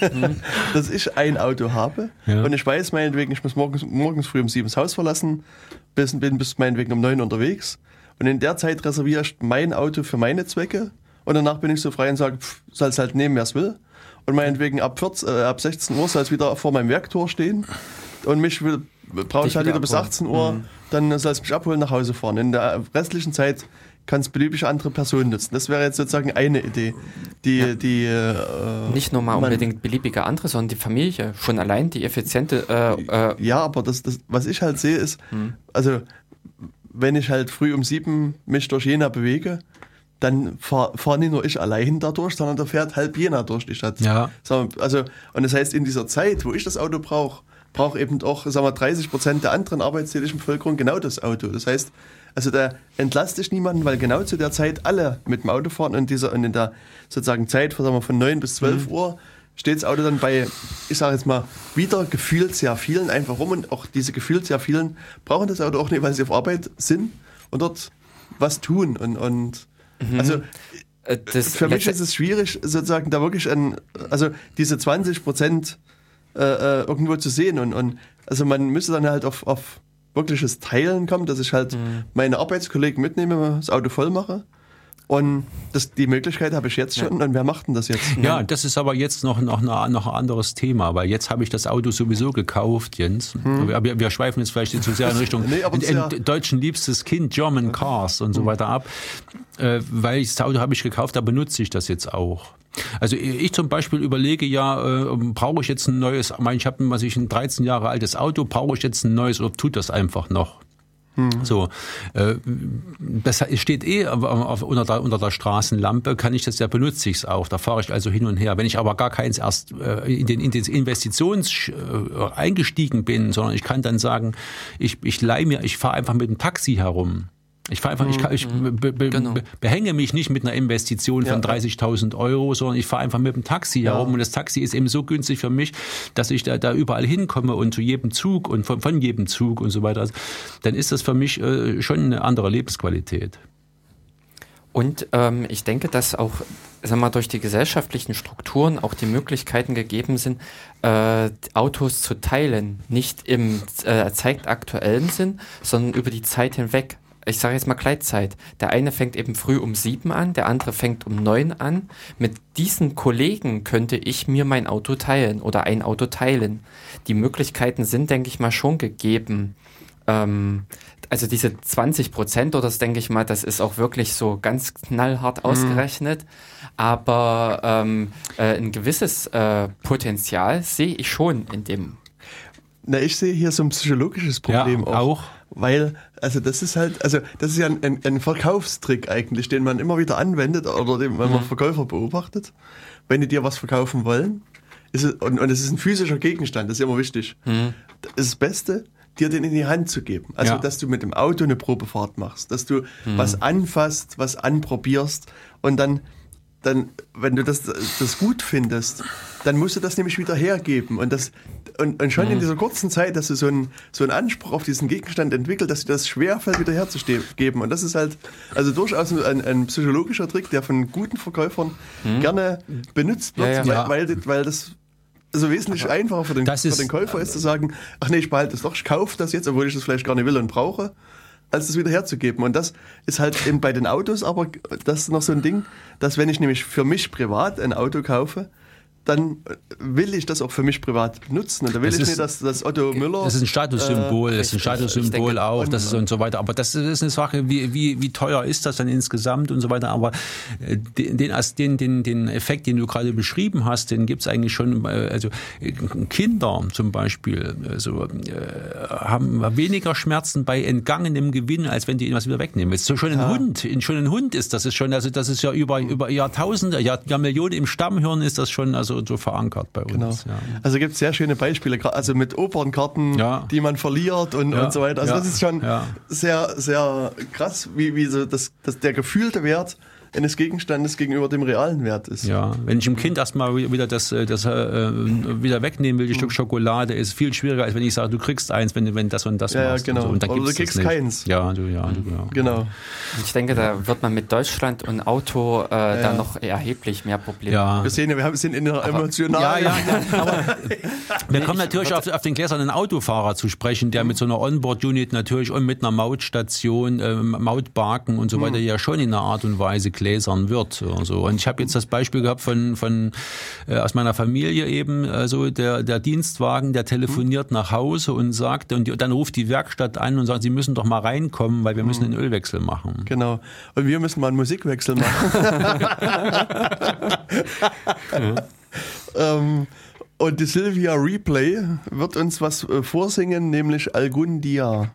dass ich ein Auto habe Ja. und ich weiß meinetwegen, ich muss morgens, morgens früh um sieben das Haus verlassen, bis, bin bis meinetwegen um neun unterwegs und in der Zeit reserviere ich mein Auto für meine Zwecke und danach bin ich so frei und sage, soll es halt nehmen, wer es will. Und meinetwegen ab, 14, äh, ab 16 Uhr soll es wieder vor meinem Werktor stehen und mich will, brauche ich halt wieder wieder bis abholen. 18 Uhr, dann soll es mich abholen, nach Hause fahren. In der restlichen Zeit kann es beliebige andere Personen nutzen. Das wäre jetzt sozusagen eine Idee, die, die äh, Nicht nur mal unbedingt beliebige andere, sondern die Familie. Schon allein die effiziente, äh, äh, Ja, aber das, das, was ich halt sehe, ist, also wenn ich halt früh um sieben mich durch Jena bewege, dann fahre fahr nicht nur ich allein dadurch, sondern da fährt halb Jena durch die Stadt. Ja. Also, und das heißt, in dieser Zeit, wo ich das Auto brauche, braucht eben auch, sagen wir, 30 Prozent der anderen arbeitstätigen Bevölkerung genau das Auto. Das heißt, also da entlaste ich niemanden, weil genau zu der Zeit alle mit dem Auto fahren und, dieser, und in der sozusagen Zeit sagen wir, von 9 bis 12 Uhr steht das Auto dann bei, ich sage jetzt mal, wieder gefühlt sehr vielen einfach rum. Und auch diese gefühlt sehr vielen brauchen das Auto auch nicht, weil sie auf Arbeit sind und dort was tun. Und, und also äh, das für mich ist es schwierig, sozusagen da wirklich ein, also diese 20 Prozent äh, äh, irgendwo zu sehen. Und, und also man müsste dann halt auf, auf wirkliches Teilen kommen, dass ich halt meine Arbeitskollegen mitnehme, das Auto voll mache und das, die Möglichkeit habe ich jetzt schon und wer macht denn das jetzt? Ja, das ist aber jetzt noch, noch, noch, ein anderes Thema, weil jetzt habe ich das Auto sowieso gekauft, Jens. Wir, wir, wir schweifen jetzt vielleicht zu sehr in Richtung Nee, in, ist ja- in deutschen liebstes Kind, German Cars und so weiter ab. Äh, weil ich, das Auto habe ich gekauft, da benutze ich das jetzt auch. Also ich zum Beispiel überlege ja, äh, brauche ich jetzt ein neues, ich habe was ich ein 13 Jahre altes Auto, brauche ich jetzt ein neues oder tut das einfach noch? So, äh, das steht eh unter, der, unter der Straßenlampe, kann ich das ja benutze ich es auch. Da fahre ich also hin und her. Wenn ich aber gar keins erst äh, in den in den Investitions äh, eingestiegen bin, sondern ich kann dann sagen, ich ich leih mir, ich fahre einfach mit dem Taxi herum. Ich fahre einfach, ich, kann, ich be, be, Genau. be, behänge mich nicht mit einer Investition von Ja. 30.000 Euro, sondern ich fahre einfach mit dem Taxi herum und das Taxi ist eben so günstig für mich, dass ich da, da überall hinkomme und zu jedem Zug und von, von jedem Zug und so weiter. Also, dann ist das für mich äh, schon eine andere Lebensqualität. Und ähm, ich denke, dass auch, sag mal, durch die gesellschaftlichen Strukturen auch die Möglichkeiten gegeben sind, äh, Autos zu teilen. Nicht im äh, zeitaktuellen Sinn, sondern über die Zeit hinweg. Ich sage jetzt mal Gleitzeit. Der eine fängt eben früh um sieben an, der andere fängt um neun an. Mit diesen Kollegen könnte ich mir mein Auto teilen oder ein Auto teilen. Die Möglichkeiten sind, denke ich mal, schon gegeben. Ähm, also diese 20 Prozent, oder das denke ich mal, das ist auch wirklich so ganz knallhart ausgerechnet. Aber ähm, äh, ein gewisses äh, Potenzial sehe ich schon in dem. Na, ich sehe hier so ein psychologisches Problem Ja, auch. Weil, also das ist halt, also das ist ja ein, ein, ein Verkaufstrick eigentlich, den man immer wieder anwendet oder den, wenn man Verkäufer beobachtet. Wenn die dir was verkaufen wollen, ist es, und, und es ist ein physischer Gegenstand, das ist immer wichtig. Das ist das Beste, dir den in die Hand zu geben. Also, Ja. dass du mit dem Auto eine Probefahrt machst, dass du was anfasst, was anprobierst und dann, dann, wenn du das, das gut findest, dann musst du das nämlich wieder hergeben. Und, das, und, und schon in dieser kurzen Zeit, dass du so einen, so einen Anspruch auf diesen Gegenstand entwickelt, dass dir das schwerfällt, wieder herzugeben. Und das ist halt also durchaus ein, ein psychologischer Trick, der von guten Verkäufern gerne benutzt wird, Ja, ja. Weil, Ja. weil, weil das so wesentlich einfacher für den, das für ist- den Käufer ist zu sagen, ach nee, ich behalte es doch, ich kaufe das jetzt, obwohl ich das vielleicht gar nicht will und brauche, als das wieder herzugeben. Und das ist halt eben bei den Autos, aber das ist noch so ein Ding, dass wenn ich nämlich für mich privat ein Auto kaufe, dann will ich das auch für mich privat benutzen. Und da will Das ich ist- nicht, dass das Otto Müller. Das ist ein Statussymbol, das ist ein. Statussymbol auch, das ist und so weiter. Aber das ist eine Sache, wie, wie, wie teuer ist das dann insgesamt und so weiter. Aber äh, den, den, den, den, Effekt, den du gerade beschrieben hast, den gibt's eigentlich schon, äh, also äh, Kinder zum Beispiel also, äh, haben weniger Schmerzen bei entgangenem Gewinn, als wenn die ihnen was wieder wegnehmen. Jetzt so schon ein Hund, schon ein Hund ist das ist schon, also das ist ja über, über Jahrtausende, Jahr, Jahrmillionen im Stammhirn ist das schon also so verankert bei uns. Genau. Ja. Also gibt es sehr schöne Beispiele, also mit Opernkarten, Ja. die man verliert und, Ja. und so weiter. Also das ist schon sehr, sehr krass, wie, wie so das, das, der gefühlte Wert eines Gegenstandes gegenüber dem realen Wert ist. Ja, wenn ich dem Kind erstmal wieder das, äh, das äh, wieder wegnehmen will, die Stück Schokolade, ist viel schwieriger, als wenn ich sage, du kriegst eins, wenn, wenn das und das Ja, ja, machst. genau. Und, so. und Oder du kriegst keins. Ja, du, ja, du, ja. Genau. Ich denke, da wird man mit Deutschland und Auto äh, da Ja. noch erheblich mehr Probleme Ja. Wir sehen ja, wir haben- sind in einer emotionalen. Ja, ja, ja. Aber wir kommen natürlich auf, auf den gläsernen Autofahrer zu sprechen, der mit so einer Onboard-Unit natürlich und mit einer Mautstation, ähm, Mautbarken und so weiter ja schon in einer Art und Weise gläsern wird. Also. Und ich habe jetzt das Beispiel gehabt von, von äh, aus meiner Familie eben, also der, der Dienstwagen, der telefoniert nach Hause und sagt, und die, dann ruft die Werkstatt an und sagt, sie müssen doch mal reinkommen, weil wir müssen den Ölwechsel machen. Genau. Und wir müssen mal einen Musikwechsel machen. ähm, und die Sylvia Replay wird uns was äh, vorsingen, nämlich Algundia.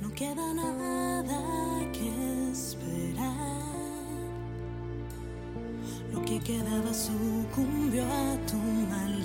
No queda nada que esperar. Lo que quedaba sucumbió a tu maldad.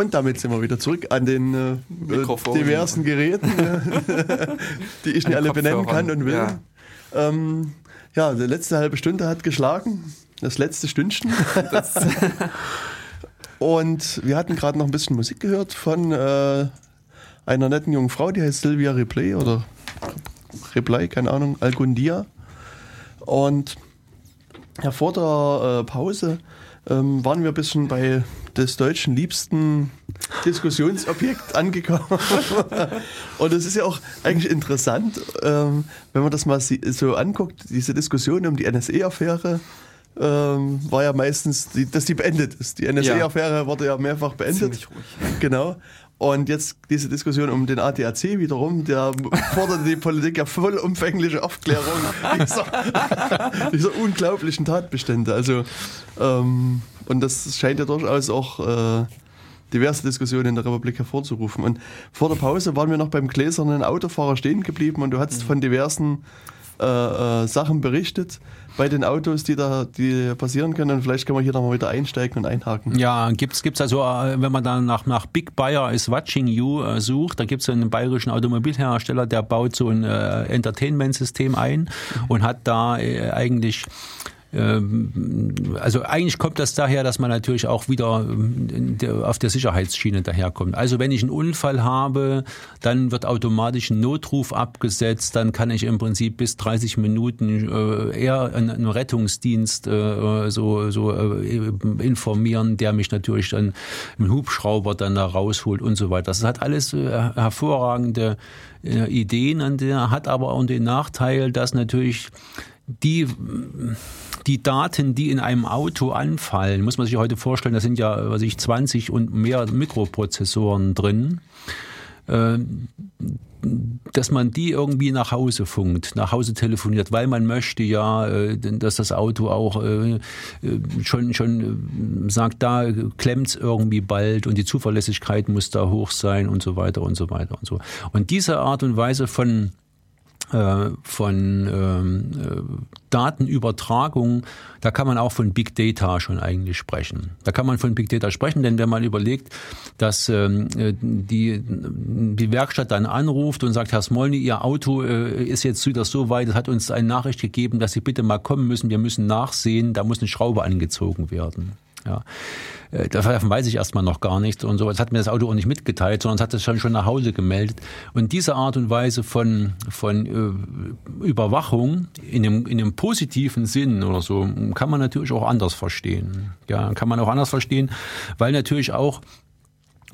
Und damit sind wir wieder zurück an den äh, diversen Geräten, äh, die ich nicht alle benennen kann und will. ja. Ähm, ja, die letzte halbe Stunde hat geschlagen. Das letzte Stündchen. und wir hatten gerade noch ein bisschen Musik gehört von äh, einer netten jungen Frau, die heißt Sylvia Replay oder Reply, keine Ahnung, Algundia. Und ja, vor der äh, Pause ähm, waren wir ein bisschen bei des deutschen liebsten Diskussionsobjekt angekommen. Und es ist ja auch eigentlich interessant, ähm, wenn man das mal so anguckt, diese Diskussion um die NSE-Affäre ähm, war ja meistens, dass die beendet ist. Die NSE-Affäre wurde ja mehrfach beendet. Ziemlich ruhig. Genau. Und jetzt diese Diskussion um den ADAC wiederum, der fordert die Politik ja vollumfängliche Aufklärung dieser, dieser unglaublichen Tatbestände. Also, ähm, und das scheint ja durchaus auch äh, diverse Diskussionen in der Republik hervorzurufen. Und vor der Pause waren wir noch beim gläsernen Autofahrer stehen geblieben und du hast von diversen äh, äh, Sachen berichtet bei den Autos, die da die passieren können. Und vielleicht können wir hier nochmal wieder einsteigen und einhaken. Ja, gibt's gibt's also, äh, wenn man dann nach, nach Big Bayer is watching you äh, sucht, da gibt's so einen bayerischen Automobilhersteller, der baut so ein äh, Entertainment-System ein und hat da äh, eigentlich also eigentlich kommt das daher, dass man natürlich auch wieder ähm, auf der Sicherheitsschiene daherkommt. Also wenn ich einen Unfall habe, dann wird automatisch ein Notruf abgesetzt, dann kann ich im Prinzip bis 30 Minuten äh, eher einen, Rettungsdienst äh, so, so äh, informieren, der mich natürlich dann im Hubschrauber dann da rausholt und so weiter. Das hat alles hervorragende Ideen, an der hat aber auch den Nachteil, dass natürlich die die Daten, die in einem Auto anfallen, muss man sich heute vorstellen, da sind ja, was ich, 20 und mehr Mikroprozessoren drin, äh, dass man die irgendwie nach Hause funkt, nach Hause telefoniert, weil man möchte ja, äh, dass das Auto auch äh, schon, schon sagt, da klemmt's irgendwie bald und die Zuverlässigkeit muss da hoch sein und so weiter und so weiter und so. Und diese Art und Weise von von ähm, äh, Datenübertragung, da kann man auch von Big Data schon eigentlich sprechen. Da kann man von Big Data sprechen, denn wenn man überlegt, dass ähm, äh, die, die Werkstatt dann anruft und sagt, Herr Smolny, Ihr Auto äh, ist jetzt wieder so weit, es hat uns eine Nachricht gegeben, dass Sie bitte mal kommen müssen, wir müssen nachsehen, da muss eine Schraube angezogen werden. Ja. Äh, Davon weiß ich erstmal noch gar nichts und so. Das hat mir das Auto auch nicht mitgeteilt, sondern es hat es schon, schon nach Hause gemeldet. Und diese Art und Weise von, von äh, Überwachung in einem, in einem positiven Sinn oder so kann man natürlich auch anders verstehen. Ja, kann man auch anders verstehen, weil natürlich auch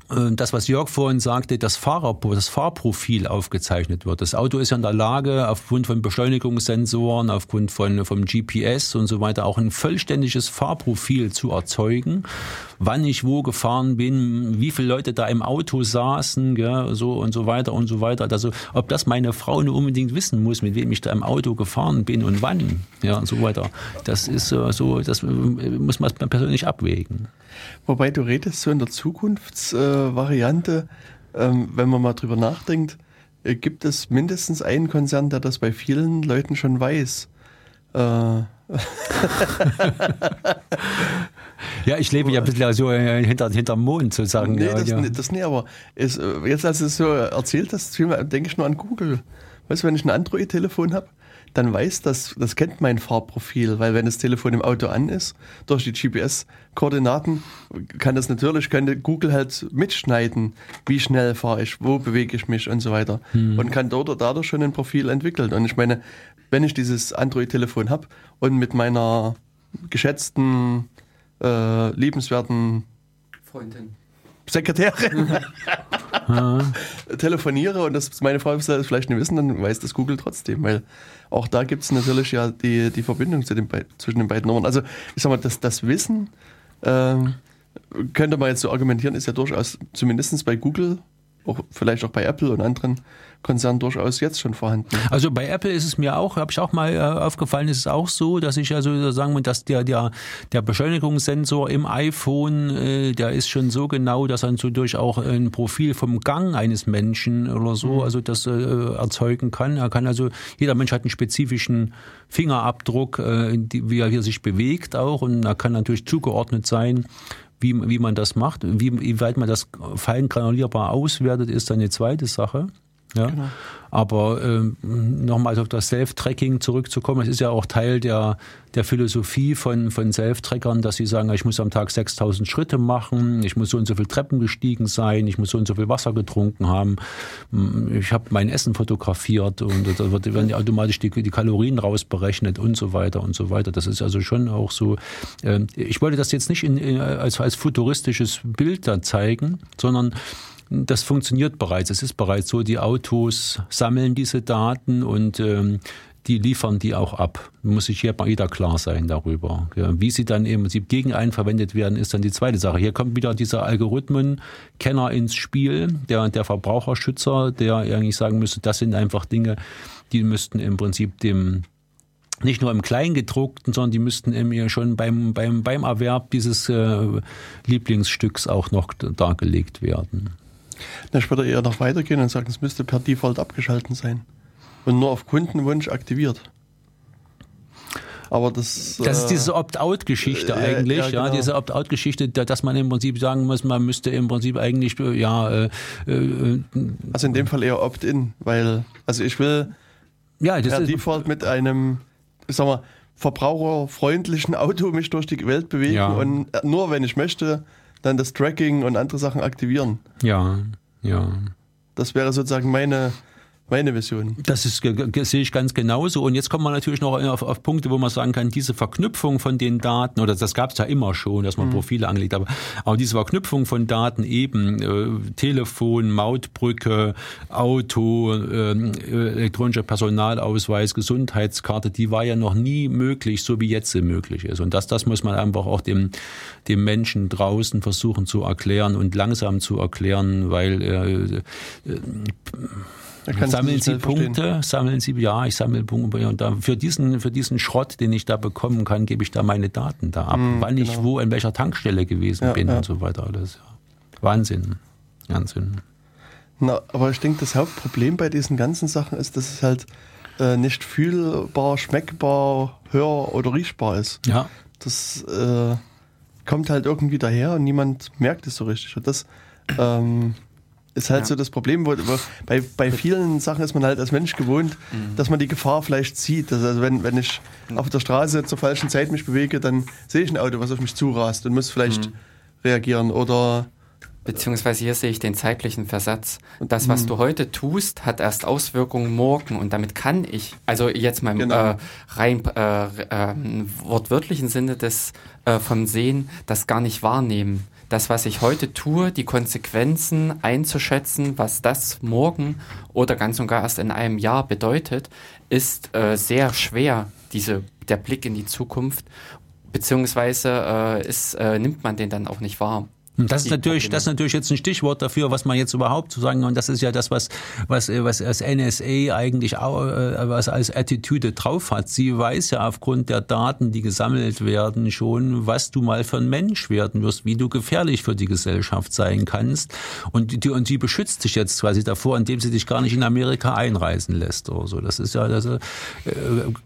das, was Jörg vorhin sagte, das, Fahrer, das Fahrprofil aufgezeichnet wird. Das Auto ist ja in der Lage, aufgrund von Beschleunigungssensoren, aufgrund von vom GPS und so weiter, auch ein vollständiges Fahrprofil zu erzeugen. Wann ich wo gefahren bin, wie viele Leute da im Auto saßen, gell, so und so weiter und so weiter. Also, ob das meine Frau nur unbedingt wissen muss, mit wem ich da im Auto gefahren bin und wann, ja, und so weiter. Das ist äh, so, das äh, muss man persönlich abwägen. Wobei du redest so in der Zukunftsvariante, äh, Variante, ähm, wenn man mal drüber nachdenkt, äh, gibt es mindestens einen Konzern, der das bei vielen Leuten schon weiß. Äh, Ja, ich lebe ja ein bisschen so äh, hinter, hinterm Mond sozusagen. nee, ja, das, ja. das nee, aber ist, äh, jetzt als du es so erzählt hast, denke ich nur an Google. Weißt du, wenn ich ein Android-Telefon habe, dann weiß das, das kennt mein Fahrprofil, weil wenn das Telefon im Auto an ist, durch die GPS-Koordinaten, kann das natürlich, könnte Google halt mitschneiden, wie schnell fahre ich, wo bewege ich mich und so weiter. Und kann dort oder dadurch schon ein Profil entwickeln. Und ich meine, wenn ich dieses Android-Telefon habe und mit meiner geschätzten, äh, liebenswerten Freundin. Sekretärin telefoniere und das meine Frau das vielleicht nicht wissen, dann weiß das Google trotzdem, weil auch da gibt es natürlich ja die, die Verbindung zu den, zwischen den beiden Nummern. Also ich sag mal, das, das Wissen ähm, könnte man jetzt so argumentieren, ist ja durchaus zumindest bei Google, auch vielleicht auch bei Apple und anderen Konzernen durchaus jetzt schon vorhanden. Also bei Apple ist es mir auch, habe ich auch mal äh, aufgefallen, ist es auch so, dass ich also sagen muss, dass der der der Beschleunigungssensor im iPhone, äh, der ist schon so genau, dass er so durch auch ein Profil vom Gang eines Menschen oder so, also das äh, erzeugen kann. Er kann also jeder Mensch hat einen spezifischen Fingerabdruck, äh, die, wie er hier sich bewegt auch und er kann natürlich zugeordnet sein Wie, wie man das macht, wie, wie weit man das fein granulierbar auswertet, ist dann eine zweite Sache. Ja? Genau. Aber ähm, nochmal auf das Self-Tracking zurückzukommen, es ist ja auch Teil der, der Philosophie von, von Self-Trackern, dass sie sagen, ich muss am Tag 6000 Schritte machen, ich muss so und so viel Treppen gestiegen sein, ich muss so und so viel Wasser getrunken haben, ich habe mein Essen fotografiert und da werden automatisch die, die Kalorien rausberechnet und so weiter und so weiter. Das ist also schon auch so, äh, ich wollte das jetzt nicht in, als, als futuristisches Bild da zeigen, sondern das funktioniert bereits. Es ist bereits so, die Autos sammeln diese Daten und ähm, die liefern die auch ab. Muss sich hier jeder klar sein darüber. Ja, wie sie dann eben sie gegen einen verwendet werden, ist dann die zweite Sache. Hier kommt wieder dieser Algorithmenkenner ins Spiel, der, der Verbraucherschützer, der eigentlich sagen müsste, das sind einfach Dinge, die müssten im Prinzip dem nicht nur im Kleingedruckten, sondern die müssten eben schon beim, beim, beim Erwerb dieses äh, Lieblingsstücks auch noch dargelegt werden. Na, ich würde eher noch weitergehen und sagen, es müsste per Default abgeschalten sein und nur auf Kundenwunsch aktiviert. Aber das. Das ist diese Opt-out-Geschichte äh, eigentlich, ja, genau. ja, diese Opt-out-Geschichte, dass man im Prinzip sagen muss, man müsste im Prinzip eigentlich, ja. Äh, äh, also in dem Fall eher Opt-in, weil, also ich will ja, das per ist, Default mit einem, ich sag mal, verbraucherfreundlichen Auto mich durch die Welt bewegen ja. und nur wenn ich möchte, dann das Tracking und andere Sachen aktivieren. Ja, ja. Das wäre sozusagen meine, meine Vision. Das ist, sehe ich ganz genauso. Und jetzt kommt man natürlich noch auf, auf Punkte, wo man sagen kann, diese Verknüpfung von den Daten, oder das gab es ja immer schon, dass man mhm. Profile angelegt hat, aber, aber diese Verknüpfung von Daten eben, äh, Telefon, Mautbrücke, Auto, äh, elektronischer Personalausweis, Gesundheitskarte, die war ja noch nie möglich, so wie jetzt sie möglich ist. Und das, das muss man einfach auch dem, dem Menschen draußen versuchen zu erklären und langsam zu erklären, weil äh, äh, Sammeln Sie Punkte, verstehen. sammeln Sie, ja, ich sammle Punkte und da, für diesen, für diesen Schrott, den ich da bekommen kann, gebe ich da meine Daten da ab, mm, wann genau. ich wo, in welcher Tankstelle gewesen ja, bin ja. und so weiter. Alles, ja. Wahnsinn. Wahnsinn. Na, aber ich denke, das Hauptproblem bei diesen ganzen Sachen ist, dass es halt äh, nicht fühlbar, schmeckbar, hör- oder riechbar ist. Ja. Das äh, kommt halt irgendwie daher und niemand merkt es so richtig. Und das ähm, ist halt ja. so das Problem, wo, wo, bei, bei vielen Sachen ist man halt als Mensch gewohnt, mhm. dass man die Gefahr vielleicht sieht. Also wenn, wenn ich mhm. auf der Straße zur falschen Zeit mich bewege, dann sehe ich ein Auto, was auf mich zurast und muss vielleicht mhm. reagieren oder Beziehungsweise hier sehe ich den zeitlichen Versatz. Das, was mhm. du heute tust, hat erst Auswirkungen morgen und damit kann ich, also jetzt mal im genau. äh, rein äh, äh, wortwörtlichen Sinne des äh, vom Sehen, das gar nicht wahrnehmen das, was ich heute tue, die Konsequenzen einzuschätzen, was das morgen oder ganz und gar erst in einem Jahr bedeutet, ist äh, sehr schwer, diese, der Blick in die Zukunft, beziehungsweise äh, ist, äh, nimmt man den dann auch nicht wahr. Und das ist natürlich, das ist natürlich jetzt ein Stichwort dafür, was man jetzt überhaupt zu sagen, und das ist ja das, was, was, was das NSA eigentlich auch, äh, was als Attitüde drauf hat. Sie weiß ja aufgrund der Daten, die gesammelt werden, schon, was du mal für ein Mensch werden wirst, wie du gefährlich für die Gesellschaft sein kannst. Und die, und die beschützt dich jetzt quasi davor, indem sie dich gar nicht in Amerika einreisen lässt oder so. Das ist ja, das, äh,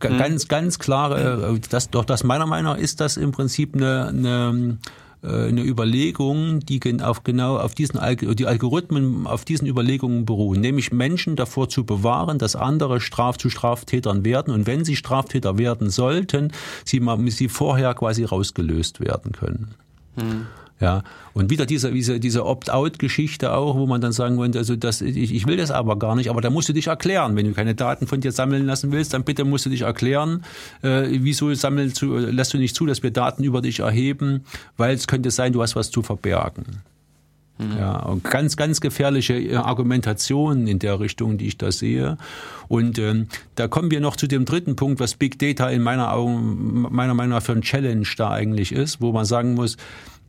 ganz, ganz klar, äh, das, doch das meiner Meinung nach ist das im Prinzip eine, eine äh, eine Überlegung, die auf genau auf diesen die Algorithmen auf diesen Überlegungen beruhen, nämlich Menschen davor zu bewahren, dass andere Straf zu Straftätern werden und wenn sie Straftäter werden sollten, sie, sie vorher quasi rausgelöst werden können. Hm. Ja, und wieder diese, diese, diese Opt-out-Geschichte auch, wo man dann sagen könnte, also das, ich, ich will das aber gar nicht, aber da musst du dich erklären. Wenn du keine Daten von dir sammeln lassen willst, dann bitte musst du dich erklären, äh, wieso sammeln zu, lässt du nicht zu, dass wir Daten über dich erheben, weil es könnte sein, du hast was zu verbergen. Mhm. Ja, und ganz, ganz gefährliche äh, Argumentationen in der Richtung, die ich da sehe. Und ähm, da kommen wir noch zu dem dritten Punkt, was Big Data in meiner Augen, meiner Meinung nach für ein Challenge da eigentlich ist, wo man sagen muss,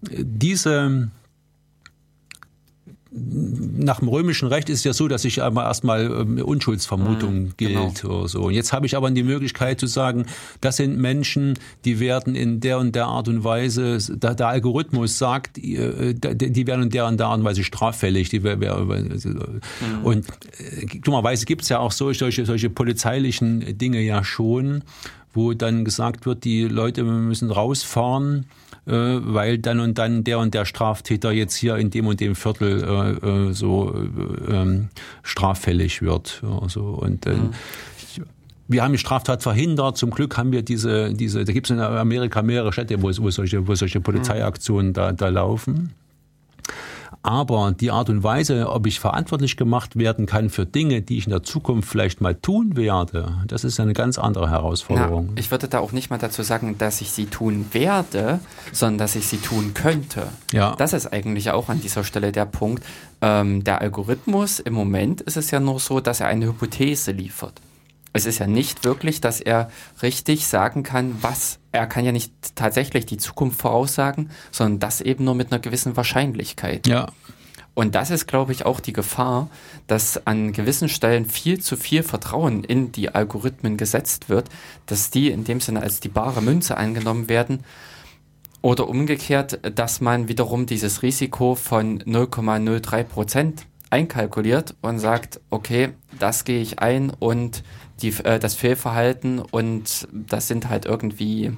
diese nach dem römischen Recht ist ja so, dass ich einmal erstmal ähm, Unschuldsvermutung mhm, gilt genau. oder so. Und jetzt habe ich aber die Möglichkeit zu sagen, das sind Menschen, die werden in der und der Art und Weise, der, der Algorithmus sagt, äh, die werden in der und der Art und Weise straffällig. Die, mhm. Und äh, dummerweise gibt es ja auch solche, solche polizeilichen Dinge ja schon, wo dann gesagt wird, die Leute müssen rausfahren weil dann und dann der und der Straftäter jetzt hier in dem und dem Viertel äh, äh, so äh, ähm, straffällig wird. Ja, so. Und äh, mhm. wir haben die Straftat verhindert. Zum Glück haben wir diese, diese da gibt es in Amerika mehrere Städte, wo, wo, solche, wo solche Polizeiaktionen da, da laufen. Aber die Art und Weise, ob ich verantwortlich gemacht werden kann für Dinge, die ich in der Zukunft vielleicht mal tun werde, das ist eine ganz andere Herausforderung. Na, ich würde da auch nicht mal dazu sagen, dass ich sie tun werde, sondern dass ich sie tun könnte. Ja. Das ist eigentlich auch an dieser Stelle der Punkt. Ähm, der Algorithmus, im Moment ist es ja nur so, dass er eine Hypothese liefert. Es ist ja nicht wirklich, dass er richtig sagen kann, was. Er kann ja nicht tatsächlich die Zukunft voraussagen, sondern das eben nur mit einer gewissen Wahrscheinlichkeit. Ja. Und das ist, glaube ich, auch die Gefahr, dass an gewissen Stellen viel zu viel Vertrauen in die Algorithmen gesetzt wird, dass die in dem Sinne als die bare Münze angenommen werden. Oder umgekehrt, dass man wiederum dieses Risiko von 0,03 Prozent einkalkuliert und sagt, okay, das gehe ich ein und die, äh, das Fehlverhalten und das sind halt irgendwie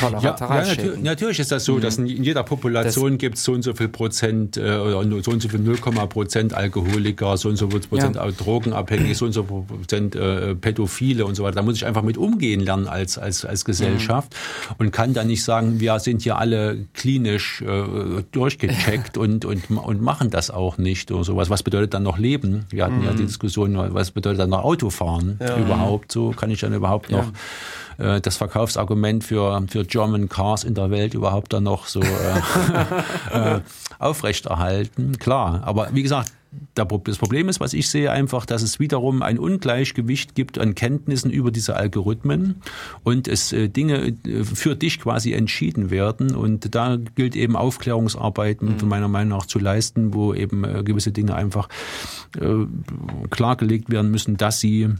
ja, ja natür natürlich ist das so, mhm. dass in jeder Population gibt es so und so viel Prozent äh, oder so und so viel 0, Prozent Alkoholiker, so und so viel Prozent ja. Drogenabhängige, so und so Prozent äh, Pädophile und so weiter. Da muss ich einfach mit umgehen lernen als, als, als Gesellschaft mhm. und kann dann nicht sagen, wir sind hier alle klinisch äh, durchgecheckt und, und, und machen das auch nicht oder sowas. Was bedeutet dann noch Leben? Wir hatten mhm. ja die Diskussion, was bedeutet dann noch Autofahren ja. überhaupt? So kann ich dann überhaupt noch äh, das Verkaufsargument für, für German Cars in der Welt überhaupt dann noch so äh, äh, aufrechterhalten. Klar, aber wie gesagt, das Problem ist, was ich sehe, einfach, dass es wiederum ein Ungleichgewicht gibt an Kenntnissen über diese Algorithmen und es äh, Dinge äh, für dich quasi entschieden werden. Und da gilt eben Aufklärungsarbeiten mhm. meiner Meinung nach zu leisten, wo eben gewisse Dinge einfach klargelegt werden müssen, dass sie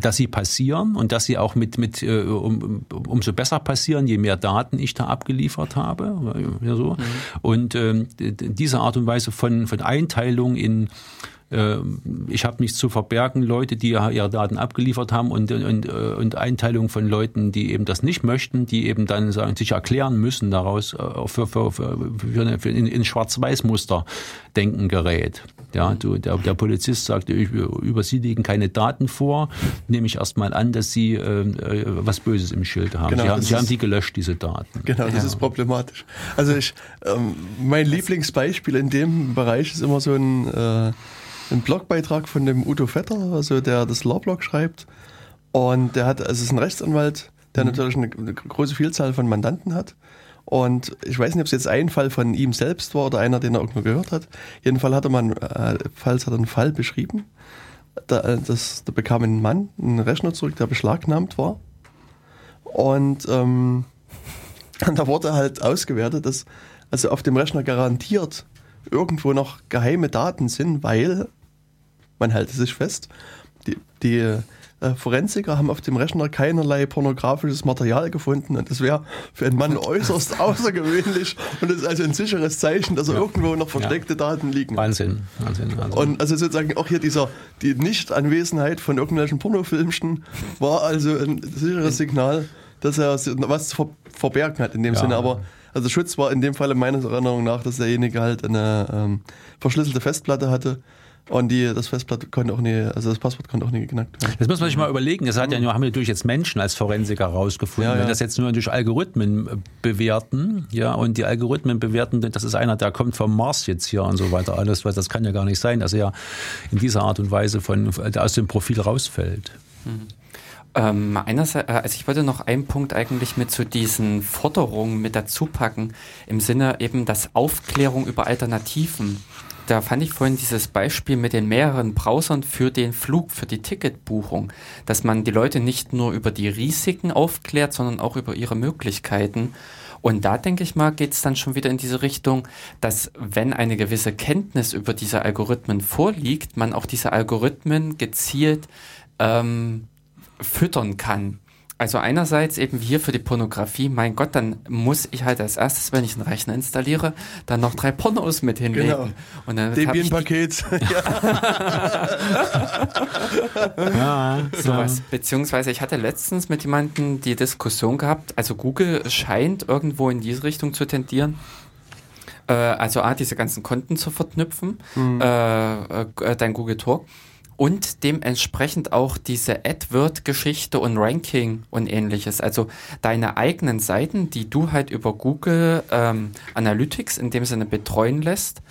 dass sie passieren und dass sie auch mit, mit äh, um, umso besser passieren, je mehr Daten ich da abgeliefert habe. Ja, so. Mhm. Und ähm, diese Art und Weise von, von Einteilung in äh, ich habe nichts zu verbergen, Leute, die ihre Daten abgeliefert haben und, und, und Einteilung von Leuten, die eben das nicht möchten, die eben dann sagen, sich erklären müssen daraus äh, für, für, für, für, für in, in Schwarz-Weiß-Muster denken gerät. Ja, du, der, der Polizist sagt, über Sie liegen keine Daten vor, nehme ich erstmal an, dass Sie äh, äh, was Böses im Schild haben. Genau, Sie, haben, Sie haben die gelöscht, diese Daten. Genau, das ja. ist problematisch. Also ich, ähm, mein Lieblingsbeispiel in dem Bereich ist immer so ein äh, einen Blogbeitrag von dem Udo Vetter, also der das Lawblog schreibt. Und der hat, also es ist ein Rechtsanwalt, der mhm. natürlich eine, eine, große Vielzahl von Mandanten hat. Und ich weiß nicht, ob es jetzt ein Fall von ihm selbst war oder einer, den er irgendwo gehört hat. Jedenfalls hat er mal äh, falls hat er einen Fall beschrieben. Da, äh, das, da bekam ein Mann einen Rechner zurück, der beschlagnahmt war. Und ähm, da wurde halt ausgewertet, dass also auf dem Rechner garantiert irgendwo noch geheime Daten sind, weil man halte sich fest, die, die äh, Forensiker haben auf dem Rechner keinerlei pornografisches Material gefunden und das wäre für einen Mann äußerst außergewöhnlich und das ist also ein sicheres Zeichen, dass ja. irgendwo noch versteckte ja. Daten liegen. Wahnsinn. Wahnsinn, Wahnsinn. Und also sozusagen auch hier dieser, die Nichtanwesenheit von irgendwelchen Pornofilmchen war also ein sicheres Signal, dass er was zu verbergen hat in dem ja. Sinne, aber also Schutz war in dem Fall meiner Erinnerung nach, dass derjenige halt eine ähm, verschlüsselte Festplatte hatte und die, das Festplatte konnte auch nie, also das Passwort konnte auch nie geknackt werden. Das muss man sich mal überlegen. Das hat ja, haben wir natürlich jetzt Menschen als Forensiker rausgefunden. Ja, ja. Wenn das jetzt nur durch Algorithmen äh, bewerten, ja, und die Algorithmen bewerten, das ist einer, der kommt vom Mars jetzt hier und so weiter, alles, weil das kann ja gar nicht sein, dass er in dieser Art und Weise von, aus dem Profil rausfällt. Mhm. Ähm, einerseits, äh, also ich wollte noch einen Punkt eigentlich mit zu diesen Forderungen mit dazu packen, im Sinne eben, dass Aufklärung über Alternativen da fand ich vorhin dieses Beispiel mit den mehreren Browsern für den Flug, für die Ticketbuchung, dass man die Leute nicht nur über die Risiken aufklärt, sondern auch über ihre Möglichkeiten. Und da denke ich mal, geht es dann schon wieder in diese Richtung, dass wenn eine gewisse Kenntnis über diese Algorithmen vorliegt, man auch diese Algorithmen gezielt ähm, füttern kann Also einerseits eben hier für die Pornografie, mein Gott, dann muss ich halt als erstes, wenn ich einen Rechner installiere, dann noch drei Pornos mit hinlegen. Genau. Und dann Debian-Paket. Ja, sowas. Beziehungsweise ich hatte letztens mit jemandem die Diskussion gehabt, also Google scheint irgendwo in diese Richtung zu tendieren. Äh, also A, diese ganzen Konten zu verknüpfen, äh, äh, dein Google Talk. Und dementsprechend auch diese AdWord-Geschichte und Ranking und ähnliches. Also deine eigenen Seiten, die du halt über Google ähm, Analytics in dem Sinne betreuen lässt,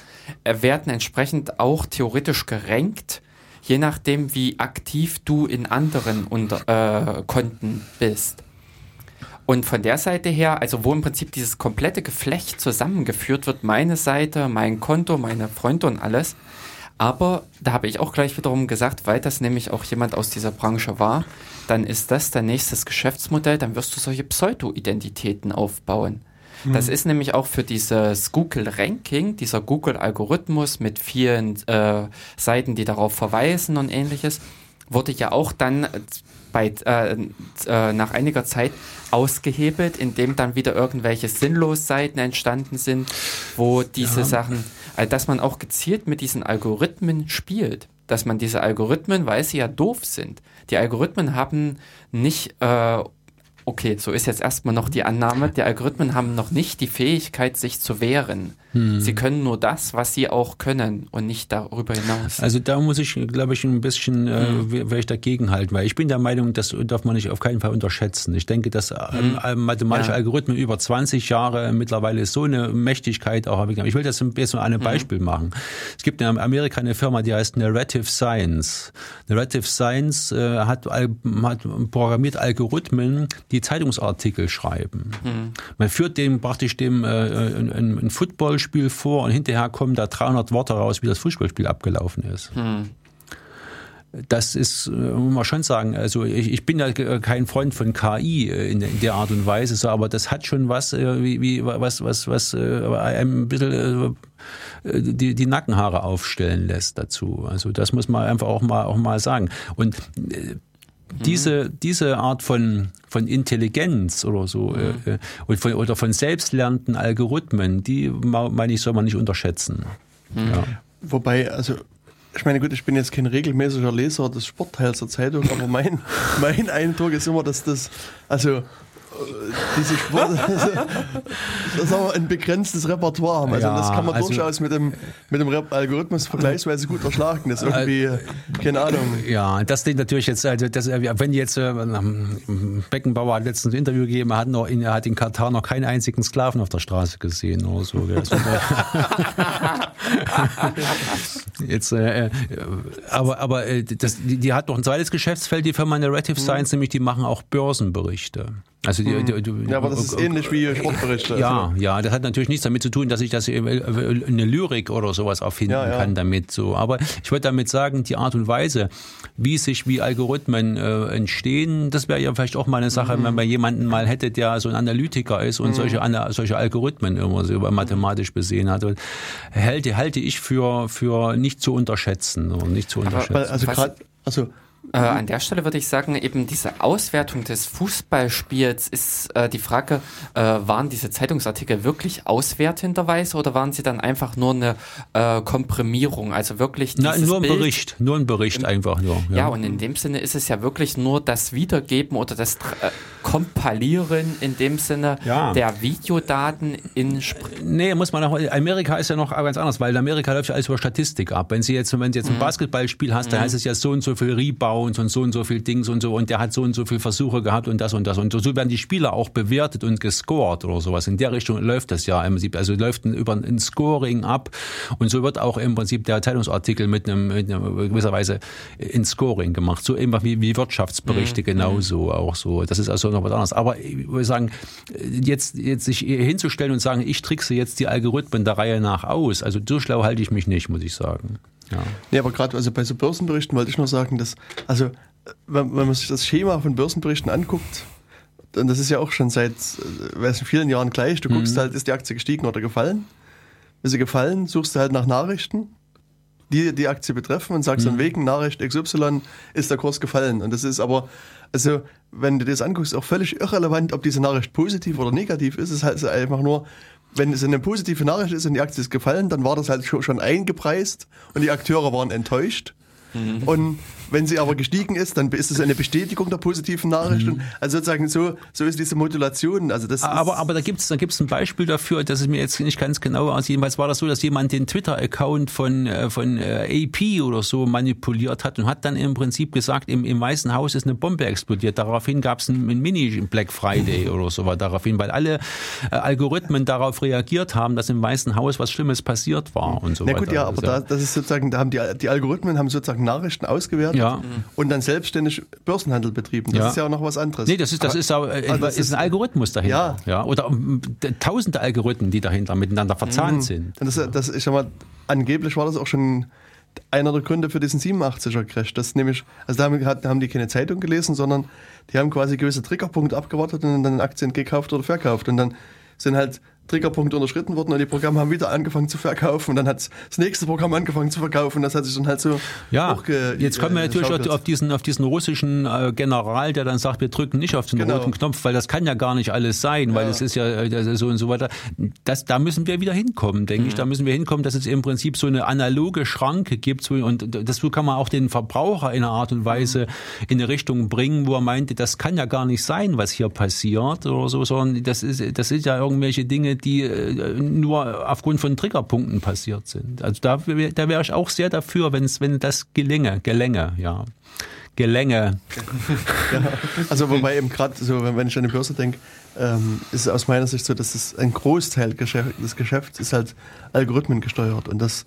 äh, werden entsprechend auch theoretisch gerankt, je nachdem, wie aktiv du in anderen unter, äh, Konten bist. Und von der Seite her, also wo im Prinzip dieses komplette Geflecht zusammengeführt wird, meine Seite, mein Konto, meine Freunde und alles. Aber da habe ich auch gleich wiederum gesagt, weil das nämlich auch jemand aus dieser Branche war, dann ist das dein nächstes Geschäftsmodell, dann wirst du solche Pseudo-Identitäten aufbauen. Das ist nämlich auch für dieses Google-Ranking, dieser Google-Algorithmus mit vielen äh, Seiten, die darauf verweisen und ähnliches, wurde ja auch dann bei, äh, äh, nach einiger Zeit ausgehebelt, indem dann wieder irgendwelche Sinnlos-Seiten entstanden sind, wo diese Sachen, also dass man auch gezielt mit diesen Algorithmen spielt. Dass man diese Algorithmen, weil sie ja doof sind, die Algorithmen haben nicht, äh, okay, so ist jetzt erstmal noch die Annahme, die Algorithmen haben noch nicht die Fähigkeit, sich zu wehren. Sie können nur das, was sie auch können und nicht darüber hinaus. Also da muss ich, glaube ich, ein bisschen äh, werde ich dagegen halten, weil ich bin der Meinung, das darf man nicht auf keinen Fall unterschätzen. Ich denke, dass ähm, ähm, mathematische Ja. Algorithmen über 20 Jahre mittlerweile so eine Mächtigkeit auch haben. Ich will das jetzt mal an einem Beispiel machen. Es gibt in Amerika eine Firma, die heißt Narrative Science. Narrative Science äh, hat, hat programmiert Algorithmen, die Zeitungsartikel schreiben. Man führt dem praktisch dem äh, ein, ein ein Footballspiel vor und hinterher kommen da 300 Worte raus, wie das Fußballspiel abgelaufen ist. Das ist, äh, muss man schon sagen, also ich, ich bin ja ge- kein Freund von KI äh, in, in der Art und Weise, so, aber das hat schon was, äh, wie, wie was, was, was äh, einem ein bisschen äh, die, die Nackenhaare aufstellen lässt dazu. Also das muss man einfach auch mal, auch mal sagen. Und äh, diese, diese Art von, von Intelligenz oder so äh, äh, und von, oder von selbstlernenden Algorithmen, die meine ich, soll man nicht unterschätzen. Ja. Wobei, also, ich meine, gut, ich bin jetzt kein regelmäßiger Leser des Sportteils der Zeitung, aber mein, mein Eindruck ist immer, dass das, also, äh, diese Sport, das sagen wir, ein begrenztes Repertoire haben. Also, Ja, das kann man also- durchaus mit dem, mit dem Algorithmus vergleichsweise gut erschlagen. Das ist irgendwie, keine Ahnung. Ja, das klingt natürlich jetzt, also das, wenn jetzt äh, Beckenbauer hat letztens ein Interview gegeben, er hat, noch in, er hat in Katar noch keinen einzigen Sklaven auf der Straße gesehen oder so. war- jetzt, äh, äh, aber aber äh, das, die, die hat noch ein zweites Geschäftsfeld, die Firma Narrative Science, nämlich die machen auch Börsenberichte. Also die, die, die, Ja, aber das ist ähnlich wie Sportberichte. Ja, ja, das hat natürlich nichts damit zu tun, dass ich das äh, äh, eine Lyrik oder sowas erfinden Ja, ja. kann damit so. Aber ich wollte damit sagen, die Art und Weise, wie sich wie Algorithmen äh, entstehen, das wäre ja vielleicht auch mal eine Sache, Mhm. wenn man jemanden mal hätte, der so ein Analytiker ist und solche Ana- solche Algorithmen immer so über mathematisch besehen hat. Halte halte ich für für nicht zu unterschätzen und nicht zu unterschätzen. Weil, also gerade, also, Äh, an der Stelle würde ich sagen, eben diese Auswertung des Fußballspiels ist äh, die Frage, äh, waren diese Zeitungsartikel wirklich auswertenderweise oder waren sie dann einfach nur eine äh, Komprimierung? Also wirklich Na, nur ein Bild, Bericht, nur ein Bericht einfach nur. Ja, und in dem Sinne ist es ja wirklich nur das Wiedergeben oder das äh, Kompilieren in dem Sinne Ja. der Videodaten in Spr Nee, muss man auch, Amerika ist ja noch ganz anders, weil in Amerika läuft ja alles über Statistik ab. Wenn sie jetzt, wenn du jetzt ein Mhm. Basketballspiel hast, dann heißt es ja so und so viel Rebounds und so und so viel Dings und so und der hat so und so viel Versuche gehabt und das und das und so werden die Spieler auch bewertet und gescored oder sowas. In der Richtung läuft das ja im Prinzip, also läuft ein, über ein Scoring ab und so wird auch im Prinzip der Zeitungsartikel mit einem, mit einer gewisser Weise in Scoring gemacht. So immer wie, wie Wirtschaftsberichte genauso auch so. Das ist also noch was anderes. Aber ich würde sagen, jetzt, jetzt sich hinzustellen und sagen, ich trickse jetzt die Algorithmen der Reihe nach aus. Also so schlau halte ich mich nicht, muss ich sagen. Ja. Nee, aber gerade also bei so Börsenberichten wollte ich nur sagen, dass, also wenn, wenn man sich das Schema von Börsenberichten anguckt, dann das ist ja auch schon seit äh, weiß nicht, vielen Jahren gleich, du guckst halt, ist die Aktie gestiegen oder gefallen? Ist sie gefallen, suchst du halt nach Nachrichten die die Aktie betreffen und sagst dann Mhm. wegen Nachricht XY ist der Kurs gefallen. Und das ist aber, also wenn du dir das anguckst, auch völlig irrelevant, ob diese Nachricht positiv oder negativ ist. Es ist halt einfach nur, wenn es eine positive Nachricht ist und die Aktie ist gefallen, dann war das halt schon eingepreist und die Akteure waren enttäuscht. Mhm. Und wenn sie aber gestiegen ist, dann ist es eine Bestätigung der positiven Nachricht. Und Also sozusagen so, so ist diese Modulation. Also das Mhm. Aber, aber da gibt's da gibt's ein Beispiel dafür, das ist mir jetzt nicht ganz genau aus. Jedenfalls war das so, dass jemand den Twitter-Account von, äh, von äh, AP oder so manipuliert hat und hat dann im Prinzip gesagt, im, im Weißen Haus ist eine Bombe explodiert. Daraufhin gab's ein, ein Mini-Black Friday oder so war daraufhin, weil alle äh, Algorithmen darauf reagiert haben, dass im Weißen Haus was Schlimmes passiert war und so Na weiter. gut, ja, aber Also, da, das ist sozusagen, da haben die, die Algorithmen haben sozusagen Nachrichten ausgewertet Ja. und dann selbstständig Börsenhandel betrieben. Das Ja. ist ja auch noch was anderes. Nee, das ist, das ist, auch, äh, Also das ist ein Algorithmus dahinter. Ja. Oder ähm, tausende Algorithmen, die dahinter miteinander verzahnt sind. Und das, das, ich sag mal, angeblich war das auch schon einer der Gründe für diesen 87er Crash. Das nämlich, also da haben, haben die keine Zeitung gelesen, sondern die haben quasi gewisse Triggerpunkte abgewartet und dann Aktien gekauft oder verkauft. Und dann sind halt Triggerpunkte unterschritten worden und die Programme haben wieder angefangen zu verkaufen und dann hat das nächste Programm angefangen zu verkaufen und das hat sich dann halt so Ja, jetzt kommen wir natürlich auf, auf diesen auf diesen russischen äh, General, der dann sagt, wir drücken nicht auf den Genau. roten Knopf, weil das kann ja gar nicht alles sein, weil es ist ja äh, so und so weiter. Das, da müssen wir wieder hinkommen, denke ich. Da müssen wir hinkommen, dass es im Prinzip so eine analoge Schranke gibt und so kann man auch den Verbraucher in einer Art und Weise in eine Richtung bringen, wo er meinte, das kann ja gar nicht sein, was hier passiert oder so, sondern das ist das sind ja irgendwelche Dinge, die äh, nur aufgrund von Triggerpunkten passiert sind. Also da, da wäre ich auch sehr dafür, wenn es, wenn das gelänge, gelänge, ja. Gelänge. Also wobei eben gerade so, wenn ich an die Börse denke, ähm, ist es aus meiner Sicht so, dass es ein Großteil des Geschäfts ist halt Algorithmen gesteuert und das,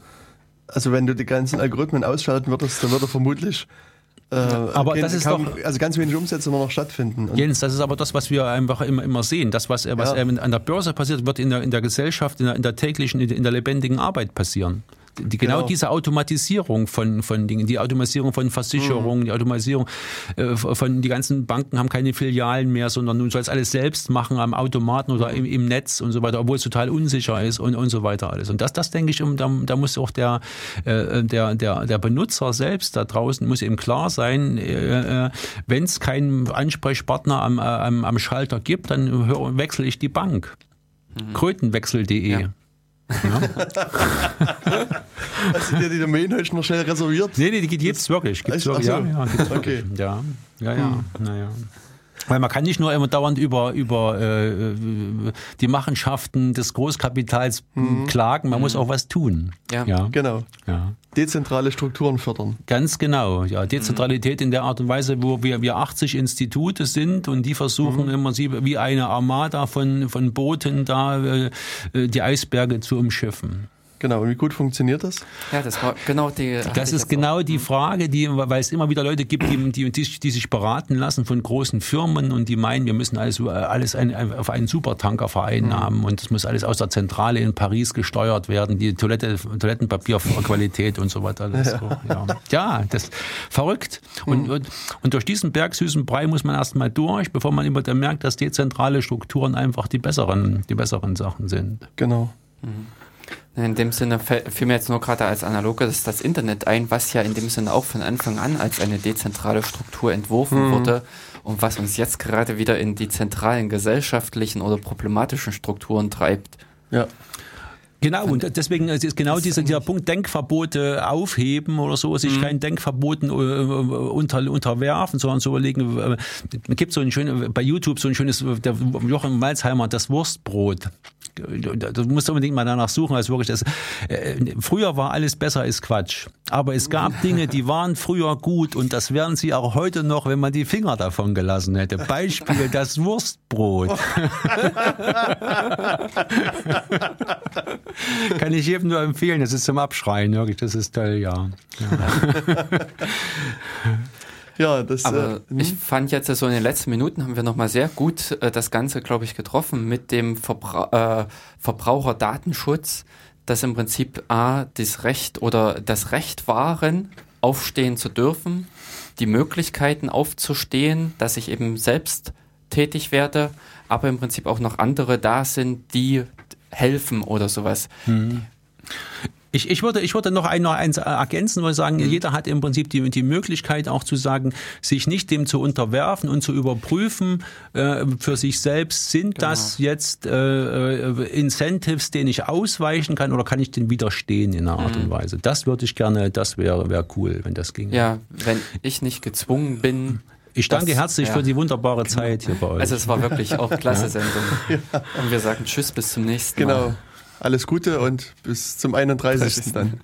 also wenn du die ganzen Algorithmen ausschalten würdest, dann würde vermutlich äh, Aber das ist kaum, doch- also ganz wenig Umsätze nur noch stattfinden. Und Jens, das ist aber das, was wir einfach immer, immer sehen. Das, was, was Ja. an der Börse passiert, wird in der, in der Gesellschaft, in der, in der täglichen, in der lebendigen Arbeit passieren. Die, genau, Genau. diese Automatisierung von, von Dingen, die Automatisierung von Versicherungen, die Automatisierung äh, von, die ganzen Banken haben keine Filialen mehr, sondern nun soll es alles selbst machen am Automaten oder im, im Netz und so weiter, obwohl es total unsicher ist und, und so weiter alles. Und das, das denke ich, um, da, da muss auch der, äh, der, der, der Benutzer selbst da draußen, muss eben klar sein, äh, äh, wenn es keinen Ansprechpartner am, äh, am, am Schalter gibt, dann wechsle ich die Bank. Krötenwechsel.de. Ja. hast du dir die Domain heute noch schnell reserviert? Nee, nee, die gibt's wirklich. Gibt's wirklich. So. Ja, ja, gibt's Okay. wirklich. Ja, ja, ja. Naja. Weil man kann nicht nur immer dauernd über, über äh, die Machenschaften des Großkapitals klagen, man muss auch was tun. Ja. ja. Genau. ja. Dezentrale Strukturen fördern. Ganz genau, ja. Dezentralität in der Art und Weise, wo wir, wir 80 Institute sind und die versuchen immer sie wie eine Armada von, von Booten da äh, äh, die Eisberge zu umschiffen. Genau. Und wie gut funktioniert das? Ja, das war genau die. Das ist genau die Frage, die, weil es immer wieder Leute gibt, die, die, die, sich beraten lassen von großen Firmen und die meinen, wir müssen alles, alles ein, auf einen Supertanker vereinnahmen und es muss alles aus der Zentrale in Paris gesteuert werden, die Toilette, Toilettenpapierqualität und so weiter. Alles so, ja. ja, das verrückt. Und, und, und durch diesen bergsüßen Brei muss man erstmal durch, bevor man immer dann merkt, dass dezentrale Strukturen einfach die besseren, die besseren Sachen sind. Genau. In dem Sinne fiel mir jetzt nur gerade als Analoge das, das Internet ein, was ja in dem Sinne auch von Anfang an als eine dezentrale Struktur entworfen wurde und was uns jetzt gerade wieder in die zentralen gesellschaftlichen oder problematischen Strukturen treibt. Ja. Genau, und deswegen ist genau dieser, dieser Punkt Denkverbote aufheben oder so, sich keinen Denkverboten äh, unter, unterwerfen, sondern zu überlegen, äh, es gibt so ein schönes, bei YouTube so ein schönes, der Jochen Malzheimer, das Wurstbrot. Du musst unbedingt mal danach suchen, als wirklich das. Äh, früher war alles besser ist Quatsch. Aber es gab Dinge, die waren früher gut und das wären sie auch heute noch, wenn man die Finger davon gelassen hätte. Beispiel das Wurstbrot. Kann ich jedem nur empfehlen. Das ist zum Abschreien, wirklich. Das ist toll, ja. Ja, das. Aber äh, ich fand jetzt so in den letzten Minuten haben wir nochmal sehr gut äh, das Ganze, glaube ich, getroffen mit dem Verbra äh, Verbraucherdatenschutz, dass im Prinzip A, das Recht oder das Recht waren, aufstehen zu dürfen, die Möglichkeiten aufzustehen, dass ich eben selbst tätig werde, aber im Prinzip auch noch andere da sind, die helfen oder sowas. Ich, ich, würde, ich würde noch ein, noch eins ergänzen, weil sagen, jeder hat im Prinzip die, die Möglichkeit auch zu sagen, sich nicht dem zu unterwerfen und zu überprüfen äh, für sich selbst, sind Genau. das jetzt äh, äh, Incentives, denen ich ausweichen kann oder kann ich den widerstehen in einer Art und Weise? Das würde ich gerne, das wäre wär cool, wenn das ginge. Mhm. Ja, wenn ich nicht gezwungen bin. Ich danke das- herzlich ja. für die wunderbare Zeit hier bei euch. Also es war wirklich auch klasse Sendung. Und wir sagen Tschüss, bis zum nächsten Mal. Genau. Alles Gute und bis zum 31. dann.